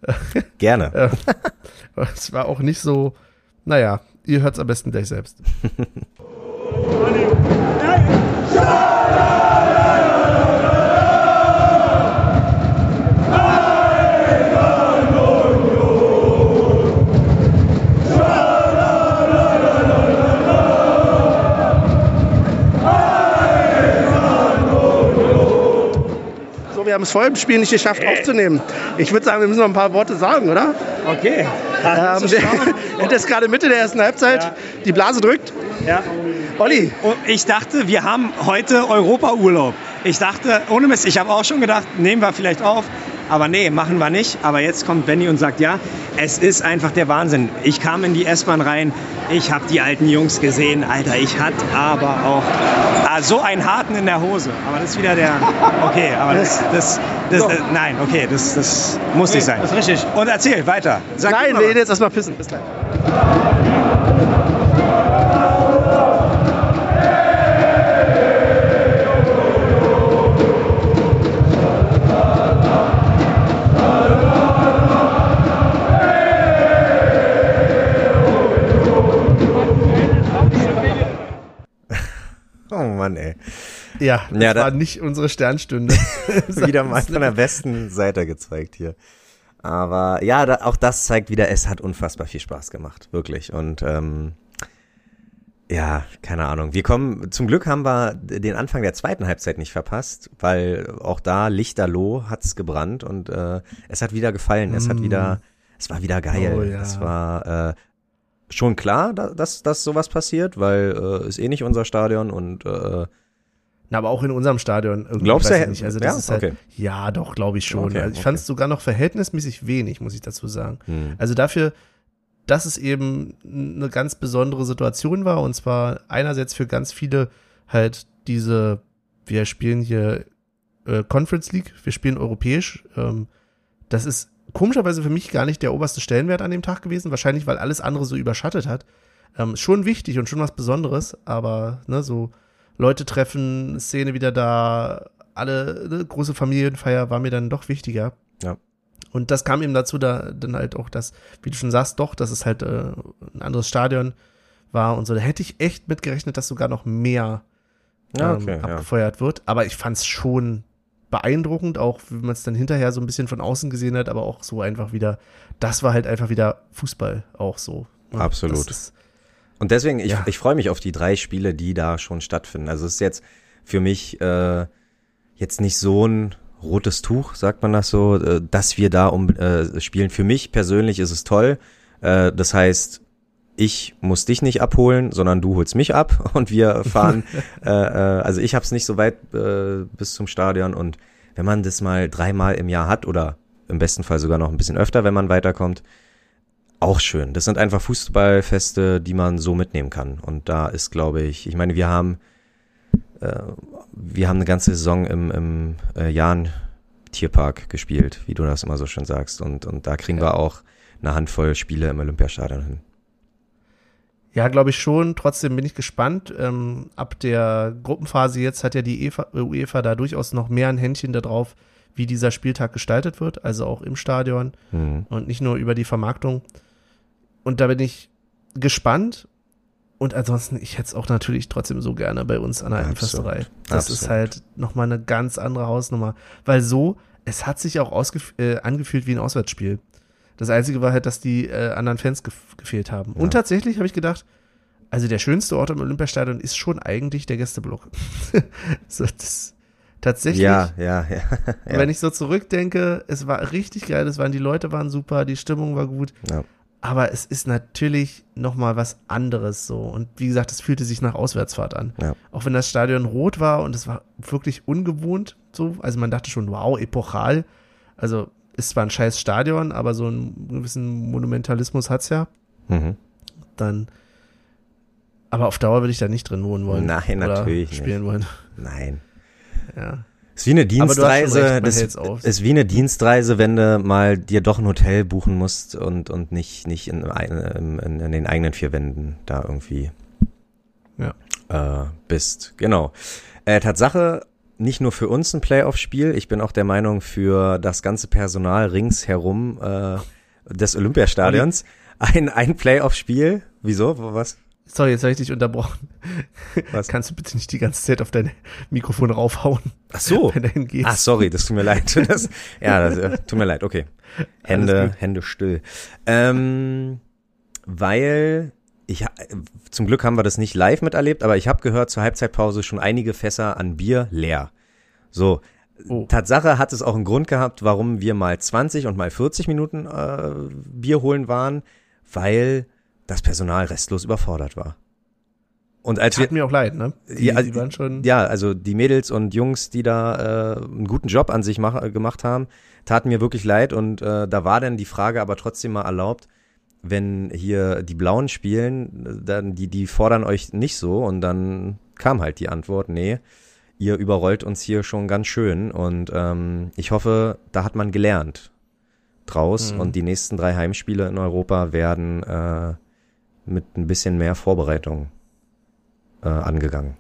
gerne. Äh, Es war auch nicht so, naja, ihr hört es am besten gleich selbst. haben es vor dem Spiel nicht geschafft aufzunehmen. Ich würde sagen, wir müssen noch ein paar Worte sagen, oder? Okay. Ähm, der, das ist gerade Mitte der ersten Halbzeit. Die Blase drückt. Ja. Olli, ich dachte, wir haben heute Europa-Urlaub. Ich dachte, ohne Mist, ich habe auch schon gedacht, nehmen wir vielleicht auf. Aber nee, machen wir nicht. Aber jetzt kommt Benny und sagt, ja, es ist einfach der Wahnsinn. Ich kam in die S-Bahn rein, ich habe die alten Jungs gesehen. Alter, ich hatte aber auch ah, so einen harten in der Hose. Aber das ist wieder der, okay, aber das, das, das, äh, nein, okay, das, das muss nicht sein. das ist richtig. Und erzähl weiter. Sag nein, wir gehen jetzt erstmal pissen. Bis gleich. Mann, ey. ja, das Ja, da- war nicht unsere Sternstunde. wieder mal von der besten Seite gezeigt hier. Aber ja, da, auch das zeigt wieder, es hat unfassbar viel Spaß gemacht, wirklich. Und ähm, Ja, keine Ahnung. Wir kommen, zum Glück haben wir den Anfang der zweiten Halbzeit nicht verpasst, weil auch da lichterloh hat's gebrannt und äh, es hat wieder gefallen. Es hat Mm. wieder, es war wieder geil. Oh, ja. Es war äh, schon klar, da- dass, dass sowas passiert, weil äh, ist eh nicht unser Stadion und äh, Na, aber auch in unserem Stadion. Glaubst du, nicht. Also das ja? ist halt, Okay. ja, doch, glaube ich schon. Okay, also ich okay. fand es sogar noch verhältnismäßig wenig, muss ich dazu sagen. hm, Also dafür, dass es eben eine ganz besondere Situation war und zwar einerseits für ganz viele halt diese, wir spielen hier äh, Conference League, wir spielen europäisch. Ähm, das ist komischerweise für mich gar nicht der oberste Stellenwert an dem Tag gewesen, wahrscheinlich weil alles andere so überschattet hat. Ähm, schon wichtig und schon was Besonderes, aber ne, so Leute treffen, Szene wieder da, alle ne, große Familienfeier war mir dann doch wichtiger. Ja. Und das kam eben dazu, da dann halt auch das, wie du schon sagst, doch, dass es halt äh, ein anderes Stadion war und so. Da hätte ich echt mitgerechnet, dass sogar noch mehr ja, ähm, okay, ja. abgefeuert wird. Aber ich fand es schon beeindruckend, auch wenn man es dann hinterher so ein bisschen von außen gesehen hat, aber auch so einfach wieder, das war halt einfach wieder Fußball auch so. Und Absolut. ist- Und deswegen, ich, Ja. ich freue mich auf die drei Spiele, die da schon stattfinden. Also es ist jetzt für mich äh, jetzt nicht so ein rotes Tuch, sagt man das so, äh, dass wir da um äh, spielen. Für mich persönlich ist es toll. Äh, das heißt, ich muss dich nicht abholen, sondern du holst mich ab und wir fahren. äh, äh, also ich habe es nicht so weit äh, bis zum Stadion und wenn man das mal dreimal im Jahr hat oder im besten Fall sogar noch ein bisschen öfter, wenn man weiterkommt, auch schön. Das sind einfach Fußballfeste, die man so mitnehmen kann. Und da ist, glaube ich, ich meine, wir haben, äh, wir haben eine ganze Saison im, im äh, Jahn Tierpark gespielt, wie du das immer so schön sagst. Und, und da kriegen wir auch eine Handvoll Spiele im Olympiastadion hin. Ja, glaube ich schon. Trotzdem bin ich gespannt. Ähm, ab der Gruppenphase jetzt hat ja die EFA, UEFA da durchaus noch mehr ein Händchen darauf, wie dieser Spieltag gestaltet wird, also auch im Stadion Mhm. und nicht nur über die Vermarktung. Und da bin ich gespannt. Und ansonsten, ich hätte es auch natürlich trotzdem so gerne bei uns an der. Alpenfesterei. Das ist Absolut. halt nochmal eine ganz andere Hausnummer. Weil so, es hat sich auch äh, angefühlt wie ein Auswärtsspiel. Das Einzige war halt, dass die äh, anderen Fans gef gefehlt haben. Ja. Und tatsächlich habe ich gedacht, also der schönste Ort im Olympiastadion ist schon eigentlich der Gästeblock. so, das, tatsächlich, Ja, ja, ja. ja. wenn ich so zurückdenke, es war richtig geil, es waren, die Leute waren super, die Stimmung war gut. Ja. Aber es ist natürlich nochmal was anderes so. Und wie gesagt, es fühlte sich nach Auswärtsfahrt an. Ja. Auch wenn das Stadion rot war und es war wirklich ungewohnt so. Also man dachte schon, wow, epochal. Also ist zwar ein scheiß Stadion, aber so einen gewissen Monumentalismus hat's ja. Mhm. Dann. Aber auf Dauer würde ich da nicht drin wohnen wollen. Nein, oder natürlich nicht. spielen wollen. Nein. Ja. Ist wie eine Dienstreise, recht, das auf. ist wie eine Dienstreise, wenn du mal dir doch ein Hotel buchen musst und, und nicht, nicht in, in, in den eigenen vier Wänden da irgendwie Ja. äh, bist. Genau. Äh, Tatsache, nicht nur für uns ein Playoff-Spiel, ich bin auch der Meinung für das ganze Personal ringsherum äh, des Olympiastadions ein, ein Playoff-Spiel. Wieso? Wo- Was? Sorry, jetzt habe ich dich unterbrochen. Was? Kannst du bitte nicht die ganze Zeit auf dein Mikrofon raufhauen, Ach so. wenn du? Ah, sorry, das tut mir leid. Das, ja, das, äh, tut mir leid, okay. Hände. Hände still. Ähm, weil ich ha- zum Glück haben wir das nicht live miterlebt, aber ich habe gehört zur Halbzeitpause schon einige Fässer an Bier leer. So, Oh. Tatsache hat es auch einen Grund gehabt, warum wir mal 20 und mal 40 Minuten äh, Bier holen waren, weil das Personal restlos überfordert war. Und als wir Tat mir auch leid, ne? Die, Ja, also- die waren schon. ja, also die Mädels und Jungs, die da äh, einen guten Job an sich mach, äh, gemacht haben, taten mir wirklich leid und äh, da war dann die Frage aber trotzdem mal erlaubt, wenn hier die Blauen spielen, dann die die fordern euch nicht so und dann kam halt die Antwort, nee, ihr überrollt uns hier schon ganz schön und ähm, ich hoffe, da hat man gelernt draus Mhm. und die nächsten drei Heimspiele in Europa werden äh, mit ein bisschen mehr Vorbereitung äh, angegangen.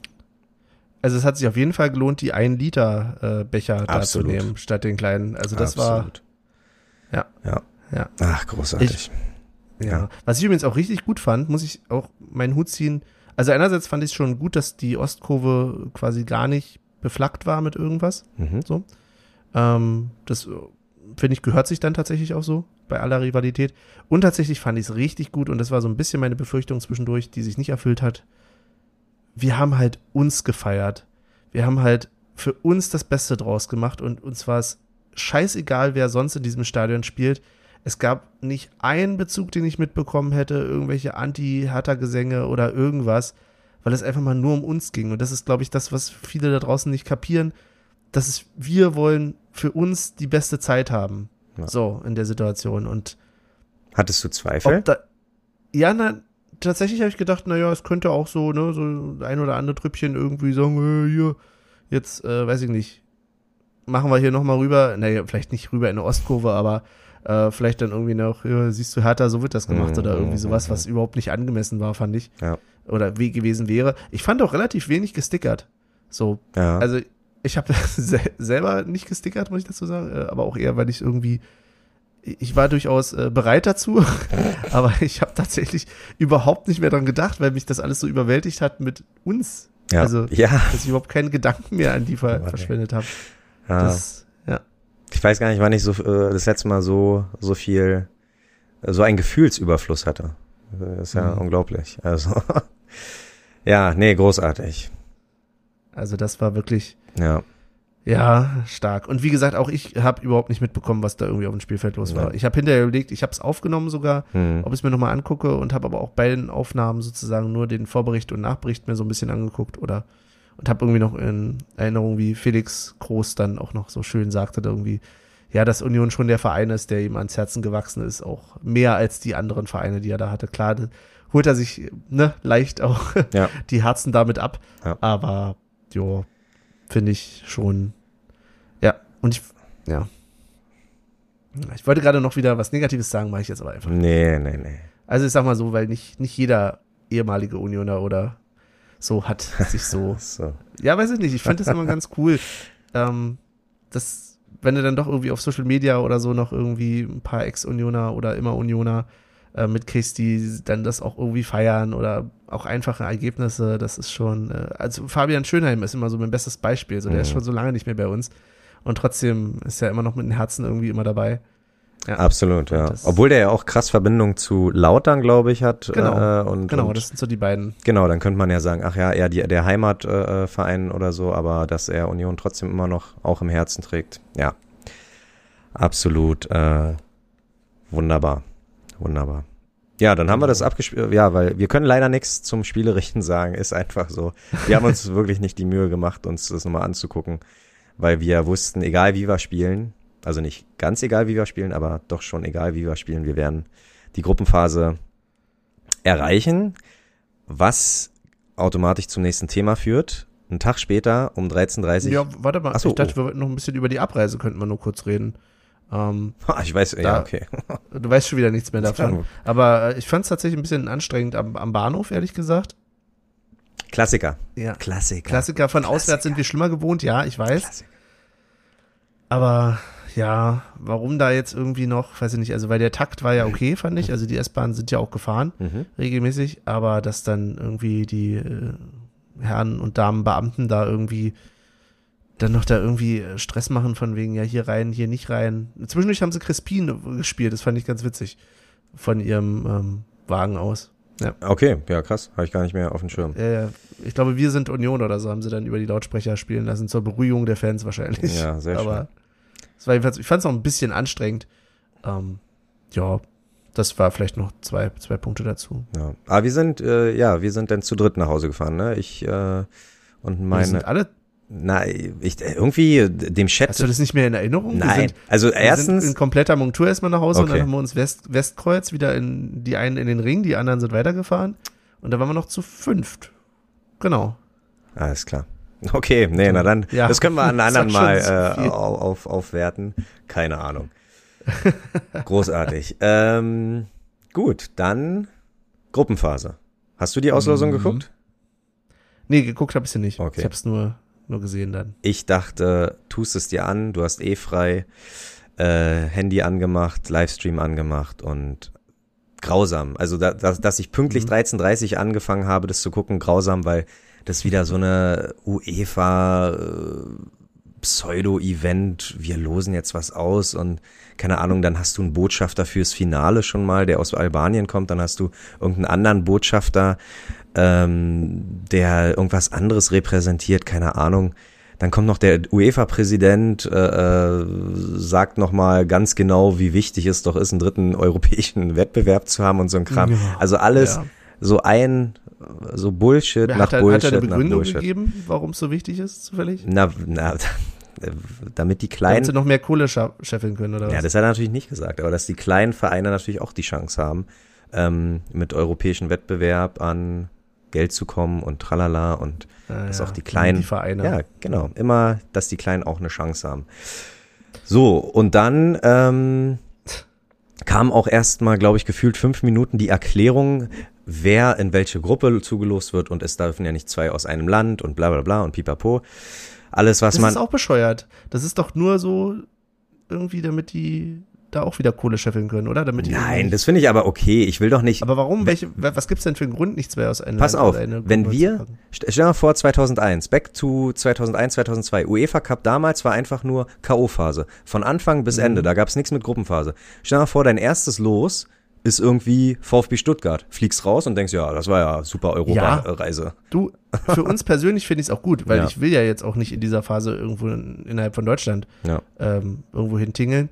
Also es hat sich auf jeden Fall gelohnt, die 1 Liter äh, Becher da zu nehmen, statt den kleinen. Also das Absolut. Ja. Ja. Ja. Ach, großartig. war, ja. Ja. Was ich übrigens auch richtig gut fand, muss ich auch meinen Hut ziehen. Also einerseits fand ich es schon gut, dass die Ostkurve quasi gar nicht beflaggt war mit irgendwas. Mhm. Ähm, das finde ich gehört sich dann tatsächlich auch so bei aller Rivalität. Und tatsächlich fand ich es richtig gut und das war so ein bisschen meine Befürchtung zwischendurch, die sich nicht erfüllt hat. wir haben halt uns gefeiert. Wir haben halt für uns das Beste draus gemacht und uns war es scheißegal, wer sonst in diesem Stadion spielt. Es gab nicht einen Bezug, den ich mitbekommen hätte, irgendwelche Anti-Hertha-Gesänge oder irgendwas, weil es einfach mal nur um uns ging. Und das ist, glaube ich, das, was viele da draußen nicht kapieren, dass es, wir wollen für uns die beste Zeit haben. Ja. So, in der Situation. Und Hattest du Zweifel? da, ja, na, tatsächlich habe ich gedacht, naja, es könnte auch so, ne, so ein oder andere Trüppchen irgendwie sagen, äh, hier, jetzt, äh, weiß ich nicht, machen wir hier nochmal rüber, naja, vielleicht nicht rüber in eine Ostkurve, aber äh, vielleicht dann irgendwie noch, ja, siehst du, Hertha, so wird das gemacht Mhm, oder irgendwie mhm, sowas, mhm. was überhaupt nicht angemessen war, fand ich. Ja. Oder wie gewesen wäre. Ich fand auch relativ wenig gestickert. So, Ja. also ich habe se selber nicht gestickert, muss ich dazu sagen, äh, aber auch eher, weil ich irgendwie, ich war durchaus äh, bereit dazu, aber ich habe tatsächlich überhaupt nicht mehr dran gedacht, weil mich das alles so überwältigt hat mit uns. ja. also- ja. Dass ich überhaupt keinen Gedanken mehr an die ver ey. verschwendet habe. ja. Das. Ich weiß gar nicht, wann ich so äh, das letzte Mal so so viel äh, so einen Gefühlsüberfluss hatte. Das ist ja Mhm. unglaublich. Also ja, nee, großartig. Also das war wirklich, Ja. ja, stark. Und wie gesagt, auch ich habe überhaupt nicht mitbekommen, was da irgendwie auf dem Spielfeld los war. Nein. Ich habe hinterher überlegt, ich habe es aufgenommen sogar, Hm. ob ich es mir nochmal angucke und habe aber auch bei den Aufnahmen sozusagen nur den Vorbericht und Nachbericht mir so ein bisschen angeguckt oder und habe irgendwie noch in Erinnerung, wie Felix Groß dann auch noch so schön sagte, irgendwie, ja, dass Union schon der Verein ist, der ihm ans Herzen gewachsen ist, auch mehr als die anderen Vereine, die er da hatte. Klar, holt er sich ne, leicht auch Ja. die Herzen damit ab, Ja. aber jo, finde ich schon, ja, und ich, ja. Ich wollte gerade noch wieder was Negatives sagen, mache ich jetzt aber einfach. Nee, nee, nee. Also ich sag mal so, weil nicht, nicht jeder ehemalige Unioner oder so hat sich so. So. ja, weiß ich nicht. Ich fand das immer ganz cool. Ähm, das, wenn du dann doch irgendwie auf Social Media oder so noch irgendwie ein paar Ex-Unioner oder immer Unioner äh, mitkriegst, die dann das auch irgendwie feiern oder auch einfache Ergebnisse, das ist schon, äh, also Fabian Schönheim ist immer so mein bestes Beispiel. So, der ist Mhm. schon so lange nicht mehr bei uns. Und trotzdem ist er immer noch mit dem Herzen irgendwie immer dabei. Ja. Absolut, ja. Obwohl der ja auch krass Verbindung zu Lautern, glaube ich, hat. Genau. Äh, und, Genau, und, das sind so die beiden. genau, dann könnte man ja sagen, ach ja, eher die, der Heimatverein äh, Verein oder so, aber dass er Union trotzdem immer noch auch im Herzen trägt. Ja. Absolut äh, wunderbar. Wunderbar. Ja, dann haben wir das abgespielt. Ja, weil wir können leider nichts zum Spielerichten sagen. Ist einfach so. Wir haben uns wirklich nicht die Mühe gemacht, uns das nochmal anzugucken, weil wir wussten, egal wie wir spielen, also nicht ganz egal wie wir spielen, aber doch schon egal wie wir spielen, wir werden die Gruppenphase erreichen, was automatisch zum nächsten Thema führt. Ein Tag später um 13.30 Uhr. Ja, warte mal. Ach so, ich dachte, oh. wir wollten noch ein bisschen über die Abreise, könnten wir nur kurz reden. Ähm, Ah, Ich weiß, ja, Da- okay. du weißt schon wieder nichts mehr davon. Aber äh, ich fand es tatsächlich ein bisschen anstrengend am, am Bahnhof, ehrlich gesagt. Klassiker. Ja. Klassiker. Klassiker von auswärts sind wir schlimmer gewohnt, ja, ich weiß. Klassiker. Aber ja, warum da jetzt irgendwie noch, weiß ich nicht, also weil der Takt war ja okay, fand ich. Also die S-Bahnen sind ja auch gefahren, Mhm. regelmäßig, aber dass dann irgendwie die äh, Herren und Damen Beamten da irgendwie dann noch da irgendwie äh, Stress machen von wegen, ja, hier rein, hier nicht rein. Zwischendurch haben sie Crispin gespielt, das fand ich ganz witzig. Von ihrem ähm, Wagen aus. Okay, ja krass, habe ich gar nicht mehr auf dem Schirm. Äh, ich glaube, wir sind Union oder so, haben sie dann über die Lautsprecher spielen lassen, zur Beruhigung der Fans wahrscheinlich. Ja, sehr schön. Aber es war jedenfalls, ich fand es auch ein bisschen anstrengend. Ähm, ja, das war vielleicht noch zwei, zwei Punkte dazu. Ja. Aber wir sind, äh, ja, wir sind dann zu dritt nach Hause gefahren, ne? Ich äh, und Wir meine, sind alle, na, ich äh, irgendwie dem Chat. hast du das nicht mehr in Erinnerung? Wir Nein, sind, also wir sind erstens, in kompletter Montur erstmal nach Hause und Okay. dann haben wir uns West, Westkreuz wieder in, die einen in den Ring, die anderen sind weitergefahren. Und da waren wir noch zu fünft. Genau. alles klar. Okay, nee, na dann, Ja, das können wir an anderen Mal äh, auf, auf, aufwerten. Keine Ahnung. Großartig. ähm, gut, dann Gruppenphase. Hast du die Auslosung Mhm. geguckt? Nee, geguckt habe ich sie nicht. Okay. Ich habe es nur, nur gesehen dann. Ich dachte, tust es dir an, du hast eh frei, äh, Handy angemacht, Livestream angemacht und grausam. Also, da, dass, dass ich pünktlich Mhm. 13.30 angefangen habe, das zu gucken, grausam, weil das wieder so eine UEFA äh, Pseudo-Event, wir losen jetzt was aus und keine Ahnung, dann hast du einen Botschafter fürs Finale schon mal, der aus Albanien kommt, dann hast du irgendeinen anderen Botschafter ähm, der irgendwas anderes repräsentiert, keine Ahnung. Dann kommt noch der UEFA-Präsident, äh, äh sagt nochmal ganz genau, wie wichtig es doch ist, einen dritten europäischen Wettbewerb zu haben und so ein Kram. Ja, also alles ja. So ein, so Bullshit Wer nach hat, Bullshit hat er eine Begründung nach Bullshit. gegeben, warum es so wichtig ist, zufällig? Na, na, damit die Damit kleinen sie noch mehr Kohle scheffeln können, oder was? Ja, das hat er natürlich nicht gesagt, aber dass die kleinen Vereine natürlich auch die Chance haben, ähm, mit europäischem Wettbewerb an Geld zu kommen und tralala und Ah, dass ja, auch die kleinen, Die Vereine. ja, genau, immer, dass die Kleinen auch eine Chance haben. So, und dann ähm, kam auch erstmal, glaube ich, gefühlt fünf Minuten die Erklärung, wer in welche Gruppe zugelost wird und es dürfen ja nicht zwei aus einem Land und bla bla bla und pipapo. Alles, was das man. ist auch bescheuert. Das ist doch nur so irgendwie, damit die da auch wieder Kohle scheffeln können, oder? Damit Nein, das finde ich aber okay. Ich will doch nicht. Aber warum? Welche, wa- was gibt's denn für einen Grund, nichts mehr aus einem Pass Land auf, wenn wir, stell dir mal vor 2001, back to 2001, 2002, UEFA Cup damals war einfach nur K.O.-Phase. Von Anfang bis Mhm. Ende, da gab's nichts mit Gruppenphase. Stell dir mal vor, dein erstes Los ist irgendwie VfB Stuttgart. Fliegst raus und denkst, ja, das war ja super Europa-Reise. Du, für uns persönlich finde ich es auch gut, weil Ja. ich will ja jetzt auch nicht in dieser Phase irgendwo in, innerhalb von Deutschland Ja. ähm, irgendwo hintingeln.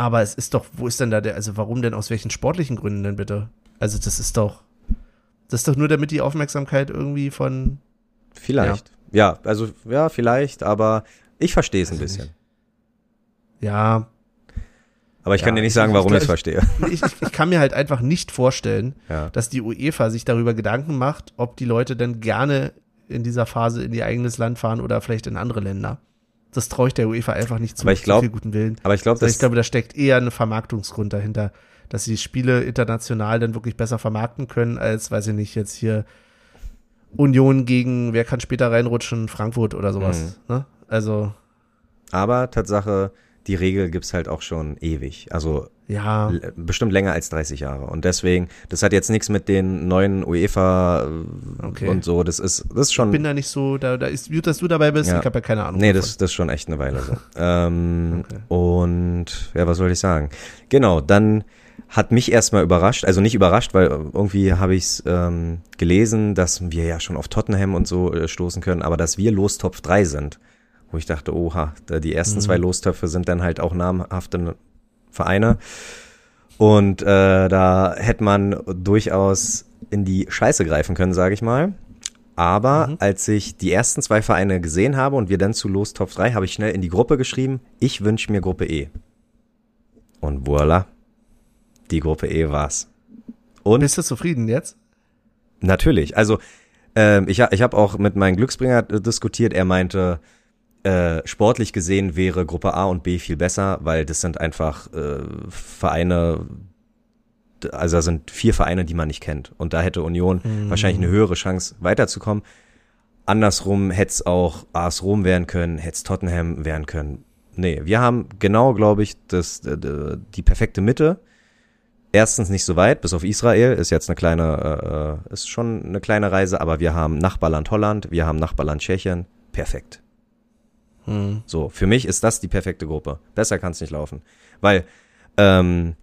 Aber es ist doch, wo ist denn da der, also warum denn, aus welchen sportlichen Gründen denn bitte? Also das ist doch, das ist doch nur damit die Aufmerksamkeit irgendwie von, Vielleicht. Ja. also, ja, vielleicht, aber ich verstehe es ein ich bisschen. ja, Aber ich kann Ja, dir nicht ich- sagen, warum ich es verstehe. ich, ich, ich kann mir halt einfach nicht vorstellen, Ja. dass die UEFA sich darüber Gedanken macht, ob die Leute denn gerne in dieser Phase in ihr eigenes Land fahren oder vielleicht in andere Länder. Das traue ich der UEFA einfach nicht zu, Aber ich zu glaub- viel guten Willen. Aber ich glaube, Also das ich glaube, da steckt eher ein Vermarktungsgrund dahinter, dass sie Spiele international dann wirklich besser vermarkten können, als, weiß ich nicht, jetzt hier Union gegen, wer kann später reinrutschen, Frankfurt oder sowas. Mhm. Ne? Also, aber Tatsache, die Regel gibt's halt auch schon ewig. Also ja, bestimmt länger als 30 Jahre. Und deswegen, das hat jetzt nichts mit den neuen UEFA äh, Okay. und so. Das ist, das ist schon. bin da nicht so, da, da ist gut, dass du dabei bist, Ja. ich habe ja keine Ahnung. nee, davon. das, das ist schon echt eine Weile so. ähm, Okay. Und ja, was soll ich sagen? Genau, dann hat mich erstmal überrascht, also nicht überrascht, weil irgendwie habe ich es ähm, gelesen, dass wir ja schon auf Tottenham und so äh, stoßen können, aber dass wir Lostopf 3 sind. Wo ich dachte, oha, die ersten Mhm. zwei Lostöpfe sind dann halt auch namhafte Vereine. Und äh, da hätte man durchaus in die Scheiße greifen können, sage ich mal. Aber Mhm. als ich die ersten zwei Vereine gesehen habe und wir dann zu Lostopf 3, habe ich schnell in die Gruppe geschrieben, ich wünsche mir Gruppe E. Und voila, die Gruppe E war's. Und Bist du zufrieden jetzt? Natürlich. Also ähm, ich, ich habe auch mit meinem Glücksbringer äh, diskutiert. Er meinte, äh, sportlich gesehen wäre Gruppe A und B viel besser, weil das sind einfach äh, Vereine, also da sind vier Vereine, die man nicht kennt. Und da hätte Union wahrscheinlich eine höhere Chance weiterzukommen. Andersrum hätte es auch AS Rom werden können, hätte es Tottenham werden können. Nee, wir haben genau, glaube ich, das, die perfekte Mitte erstens nicht so weit, bis auf Israel, ist jetzt eine kleine, äh, ist schon eine kleine Reise, aber wir haben Nachbarland Holland, wir haben Nachbarland Tschechien, perfekt. Hm. So, für mich ist das die perfekte Gruppe. Besser kann es nicht laufen. Weil ähm,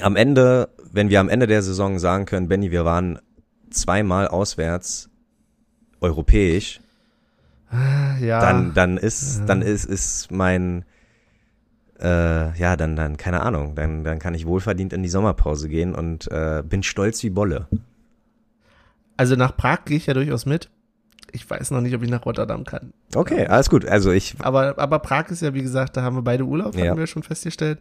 am Ende, wenn wir am Ende der Saison sagen können, Benny, wir waren zweimal auswärts europäisch, Ja. dann, dann ist, dann ist, ist mein, äh, ja, dann, dann, keine Ahnung, dann, dann kann ich wohlverdient in die Sommerpause gehen und äh, bin stolz wie Bolle. Also nach Prag gehe ich ja durchaus mit. Ich weiß noch nicht, ob ich nach Rotterdam kann. Okay, Ja. alles gut. Also ich, Aber, aber Prag ist ja, wie gesagt, da haben wir beide Urlaub, Ja. wir schon festgestellt.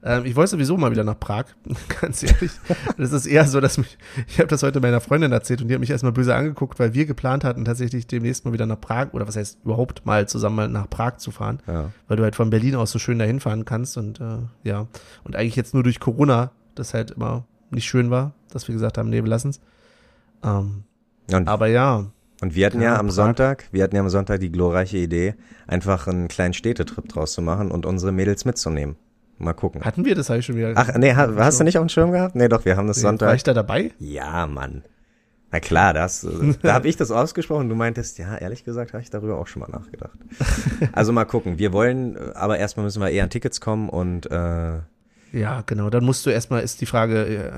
Ähm, ich wollte sowieso mal wieder nach Prag, ganz ehrlich. Das ist eher so, dass mich, ich habe das heute meiner Freundin erzählt und die hat mich erstmal böse angeguckt, weil wir geplant hatten, tatsächlich demnächst mal wieder nach Prag, oder was heißt überhaupt mal zusammen mal nach Prag zu fahren, ja, weil du halt von Berlin aus so schön dahin fahren kannst und äh, ja. Und eigentlich jetzt nur durch Corona, das halt immer nicht schön war, dass wir gesagt haben, nee, wir lassen's. Ähm, und, aber ja, und wir hatten ja, Ja, am Prag. Sonntag, wir hatten ja am Sonntag die glorreiche Idee, einfach einen kleinen Städtetrip draus zu machen und unsere Mädels mitzunehmen. Mal gucken. hatten wir das, habe ich schon wieder. Ach, nee, ha, hast du nicht auf dem Schirm gehabt? Nee, doch, wir haben das War Sonntag. ich da dabei? Ja, Mann. Na klar, das, äh, da habe ich das ausgesprochen. Du meintest, ja, ehrlich gesagt, habe ich darüber auch schon mal nachgedacht. Also mal gucken. Wir wollen, äh, aber erstmal müssen wir eher an Tickets kommen und äh, Ja, genau. Dann musst du erstmal, ist die Frage, äh,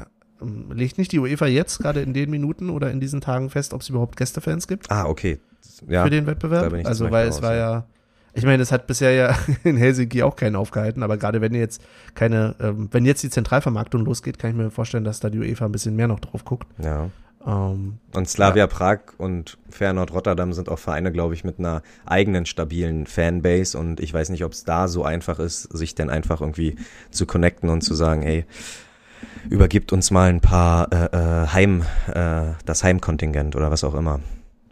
legt nicht die UEFA jetzt gerade in den Minuten oder in diesen Tagen fest, ob es überhaupt Gästefans gibt Ah, okay. Ja, für den Wettbewerb? Also weil es war ja, ich meine, es hat bisher ja in Helsinki auch keinen aufgehalten, aber gerade wenn jetzt keine, ähm, wenn jetzt die Zentralvermarktung losgeht, kann ich mir vorstellen, dass da die UEFA ein bisschen mehr noch drauf guckt. ja. Ähm, Und Slavia Prag und Feyenoord Rotterdam sind auch Vereine, glaube ich, mit einer eigenen stabilen Fanbase und ich weiß nicht, ob es da so einfach ist, sich denn einfach irgendwie zu connecten und zu sagen, hey, übergibt uns mal ein paar äh, äh, Heim, äh, das Heimkontingent oder was auch immer.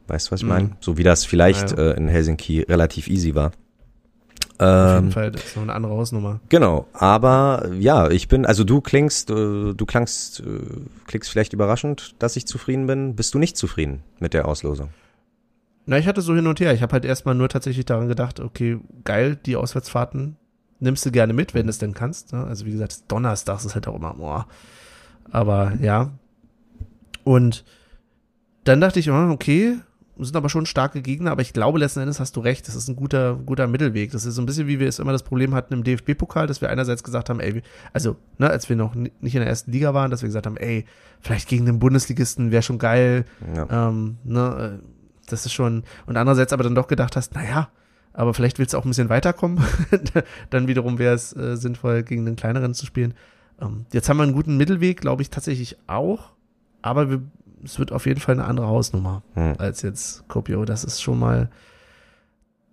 Weißt du, was ich Mhm. meine? So wie das vielleicht Ja, äh, in Helsinki relativ easy war. auf Ähm, jeden Fall, das ist noch eine andere Hausnummer. Genau, aber ja, ich bin, also du klingst, äh, du klangst, äh, klingst vielleicht überraschend, dass ich zufrieden bin. Bist du nicht zufrieden mit der Auslosung? Na, ich hatte so hin und her. Ich habe halt erstmal nur tatsächlich daran gedacht, okay, geil, die Auswärtsfahrten nimmst du gerne mit, wenn du es denn kannst. Ne? Also wie gesagt, Donnerstags ist halt auch immer, boah. Aber ja. Und dann dachte ich, okay, sind aber schon starke Gegner, aber ich glaube letzten Endes hast du recht, das ist ein guter, guter Mittelweg. Das ist so ein bisschen wie wir es immer das Problem hatten im DFB-Pokal, dass wir einerseits gesagt haben, ey, also, ne, als wir noch ni- nicht in der ersten Liga waren, dass wir gesagt haben, ey, vielleicht gegen den Bundesligisten wäre schon geil, Ja. ähm, ne, äh, das ist schon, und andererseits aber dann doch gedacht hast, naja, aber vielleicht willst du auch ein bisschen weiterkommen. dann wiederum wäre es äh, sinnvoll, gegen den kleineren zu spielen. Ähm, jetzt haben wir einen guten Mittelweg, glaube ich tatsächlich auch, aber wir, es wird auf jeden Fall eine andere Hausnummer Hm. als jetzt Kopio. Das ist schon mal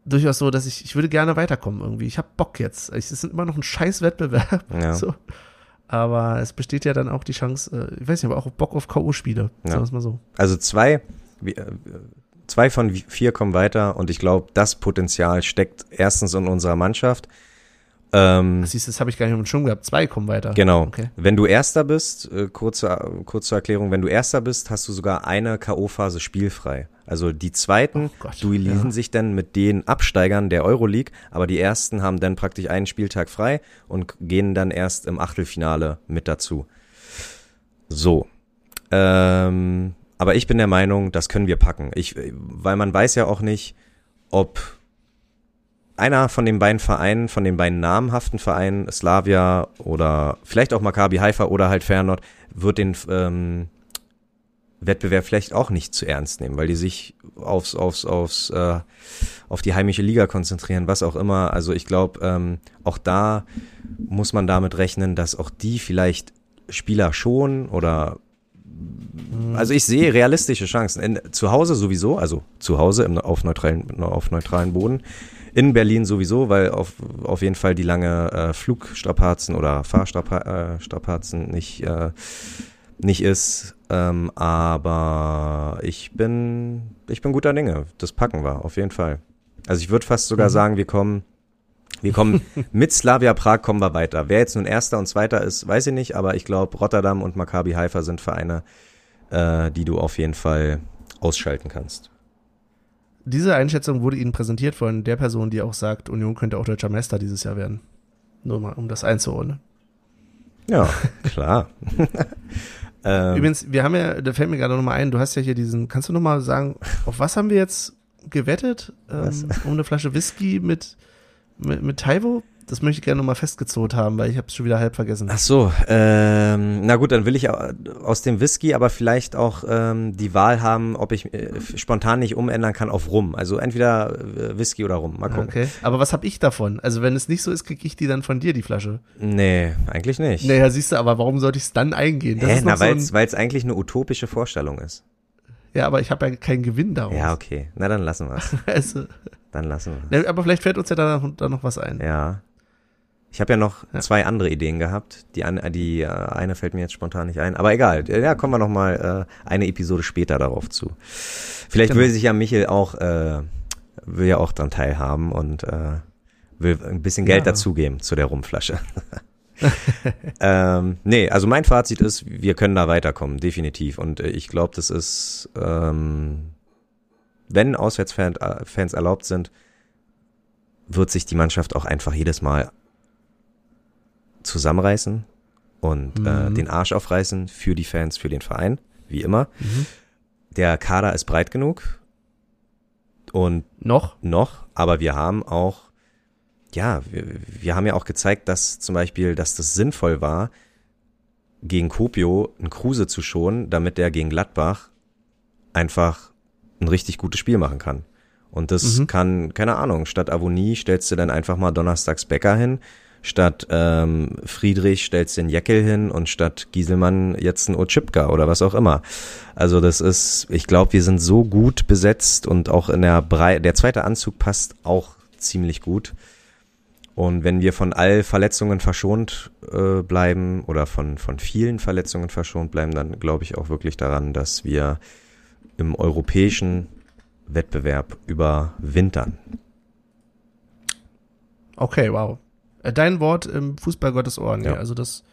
durchaus so, dass ich, ich würde gerne weiterkommen irgendwie. Ich habe Bock jetzt. Es ist immer noch ein scheiß Wettbewerb. Ja. So. Aber es besteht ja dann auch die Chance, äh, ich weiß nicht, aber auch Bock auf K.O.-Spiele. Ja. Sagen wir es mal so. Also zwei, wie- äh, zwei von vier kommen weiter und ich glaube, das Potenzial steckt erstens in unserer Mannschaft. Ähm, Siehst du, das habe ich gar nicht auf dem Schirm gehabt. Zwei kommen weiter. Genau. Okay. Wenn du Erster bist, äh, kurze, kurze Erklärung, wenn du Erster bist, hast du sogar eine K.O.-Phase spielfrei. Also die zweiten Oh Gott, duellisieren ja. sich dann mit den Absteigern der Euroleague, aber die ersten haben dann praktisch einen Spieltag frei und gehen dann erst im Achtelfinale mit dazu. So. Ähm, aber ich bin der Meinung, das können wir packen. Ich, weil man weiß ja auch nicht, ob einer von den beiden Vereinen, von den beiden namhaften Vereinen, Slavia oder vielleicht auch Maccabi Haifa oder halt Feyenoord, wird den ähm, Wettbewerb vielleicht auch nicht zu ernst nehmen, weil die sich aufs, aufs, aufs, äh, auf die heimische Liga konzentrieren, was auch immer. Also ich glaube, ähm, auch da muss man damit rechnen, dass auch die vielleicht Spieler schon oder also ich sehe realistische Chancen. In, zu Hause sowieso, also zu Hause im, auf, neutralen, auf neutralen Boden. In Berlin sowieso, weil auf, auf jeden Fall die lange äh, Flugstrapazen oder Fahrstrapazen äh, nicht, äh, nicht ist. Ähm, aber ich bin, ich bin guter Dinge. Das packen wir, auf jeden Fall. Also ich würde fast sogar sagen, wir kommen, wir kommen mit Slavia Prag kommen wir weiter. Wer jetzt nun Erster und Zweiter ist, weiß ich nicht, aber ich glaube, Rotterdam und Maccabi Haifa sind Vereine, äh, die du auf jeden Fall ausschalten kannst. Diese Einschätzung wurde Ihnen präsentiert von der Person, die auch sagt, Union könnte auch deutscher Meister dieses Jahr werden. Nur mal, um das einzuordnen. Ja, klar. ähm, Übrigens, wir haben ja, da fällt mir gerade nochmal ein, du hast ja hier diesen, kannst du nochmal sagen, auf was haben wir jetzt gewettet? Ähm, um eine Flasche Whisky mit, mit, mit Taiwo? Das möchte ich gerne nochmal festgezurrt haben, weil ich habe es schon wieder halb vergessen. Ach so, ähm, na gut, dann will ich au- aus dem Whisky aber vielleicht auch ähm, die Wahl haben, ob ich äh, spontan nicht umändern kann auf Rum. Also entweder äh, Whisky oder Rum. Mal gucken. Okay. Aber was habe ich davon? Also wenn es nicht so ist, kriege ich die dann von dir, die Flasche. Nee, eigentlich nicht. Naja, siehst du, aber warum sollte ich es dann eingehen? Das Hä, na, so weil es eigentlich eine utopische Vorstellung ist. Ja, aber ich habe ja keinen Gewinn daraus. Ja, okay. Na, dann lassen wir es. Also, Dann lassen wir ne, aber vielleicht fällt uns ja da noch, was ein. Ja. Ich habe ja noch Ja. zwei andere Ideen gehabt. Die, an, die äh, eine fällt mir jetzt spontan nicht ein. Aber egal. Ja, kommen wir noch mal äh, eine Episode später darauf zu. Vielleicht Genau. will sich ja Michel auch äh, will ja auch dran teilhaben und äh, will ein bisschen Geld Ja. dazugeben zu der Rumflasche. ähm, nee, also mein Fazit ist, wir können da weiterkommen, definitiv. Und äh, ich glaube, das ist, ähm, wenn Auswärtsfans äh, Fans erlaubt sind, wird sich die Mannschaft auch einfach jedes Mal zusammenreißen und äh, Mhm. den Arsch aufreißen für die Fans, für den Verein, wie immer. Mhm. Der Kader ist breit genug und Noch? noch, aber wir haben auch, ja, wir, wir haben ja auch gezeigt, dass zum Beispiel, dass das sinnvoll war, gegen Kopio einen Kruse zu schonen, damit der gegen Gladbach einfach ein richtig gutes Spiel machen kann. Und das mhm. kann, keine Ahnung, statt Avonie stellst du dann einfach mal Donnerstags Becker hin, statt ähm, Friedrich stellst du den Jeckel hin und statt Gieselmann jetzt ein Ochipka oder was auch immer. Also das ist, ich glaube, wir sind so gut besetzt und auch in der Brei der zweite Anzug passt auch ziemlich gut. Und wenn wir von all Verletzungen verschont äh, bleiben oder von, von vielen Verletzungen verschont bleiben, dann glaube ich auch wirklich daran, dass wir im europäischen Wettbewerb überwintern. Okay, wow. Äh, dein Wort im Fußball Gottes Ohren, ja. ja. Also das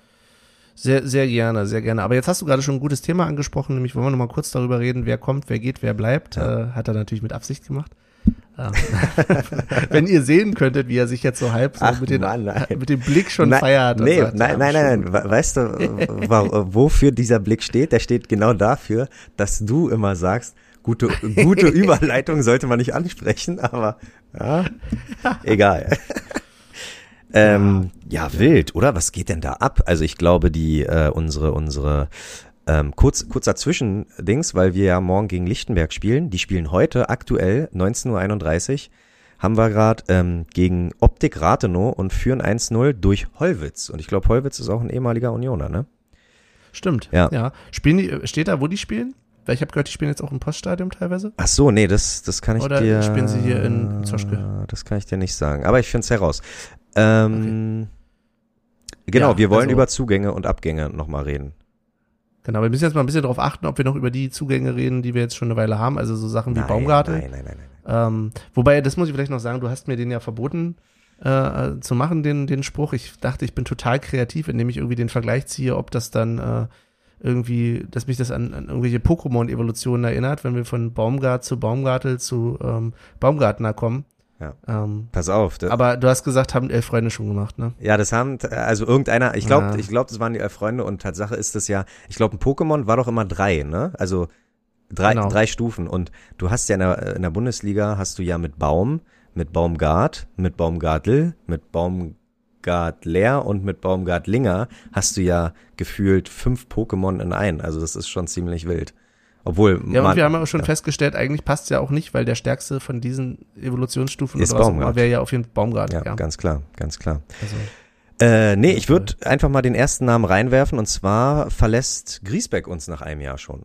sehr, sehr gerne, sehr gerne. Aber jetzt hast du gerade schon ein gutes Thema angesprochen, nämlich wollen wir nochmal kurz darüber reden, wer kommt, wer geht, wer bleibt. Ja. Äh, hat er natürlich mit Absicht gemacht. Ähm, wenn ihr sehen könntet, wie er sich jetzt so halb so Ach, mit, den, Mann, mit, dem Blick schon nein, feiert. Nee, sagt, nein, nein, nein, nein. Weißt du, wofür dieser Blick steht? Der steht genau dafür, dass du immer sagst, Gute, gute Überleitung sollte man nicht ansprechen, aber ja, egal. ähm, ja, wild, oder? Was geht denn da ab? Also ich glaube, die äh, unsere unsere ähm, kurz, kurzer Zwischendings, weil wir ja morgen gegen Lichtenberg spielen. Die spielen heute aktuell 19.31 Uhr. Haben wir gerade ähm, gegen Optik Rathenow und führen 1-0 durch Hollwitz. Und ich glaube, Hollwitz ist auch ein ehemaliger Unioner, ne? Stimmt. Ja. ja. Spielen die, steht da, wo die spielen? Weil ich habe gehört, die spielen jetzt auch im Poststadion teilweise. Ach so, nee, das, das kann ich Oder dir. Oder spielen sie hier in Zoschke? Das kann ich dir nicht sagen. Aber ich finde es heraus. Ähm, okay. Genau, ja, wir wollen also, über Zugänge und Abgänge nochmal reden. Genau, wir müssen jetzt mal ein bisschen darauf achten, ob wir noch über die Zugänge reden, die wir jetzt schon eine Weile haben. Also so Sachen wie nein, Baumgartel. Nein, nein, nein, nein. Ähm, wobei, das muss ich vielleicht noch sagen, du hast mir den ja verboten äh, zu machen, den, den Spruch. Ich dachte, ich bin total kreativ, indem ich irgendwie den Vergleich ziehe, ob das dann äh, irgendwie, dass mich das an, an irgendwelche Pokémon-Evolutionen erinnert, wenn wir von Baumgart zu Baumgartel zu ähm, Baumgartner kommen. Ja. Ähm, Pass auf. Aber du hast gesagt, haben elf Freunde schon gemacht, ne? Ja, das haben, also irgendeiner, ich glaube, ja. ich glaube, das waren die elf Freunde und Tatsache ist das ja, ich glaube, ein Pokémon war doch immer drei, ne? Also drei, genau. drei Stufen und du hast ja in der, in der Bundesliga hast du ja mit Baum, mit Baumgart, mit Baumgartel, mit Baum Baumgartler und mit Baumgartlinger hast du ja gefühlt fünf Pokémon in ein. Also das ist schon ziemlich wild. Obwohl ja, und wir haben ja auch schon ja. festgestellt, eigentlich passt es ja auch nicht, weil der stärkste von diesen Evolutionsstufen ist Baumgart. wäre ja auf jeden Fall Baumgart. Ja, ja, ganz klar, ganz klar. Also, äh, nee, ich würde einfach mal den ersten Namen reinwerfen und zwar verlässt Griesbeck uns nach einem Jahr schon.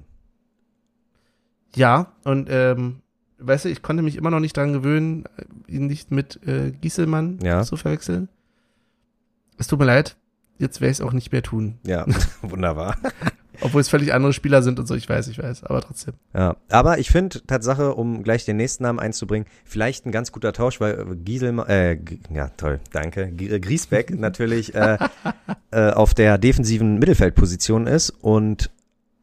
Ja, und ähm, weißt du, ich konnte mich immer noch nicht daran gewöhnen, ihn nicht mit äh, Gieselmann ja. zu verwechseln. Es tut mir leid, jetzt werde ich es auch nicht mehr tun. Ja, wunderbar. Obwohl es völlig andere Spieler sind und so, ich weiß, ich weiß, aber trotzdem. Ja, aber ich finde Tatsache, um gleich den nächsten Namen einzubringen, vielleicht ein ganz guter Tausch, weil Giesel, äh, ja toll, danke, äh, Griesbeck natürlich äh, äh, auf der defensiven Mittelfeldposition ist und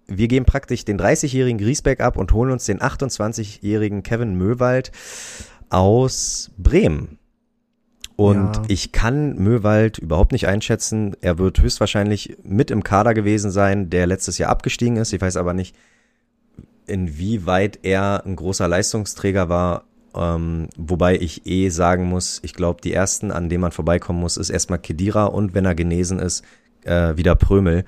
wir geben praktisch den 30-jährigen Griesbeck ab und holen uns den 28-jährigen Kevin Möwald aus Bremen. Und ja. ich kann Möwald überhaupt nicht einschätzen. Er wird höchstwahrscheinlich mit im Kader gewesen sein, der letztes Jahr abgestiegen ist. Ich weiß aber nicht, inwieweit er ein großer Leistungsträger war. Ähm, wobei ich eh sagen muss, ich glaube, die ersten, an denen man vorbeikommen muss, ist erstmal Kedira und wenn er genesen ist, äh, wieder Prömel.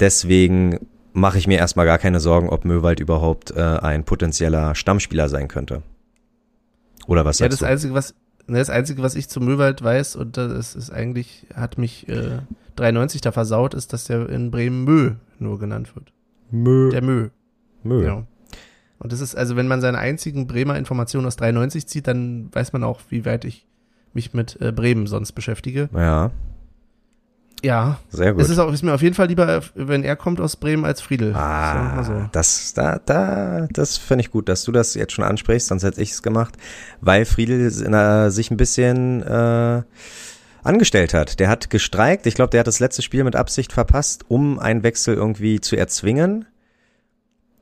Deswegen mache ich mir erstmal gar keine Sorgen, ob Möwald überhaupt äh, ein potenzieller Stammspieler sein könnte. Oder was ja, sagst das du? Einzige, was das Einzige, was ich zum Möwald weiß, und das ist eigentlich, hat mich äh, 93 da versaut, ist, dass der in Bremen Mö nur genannt wird. Mö. Der Mö. Mö. Ja. Und das ist, also wenn man seine einzigen Bremer Informationen aus 93 zieht, dann weiß man auch, wie weit ich mich mit äh, Bremen sonst beschäftige. Ja. Ja, sehr gut. Es ist, auch, ist mir auf jeden Fall lieber, wenn er kommt aus Bremen als Friedel. Ah, so. das, da, da, das finde ich gut, dass du das jetzt schon ansprichst, sonst hätte ich es gemacht, weil Friedel äh, sich ein bisschen äh, angestellt hat. Der hat gestreikt. Ich glaube, der hat das letzte Spiel mit Absicht verpasst, um einen Wechsel irgendwie zu erzwingen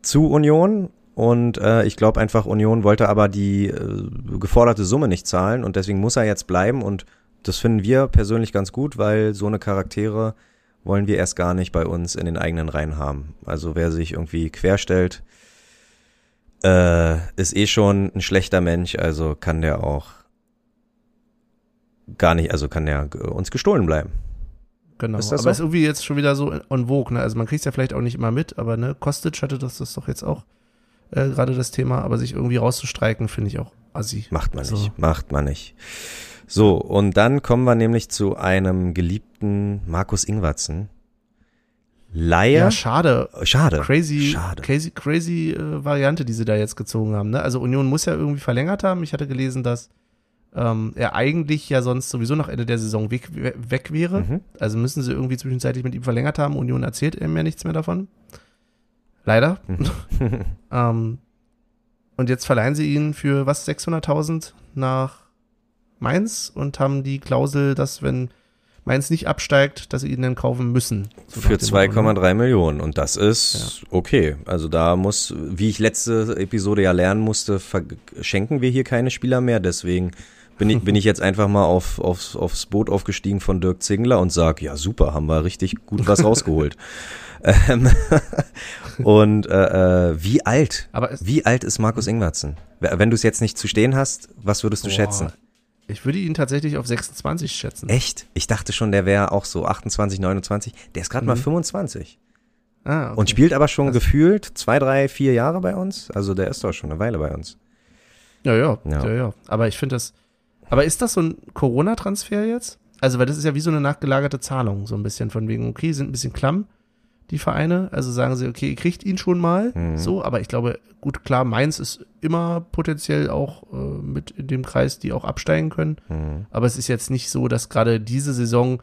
zu Union. Und äh, ich glaube einfach, Union wollte aber die äh, geforderte Summe nicht zahlen und deswegen muss er jetzt bleiben und das finden wir persönlich ganz gut, weil so eine Charaktere wollen wir erst gar nicht bei uns in den eigenen Reihen haben. Also wer sich irgendwie querstellt, äh, ist eh schon ein schlechter Mensch, also kann der auch gar nicht, also kann der uns gestohlen bleiben. Genau. Ist das aber so? ist irgendwie jetzt schon wieder so on vogue, ne? Also man kriegt es ja vielleicht auch nicht immer mit, aber ne, Kostic hatte das, das doch jetzt auch äh, gerade das Thema, aber sich irgendwie rauszustreiken, finde ich auch assi. Macht man So. nicht, macht man nicht. So, und dann kommen wir nämlich zu einem geliebten Markus Ingwertsen. Laie. Ja, schade. schade. Crazy, Schade. crazy, crazy äh, Variante, die sie da jetzt gezogen haben. Ne? Also Union muss ja irgendwie verlängert haben. Ich hatte gelesen, dass ähm, er eigentlich ja sonst sowieso nach Ende der Saison weg, weg wäre. Mhm. Also müssen sie irgendwie zwischenzeitlich mit ihm verlängert haben. Union erzählt ihm ja nichts mehr davon. Leider. Mhm. Ähm, und jetzt verleihen sie ihn für was, 600.000 nach Mainz und haben die Klausel, dass wenn Mainz nicht absteigt, dass sie ihn dann kaufen müssen. So Für nach dem Motto, ne? 2,3 Millionen. Und das ist okay. Also da muss, wie ich letzte Episode ja lernen musste, schenken wir hier keine Spieler mehr. Deswegen bin ich, bin ich jetzt einfach mal auf, aufs, aufs Boot aufgestiegen von Dirk Zingler und sag, ja super, haben wir richtig gut was rausgeholt. ähm, und äh, äh, wie alt? Aber Wie alt ist Markus Ingwertsen? Wenn du es jetzt nicht zu stehen hast, was würdest du Boah, schätzen? Ich würde ihn tatsächlich auf 26 schätzen. Echt? Ich dachte schon, der wäre auch so 28, 29. Der ist gerade mal Mhm. 25. Ah, okay. Und spielt aber schon Krass. gefühlt zwei, drei, vier Jahre bei uns. Also der ist doch schon eine Weile bei uns. Ja, ja, Ja. ja, ja. Aber ich finde das. Aber ist das so ein Corona-Transfer jetzt? Also, weil das ist ja wie so eine nachgelagerte Zahlung, so ein bisschen von wegen, okay, sind ein bisschen klamm, die Vereine. Also sagen sie, okay, ihr kriegt ihn schon mal, Mhm. so, aber ich glaube, gut, klar, Mainz ist immer potenziell auch äh, mit in dem Kreis, die auch absteigen können. Hm. Aber es ist jetzt nicht so, dass gerade diese Saison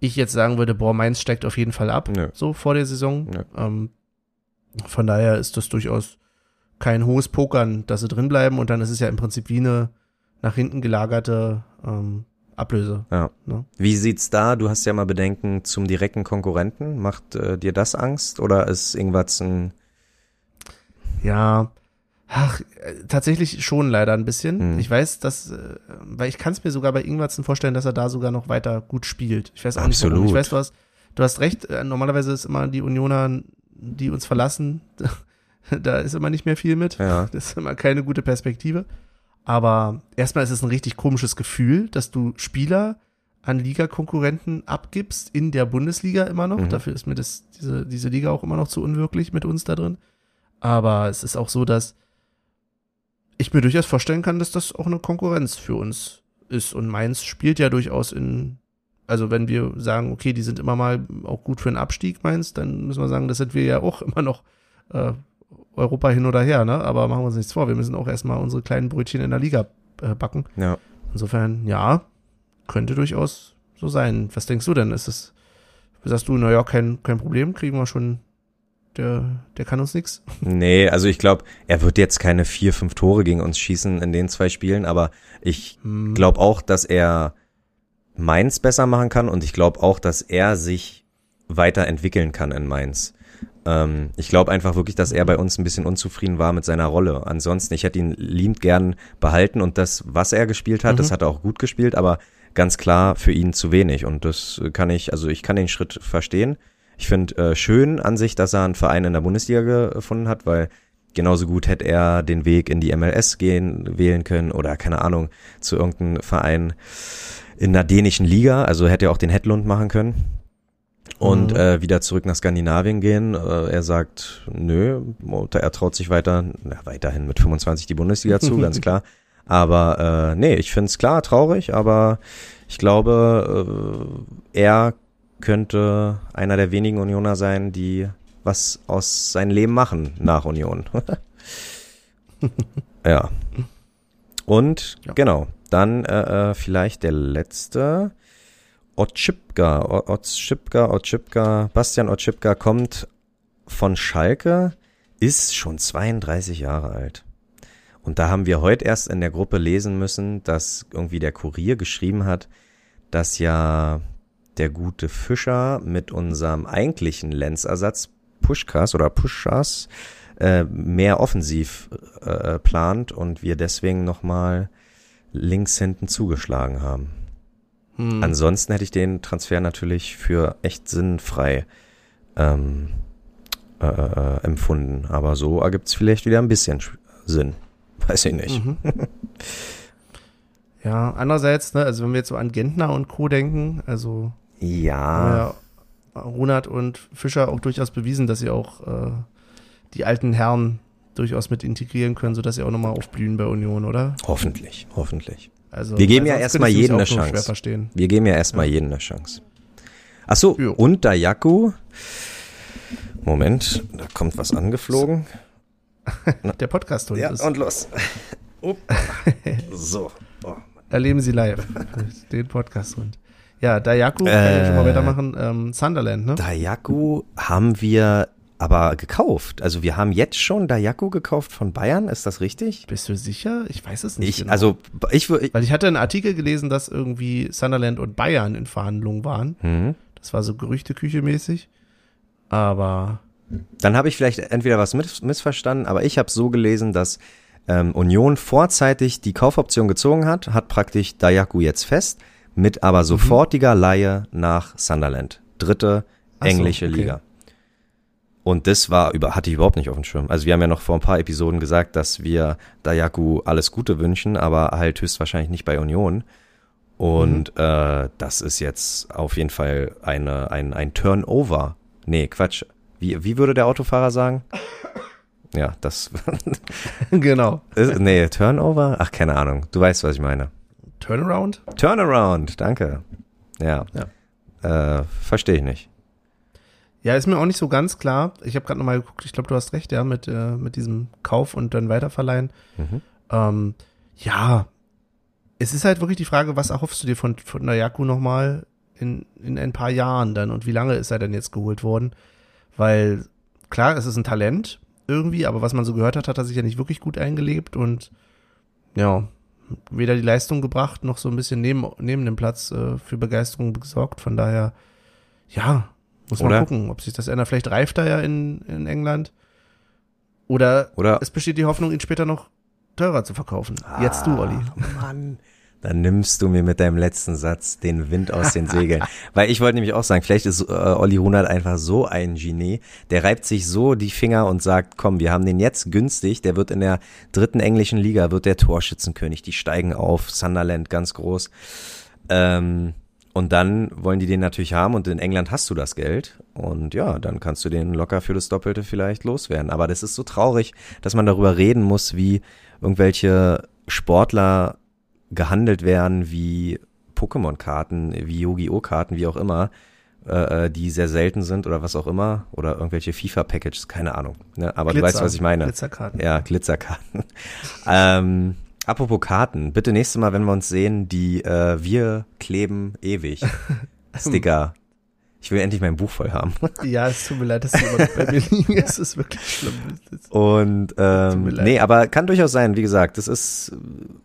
ich jetzt sagen würde, boah, Mainz steigt auf jeden Fall ab, Nö. so vor der Saison. Ähm, von daher ist das durchaus kein hohes Pokern, dass sie drin bleiben und dann ist es ja im Prinzip wie eine nach hinten gelagerte ähm, Ablöse. Ja. Ne? Wie sieht's da? Du hast ja mal Bedenken zum direkten Konkurrenten. Macht äh, dir das Angst oder ist Ingwertsen? Ja, ach, äh, tatsächlich schon leider ein bisschen. Hm. Ich weiß, dass, äh, weil ich kann es mir sogar bei Ingwertsen vorstellen, dass er da sogar noch weiter gut spielt. Ich weiß auch nicht warum. Absolut. Ich weiß, du hast, du hast recht, äh, normalerweise ist immer die Unioner, die uns verlassen, da ist immer nicht mehr viel mit. Ja. Das ist immer keine gute Perspektive. Aber erstmal ist es ein richtig komisches Gefühl, dass du Spieler an Ligakonkurrenten abgibst in der Bundesliga immer noch. Mhm. Dafür ist mir das, diese, diese Liga auch immer noch zu unwirklich mit uns da drin. Aber es ist auch so, dass ich mir durchaus vorstellen kann, dass das auch eine Konkurrenz für uns ist. Und Mainz spielt ja durchaus in, also wenn wir sagen, okay, die sind immer mal auch gut für einen Abstieg, Mainz, dann müssen wir sagen, das sind wir ja auch immer noch äh, Europa hin oder her, ne? Aber machen wir uns nichts vor, wir müssen auch erstmal unsere kleinen Brötchen in der Liga äh, backen. Ja. Insofern, ja, könnte durchaus so sein. Was denkst du denn? Ist es, sagst du, naja, kein, kein Problem, kriegen wir schon, der, der kann uns nix. Nee, also ich glaube, er wird jetzt keine vier, fünf Tore gegen uns schießen in den zwei Spielen, aber ich Hm, glaube auch, dass er Mainz besser machen kann und ich glaube auch, dass er sich weiterentwickeln kann in Mainz. Ähm, ich glaube einfach wirklich, dass er bei uns ein bisschen unzufrieden war mit seiner Rolle. Ansonsten, ich hätte ihn liebend gern behalten und das, was er gespielt hat, Mhm. das hat er auch gut gespielt, aber ganz klar für ihn zu wenig und das kann ich, also ich kann den Schritt verstehen. Ich finde äh, schön an sich, dass er einen Verein in der Bundesliga gefunden hat, weil genauso gut hätte er den Weg in die MLS gehen, wählen können oder keine Ahnung, zu irgendeinem Verein in der dänischen Liga, also hätte er auch den Hedlund machen können und Mhm. äh, wieder zurück nach Skandinavien gehen. Äh, er sagt, nö, er traut sich weiter, na, weiterhin mit 25 die Bundesliga zu, ganz klar. Aber äh, nee, ich find's klar traurig, aber ich glaube, äh, er könnte einer der wenigen Unioner sein, die was aus seinem Leben machen nach Union. ja. Und Ja. genau, dann äh, äh, vielleicht der letzte. Otschipka, Otschipka, Otschipka, Bastian Otschipka kommt von Schalke, ist schon 32 Jahre alt. Und da haben wir heute erst in der Gruppe lesen müssen, dass irgendwie der Kurier geschrieben hat, dass ja der gute Fischer mit unserem eigentlichen Lenzersatz Pushkas oder Pushas äh, mehr offensiv äh, plant und wir deswegen nochmal links hinten zugeschlagen haben. Hm. Ansonsten hätte ich den Transfer natürlich für echt sinnfrei ähm, äh, äh, empfunden. Aber so ergibt es vielleicht wieder ein bisschen Sch- Sinn. Weiß ich nicht. Mhm. Ja, andererseits, ne, also wenn wir jetzt so an Gentner und Co. denken, also Ja. ja Runert und Fischer auch durchaus bewiesen, dass sie auch äh, die alten Herren durchaus mit integrieren können, sodass sie auch nochmal aufblühen bei Union, oder? Hoffentlich, hoffentlich. Also, Wir geben ja erstmal es eine Chance. Wir geben ja erstmal jedem eine Chance. Ach so, Jo. und Dayaku. Moment, da kommt was angeflogen. Der Podcast-Hund Ja, ist. und los. Upp. so. Oh. Erleben Sie live den Podcast-Hund. Ja, Dayaku, kann ich ja schon mal Äh. weitermachen. Ähm, Sunderland, ne? Dayaku haben wir aber gekauft. Also wir haben jetzt schon Dayaku gekauft von Bayern, ist das richtig? Bist du sicher? Ich weiß es nicht. Ich, genau. also ich würde. Weil ich hatte einen Artikel gelesen, dass irgendwie Sunderland und Bayern in Verhandlungen waren. Hm. Das war so Gerüchteküche mäßig. Aber Dann habe ich vielleicht entweder was miss missverstanden, aber ich habe so gelesen, dass ähm, Union vorzeitig die Kaufoption gezogen hat, hat praktisch Dayaku jetzt fest, mit Mhm. aber sofortiger Laie nach Sunderland. Dritte so, englische okay. Liga. Und das war über, hatte ich überhaupt nicht auf dem Schirm. Also wir haben ja noch vor ein paar Episoden gesagt, dass wir Dayaku alles Gute wünschen, aber halt höchstwahrscheinlich nicht bei Union. Und Mhm. äh, das ist jetzt auf jeden Fall eine, ein, ein Turnover. Nee, Quatsch. Wie, wie würde der Autofahrer sagen? Ja, das. genau. ist, nee, Turnover? Ach, keine Ahnung. Du weißt, was ich meine. Turnaround? Turnaround, danke. Ja. Äh, Verstehe ich nicht. Ja, ist mir auch nicht so ganz klar. Ich habe gerade nochmal geguckt, ich glaube, du hast recht, ja, mit, äh, mit diesem Kauf und dann weiterverleihen. Mhm. Ähm, ja, es ist halt wirklich die Frage, was erhoffst du dir von, von Nayaku nochmal in, in ein paar Jahren dann und wie lange ist er denn jetzt geholt worden? Weil, klar, es ist ein Talent irgendwie, aber was man so gehört hat, hat er sich ja nicht wirklich gut eingelebt und ja, weder die Leistung gebracht, noch so ein bisschen neben, neben dem Platz äh, für Begeisterung gesorgt. Von daher, ja, muss man gucken, ob sich das ändert. Vielleicht reift er ja in, in England. Oder Oder? es besteht die Hoffnung, ihn später noch teurer zu verkaufen. Jetzt du, Olli. Ach, Mann. Dann nimmst du mir mit deinem letzten Satz den Wind aus den Segeln. Weil ich wollte nämlich auch sagen, vielleicht ist äh, Olli Runert einfach so ein Genie, der reibt sich so die Finger und sagt, komm, wir haben den jetzt günstig, der wird in der dritten englischen Liga, wird der Torschützenkönig, die steigen auf, Sunderland ganz groß. Ähm, und dann wollen die den natürlich haben und in England hast du das Geld und ja, dann kannst du den locker für das Doppelte vielleicht loswerden. Aber das ist so traurig, dass man darüber reden muss, wie irgendwelche Sportler gehandelt werden, wie Pokémon-Karten, wie Yu-Gi-Oh! Karten, wie auch immer, äh, äh, die sehr selten sind oder was auch immer oder irgendwelche FIFA-Packages, keine Ahnung. Ne? Aber du weißt, was ich meine. Glitzerkarten. Ja, Glitzerkarten. ähm, apropos Karten, bitte nächstes Mal, wenn wir uns sehen, die äh, wir kleben ewig. Sticker. Ich will endlich mein Buch voll haben. Ja, es tut mir leid, dass die immer noch bei mir liegen. Es ist wirklich schlimm. Das- Und ähm, nee, aber kann durchaus sein, wie gesagt, das ist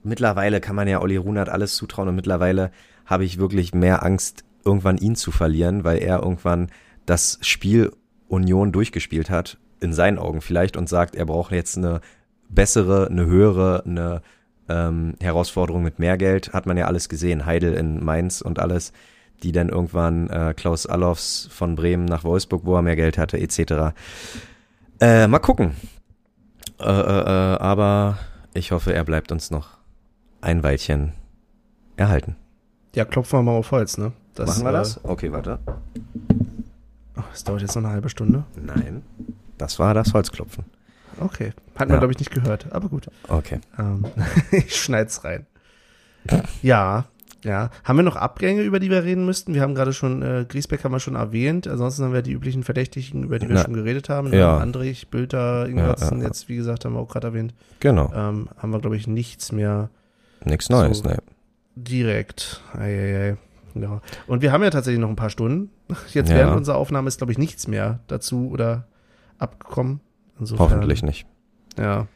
mittlerweile kann man ja Olli Runert alles zutrauen und mittlerweile habe ich wirklich mehr Angst, irgendwann ihn zu verlieren, weil er irgendwann das Spiel Union durchgespielt hat, in seinen Augen vielleicht, und sagt, er braucht jetzt eine bessere, eine höhere, eine ähm, Herausforderung mit mehr Geld, hat man ja alles gesehen, Heidel in Mainz und alles, die dann irgendwann äh, Klaus Allofs von Bremen nach Wolfsburg, wo er mehr Geld hatte, etc. Äh, mal gucken. Äh, äh, äh, aber ich hoffe, er bleibt uns noch ein Weilchen erhalten. Ja, klopfen wir mal auf Holz, ne? Das, Machen wir äh, das? Okay, warte. oh, Das dauert jetzt noch eine halbe Stunde. Nein. Das war das Holzklopfen. Okay. Hat man, Ja. glaube ich, nicht gehört. Aber gut. Okay. Ähm, ich schneid's rein. Ja, ja. Haben wir noch Abgänge, über die wir reden müssten? Wir haben gerade schon, äh, Griesbeck haben wir schon erwähnt. Ansonsten haben wir die üblichen Verdächtigen, über die wir Na, schon geredet haben. ja. Andrich, Bülter, Ingwertsen, Ja, ja. jetzt, wie gesagt, haben wir auch gerade erwähnt. Genau. Ähm, haben wir, glaube ich, nichts mehr Nichts Neues, so. ne. direkt. Eieiei. Ja. Und wir haben ja tatsächlich noch ein paar Stunden. Jetzt während unserer Aufnahme ist, glaube ich, nichts mehr dazu oder abgekommen. Insofern, Hoffentlich nicht. Ja.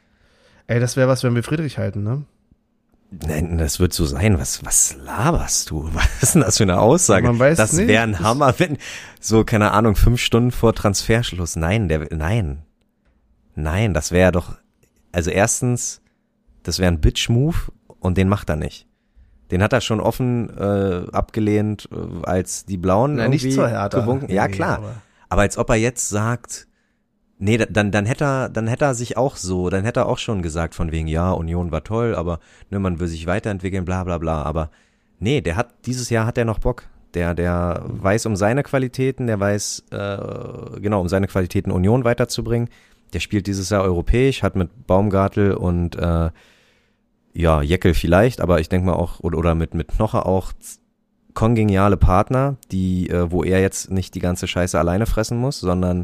Ey, das wäre was, wenn wir Friedrich halten, ne? Nein, das wird so sein. Was, was laberst du? Was ist denn das für eine Aussage? Man weiß das nicht. wäre ein Hammer, wenn, so, keine Ahnung, fünf Stunden vor Transferschluss. Nein, der, nein. Nein, das wäre doch, also erstens, das wäre ein Bitch-Move und den macht er nicht. Den hat er schon offen äh, abgelehnt, äh, als die Blauen Na, nicht irgendwie zur Hertha. gewunken. Ja, klar. Aber als ob er jetzt sagt, nee, da- dann, dann hätte er, dann hätte er sich auch so, dann hätte er auch schon gesagt von wegen, ja, Union war toll, aber ne, man will sich weiterentwickeln, bla bla bla. Aber nee, der hat, dieses Jahr hat er noch Bock. Der, der weiß um seine Qualitäten, der weiß, äh, genau, um seine Qualitäten Union weiterzubringen. Der spielt dieses Jahr europäisch, hat mit Baumgartel und äh, ja, Jeckel vielleicht, aber ich denke mal auch, oder, oder mit, mit Knoche auch kongeniale Partner, die, äh, wo er jetzt nicht die ganze Scheiße alleine fressen muss, sondern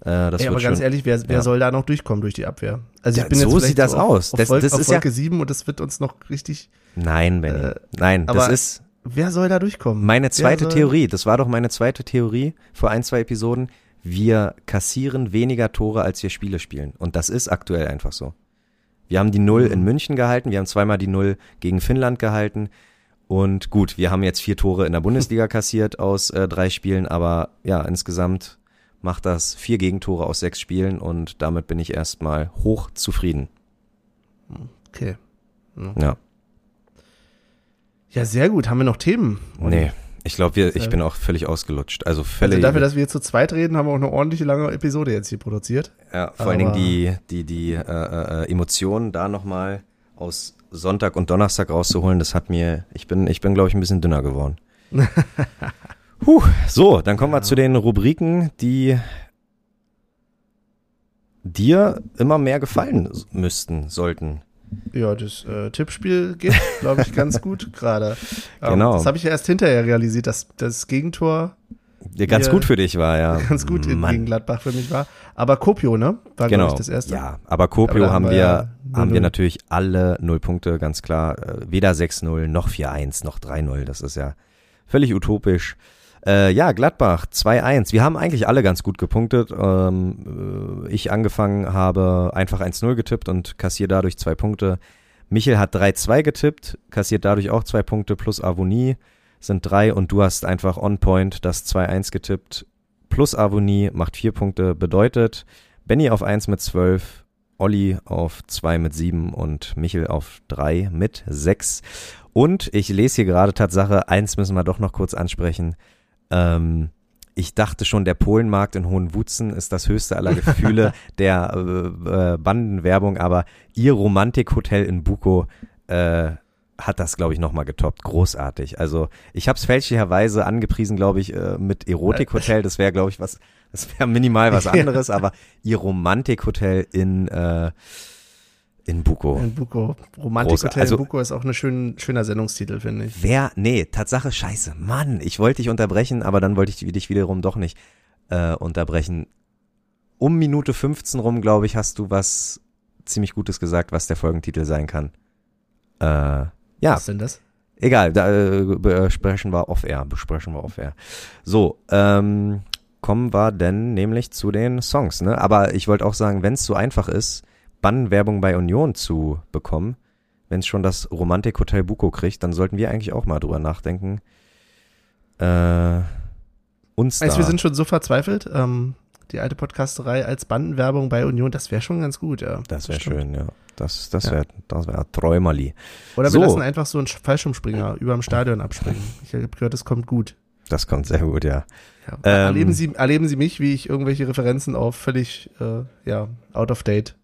äh, das Ey, wird aber ganz schon, ehrlich, wer, wer ja. soll da noch durchkommen durch die Abwehr? Also Ja, so vielleicht sieht das auf, aus. Auf, Das- Wolke, das auf ist ja- Wolke 7 und das wird uns noch richtig. Nein, Benny. Äh, Nein, das ist Wer soll da durchkommen? meine zweite Theorie. Das war doch meine zweite Theorie vor ein, zwei Episoden. Wir kassieren weniger Tore, als wir Spiele spielen. Und das ist aktuell einfach so. Wir haben die Null Mhm. in München gehalten, wir haben zweimal die Null gegen Finnland gehalten. Und gut, wir haben jetzt vier Tore in der Bundesliga kassiert aus äh, drei Spielen, aber ja, insgesamt macht das vier Gegentore aus sechs Spielen und damit bin ich erstmal hoch zufrieden. Okay. Ja. Ja, sehr gut. Haben wir noch Themen? Nee, ich glaube, wir, ich Äh, bin auch völlig ausgelutscht. Also Also völlig. dafür, dass wir jetzt zu zweit reden, haben wir auch eine ordentliche lange Episode jetzt hier produziert. Ja, vor allen Dingen Aber- die, die, die äh, äh, Emotionen da nochmal aus Sonntag und Donnerstag rauszuholen, das hat mir, ich bin, ich bin, glaube ich, ein bisschen dünner geworden. Puh, so, dann kommen wir zu den Rubriken, die dir immer mehr gefallen müssten, sollten. Ja, das äh, Tippspiel geht, glaube ich, ganz gut gerade. Ähm, Genau. Das habe ich ja erst hinterher realisiert, dass das Gegentor Der ganz gut für dich war, ja. ganz gut Mann. gegen Gladbach für mich war. Aber Kopio, ne? War, Genau. glaube ich, das erste. Ja, aber Kopio Aber haben wir ja haben wir 0-0. natürlich alle null Punkte, ganz klar. Äh, Weder 6-0, noch 4-1, noch 3-0. Das ist ja völlig utopisch. Äh, ja, Gladbach 2-1. Wir haben eigentlich alle ganz gut gepunktet. Ähm, äh, ich angefangen habe einfach 1-0 getippt und kassiere dadurch zwei Punkte. Michel hat 3-2 getippt, kassiert dadurch auch zwei Punkte plus Avonie sind drei und du hast einfach on point das 2-1 getippt plus Avonie macht vier Punkte bedeutet Benny auf 1 mit 12, Olli auf 2 mit 7 und Michel auf 3 mit 6. Und ich lese hier gerade Tatsache, eins müssen wir doch noch kurz ansprechen. Ähm, ich dachte schon, der Polenmarkt in Hohenwutzen ist das höchste aller Gefühle der äh, äh, Bandenwerbung, aber ihr Romantikhotel in Buko äh, hat das, glaube ich, nochmal getoppt. Großartig. Also ich habe es fälschlicherweise angepriesen, glaube ich, äh, mit Erotikhotel. Das wäre, glaube ich, was, das wäre minimal was anderes, aber ihr Romantikhotel in, äh, in Buko. In Buko. Romantikhotel Also- in Buko ist auch ein schön, schöner Sendungstitel, finde ich. Wer, nee, Tatsache, scheiße, Mann, ich wollte dich unterbrechen, aber dann wollte ich dich wiederum doch nicht äh, unterbrechen. Um Minute 15 rum, glaube ich, hast du was ziemlich Gutes gesagt, was der Folgentitel sein kann. Äh, ja, Was denn das? egal, da äh, besprechen wir off-air, besprechen wir off-air. So, ähm, kommen wir denn nämlich zu den Songs, ne? Aber ich wollte auch sagen, wenn es so einfach ist, Bannwerbung bei Union zu bekommen, wenn es schon das Romantikhotel Buko kriegt, dann sollten wir eigentlich auch mal drüber nachdenken. Äh, uns Also da. wir sind schon so verzweifelt. Ähm, die alte Podcasterei als Bandenwerbung bei Union, das wäre schon ganz gut, ja. das wäre schön, ja. Das, das Ja. wäre das wär Träumerli. Oder wir So. lassen einfach so einen Fallschirmspringer über dem Stadion abspringen. Ich habe gehört, das kommt gut. Das kommt sehr gut, ja. Ja. Ähm. erleben, Sie, erleben Sie mich, wie ich irgendwelche Referenzen auf völlig äh, ja, out of date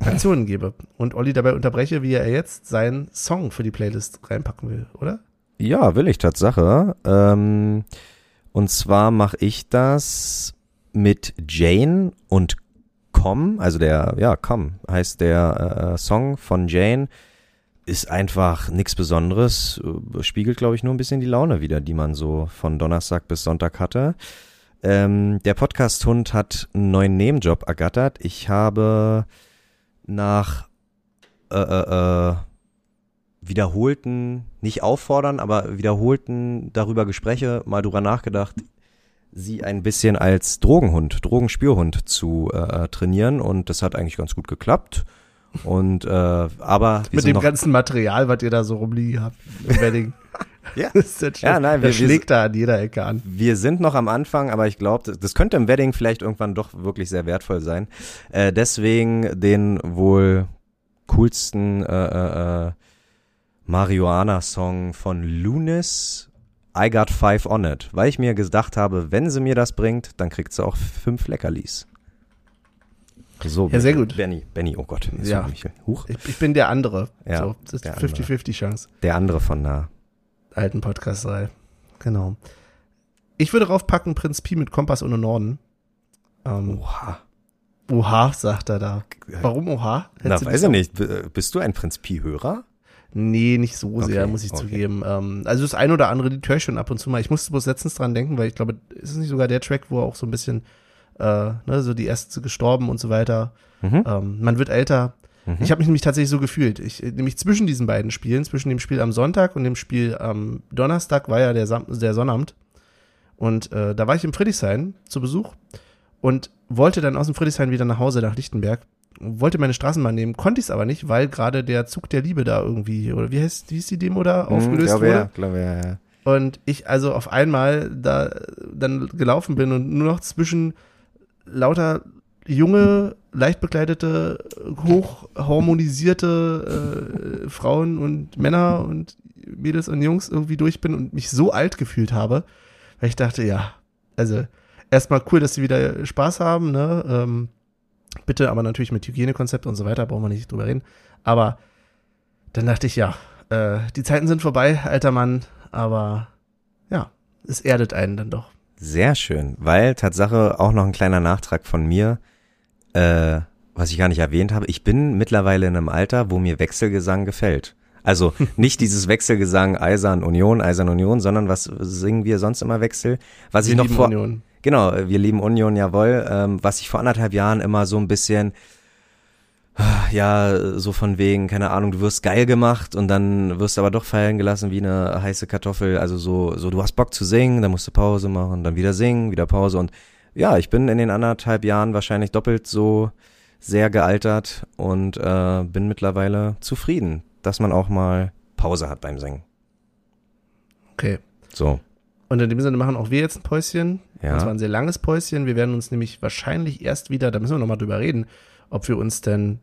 Aktionen gebe und Olli dabei unterbreche, wie er jetzt seinen Song für die Playlist reinpacken will, oder? Ja, will ich Tatsache. Ähm, und zwar mache ich das mit Jane und Com, also der, ja, Com heißt der äh, Song von Jane. Ist einfach nichts Besonderes, äh, spiegelt, glaube ich, nur ein bisschen die Laune wieder, die man so von Donnerstag bis Sonntag hatte. Ähm, der Podcast-Hund hat einen neuen Nebenjob ergattert. Ich habe nach äh, äh, äh, wiederholten, nicht auffordern, aber wiederholten darüber Gespräche mal drüber nachgedacht, sie ein bisschen als Drogenhund, Drogenspürhund zu äh, trainieren und das hat eigentlich ganz gut geklappt. Und äh, aber Mit dem ganzen Material, was ihr da so rumliegen habt im Wedding. Ja. Das ist Ja, nein, wir- schlägt da an jeder Ecke an. wir sind noch am Anfang, aber ich glaube, das, das könnte im Wedding vielleicht irgendwann doch wirklich sehr wertvoll sein. Äh, deswegen den wohl coolsten äh, äh, äh, Marihuana-Song von Lunis, I Got Five On It, weil ich mir gedacht habe, wenn sie mir das bringt, dann kriegt sie auch fünf Leckerlis. So, Ja, sehr gut. Benny, Benny, oh Gott. Ja. Huch, Ich, ich bin der andere. Ja, so, das ist der 50-50 Chance. der andere von da. Alten Podcast-Reihe. Genau. ich würde raufpacken Prinz Pi mit Kompass ohne Norden. Ähm, Oha. Oha, sagt er da. Warum Oha? Na, Hättest du weiß ich nicht. B- Bist du ein Prinz Pi-Hörer? Nee, nicht so sehr, Okay, muss ich okay. zugeben. Ähm, also das eine oder andere, die höre ich schon ab und zu mal. Ich musste bloß letztens dran denken, weil ich glaube, ist es nicht sogar der Track, wo auch so ein bisschen, äh, ne, so die erste gestorben und so weiter. Mhm. Ähm, man wird älter. Mhm. Ich habe mich nämlich tatsächlich so gefühlt. Ich, nämlich zwischen diesen beiden Spielen, zwischen dem Spiel am Sonntag und dem Spiel am Donnerstag war ja der, Sam der Sonnabend. Und äh, da war ich im Friedrichshain zu Besuch und wollte dann aus dem Friedrichshain wieder nach Hause nach Lichtenberg. Wollte meine Straßenbahn nehmen, konnte ich es aber nicht, weil gerade der Zug der Liebe da irgendwie, oder wie heißt, wie hieß die Demo da, aufgelöst glaube, wurde. Ja, glaube, ja, ja. Und ich also auf einmal da dann gelaufen bin und nur noch zwischen lauter junge, leicht bekleidete, hochhormonisierte äh, Frauen und Männer und Mädels und Jungs irgendwie durch bin und mich so alt gefühlt habe, weil ich dachte, ja, also erstmal cool, dass sie wieder Spaß haben, ne? Ähm, bitte, aber natürlich mit Hygienekonzept und so weiter, brauchen wir nicht drüber reden. Aber dann dachte ich, ja, äh, die Zeiten sind vorbei, alter Mann, aber ja, es erdet einen dann doch. Sehr schön, weil Tatsache auch noch ein kleiner Nachtrag von mir, äh, was ich gar nicht erwähnt habe. Ich bin mittlerweile in einem Alter, wo mir Wechselgesang gefällt. Also nicht dieses Wechselgesang Eisern Union, Eisern Union, sondern was singen wir sonst immer Wechsel? Was ich Wir noch lieben vor, Union. Genau, wir lieben Union, jawohl. Ähm, was ich vor anderthalb Jahren immer so ein bisschen, ja, so von wegen, keine Ahnung, du wirst geil gemacht und dann wirst du aber doch fallen gelassen wie eine heiße Kartoffel. Also so, so du hast Bock zu singen, dann musst du Pause machen, dann wieder singen, wieder Pause und ja, ich bin in den anderthalb Jahren wahrscheinlich doppelt so sehr gealtert und äh, bin mittlerweile zufrieden, dass man auch mal Pause hat beim Singen. Okay. So, Und in dem Sinne machen auch wir jetzt ein Päuschen. Ja. Und zwar ein sehr langes Päuschen. Wir werden uns nämlich wahrscheinlich erst wieder, da müssen wir nochmal drüber reden, ob wir uns denn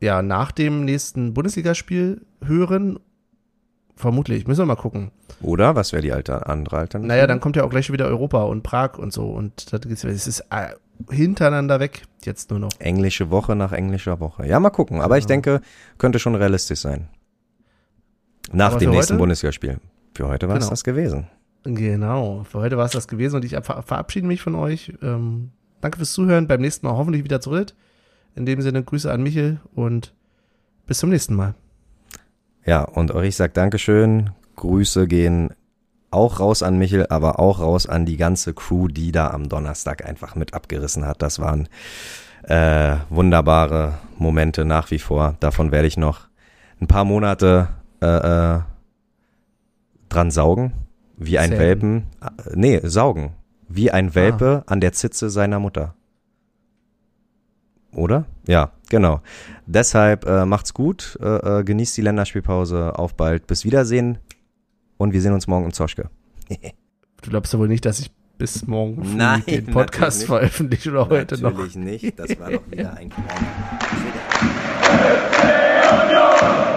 ja nach dem nächsten Bundesligaspiel hören. Vermutlich, müssen wir mal gucken. oder? Was wäre die alte, andere Alternative? Naja, dann kommt ja auch gleich wieder Europa und Prag und so. Und da geht's, es ist äh, hintereinander weg, jetzt nur noch. Englische Woche nach englischer Woche. Ja, mal gucken. Aber ich Ja. denke, könnte schon realistisch sein. Nach Aber dem nächsten heute? Bundesligaspiel. Für heute war es Genau. das gewesen. Genau, für heute war es das gewesen und ich ver verabschiede mich von euch. Ähm, danke fürs Zuhören. Beim nächsten Mal hoffentlich wieder zu dritt. In dem Sinne Grüße an Michel und bis zum nächsten Mal. Ja, und ich sag Dankeschön. Grüße gehen auch raus an Michel, aber auch raus an die ganze Crew, die da am Donnerstag einfach mit abgerissen hat. Das waren äh, wunderbare Momente nach wie vor. Davon werde ich noch ein paar Monate äh, äh, dran saugen. Wie ein Zähmen. Welpen. Äh, nee, saugen. Wie ein Welpe an der Zitze seiner Mutter. Oder? Ja, genau. Deshalb äh, macht's gut, äh, äh, genießt die Länderspielpause, auf bald, bis Wiedersehen und wir sehen uns morgen im Zoschke. Du glaubst ja wohl nicht, dass ich bis morgen früh Nein, den Podcast natürlich veröffentliche oder heute noch. Natürlich nicht, das war doch wieder ein kleiner.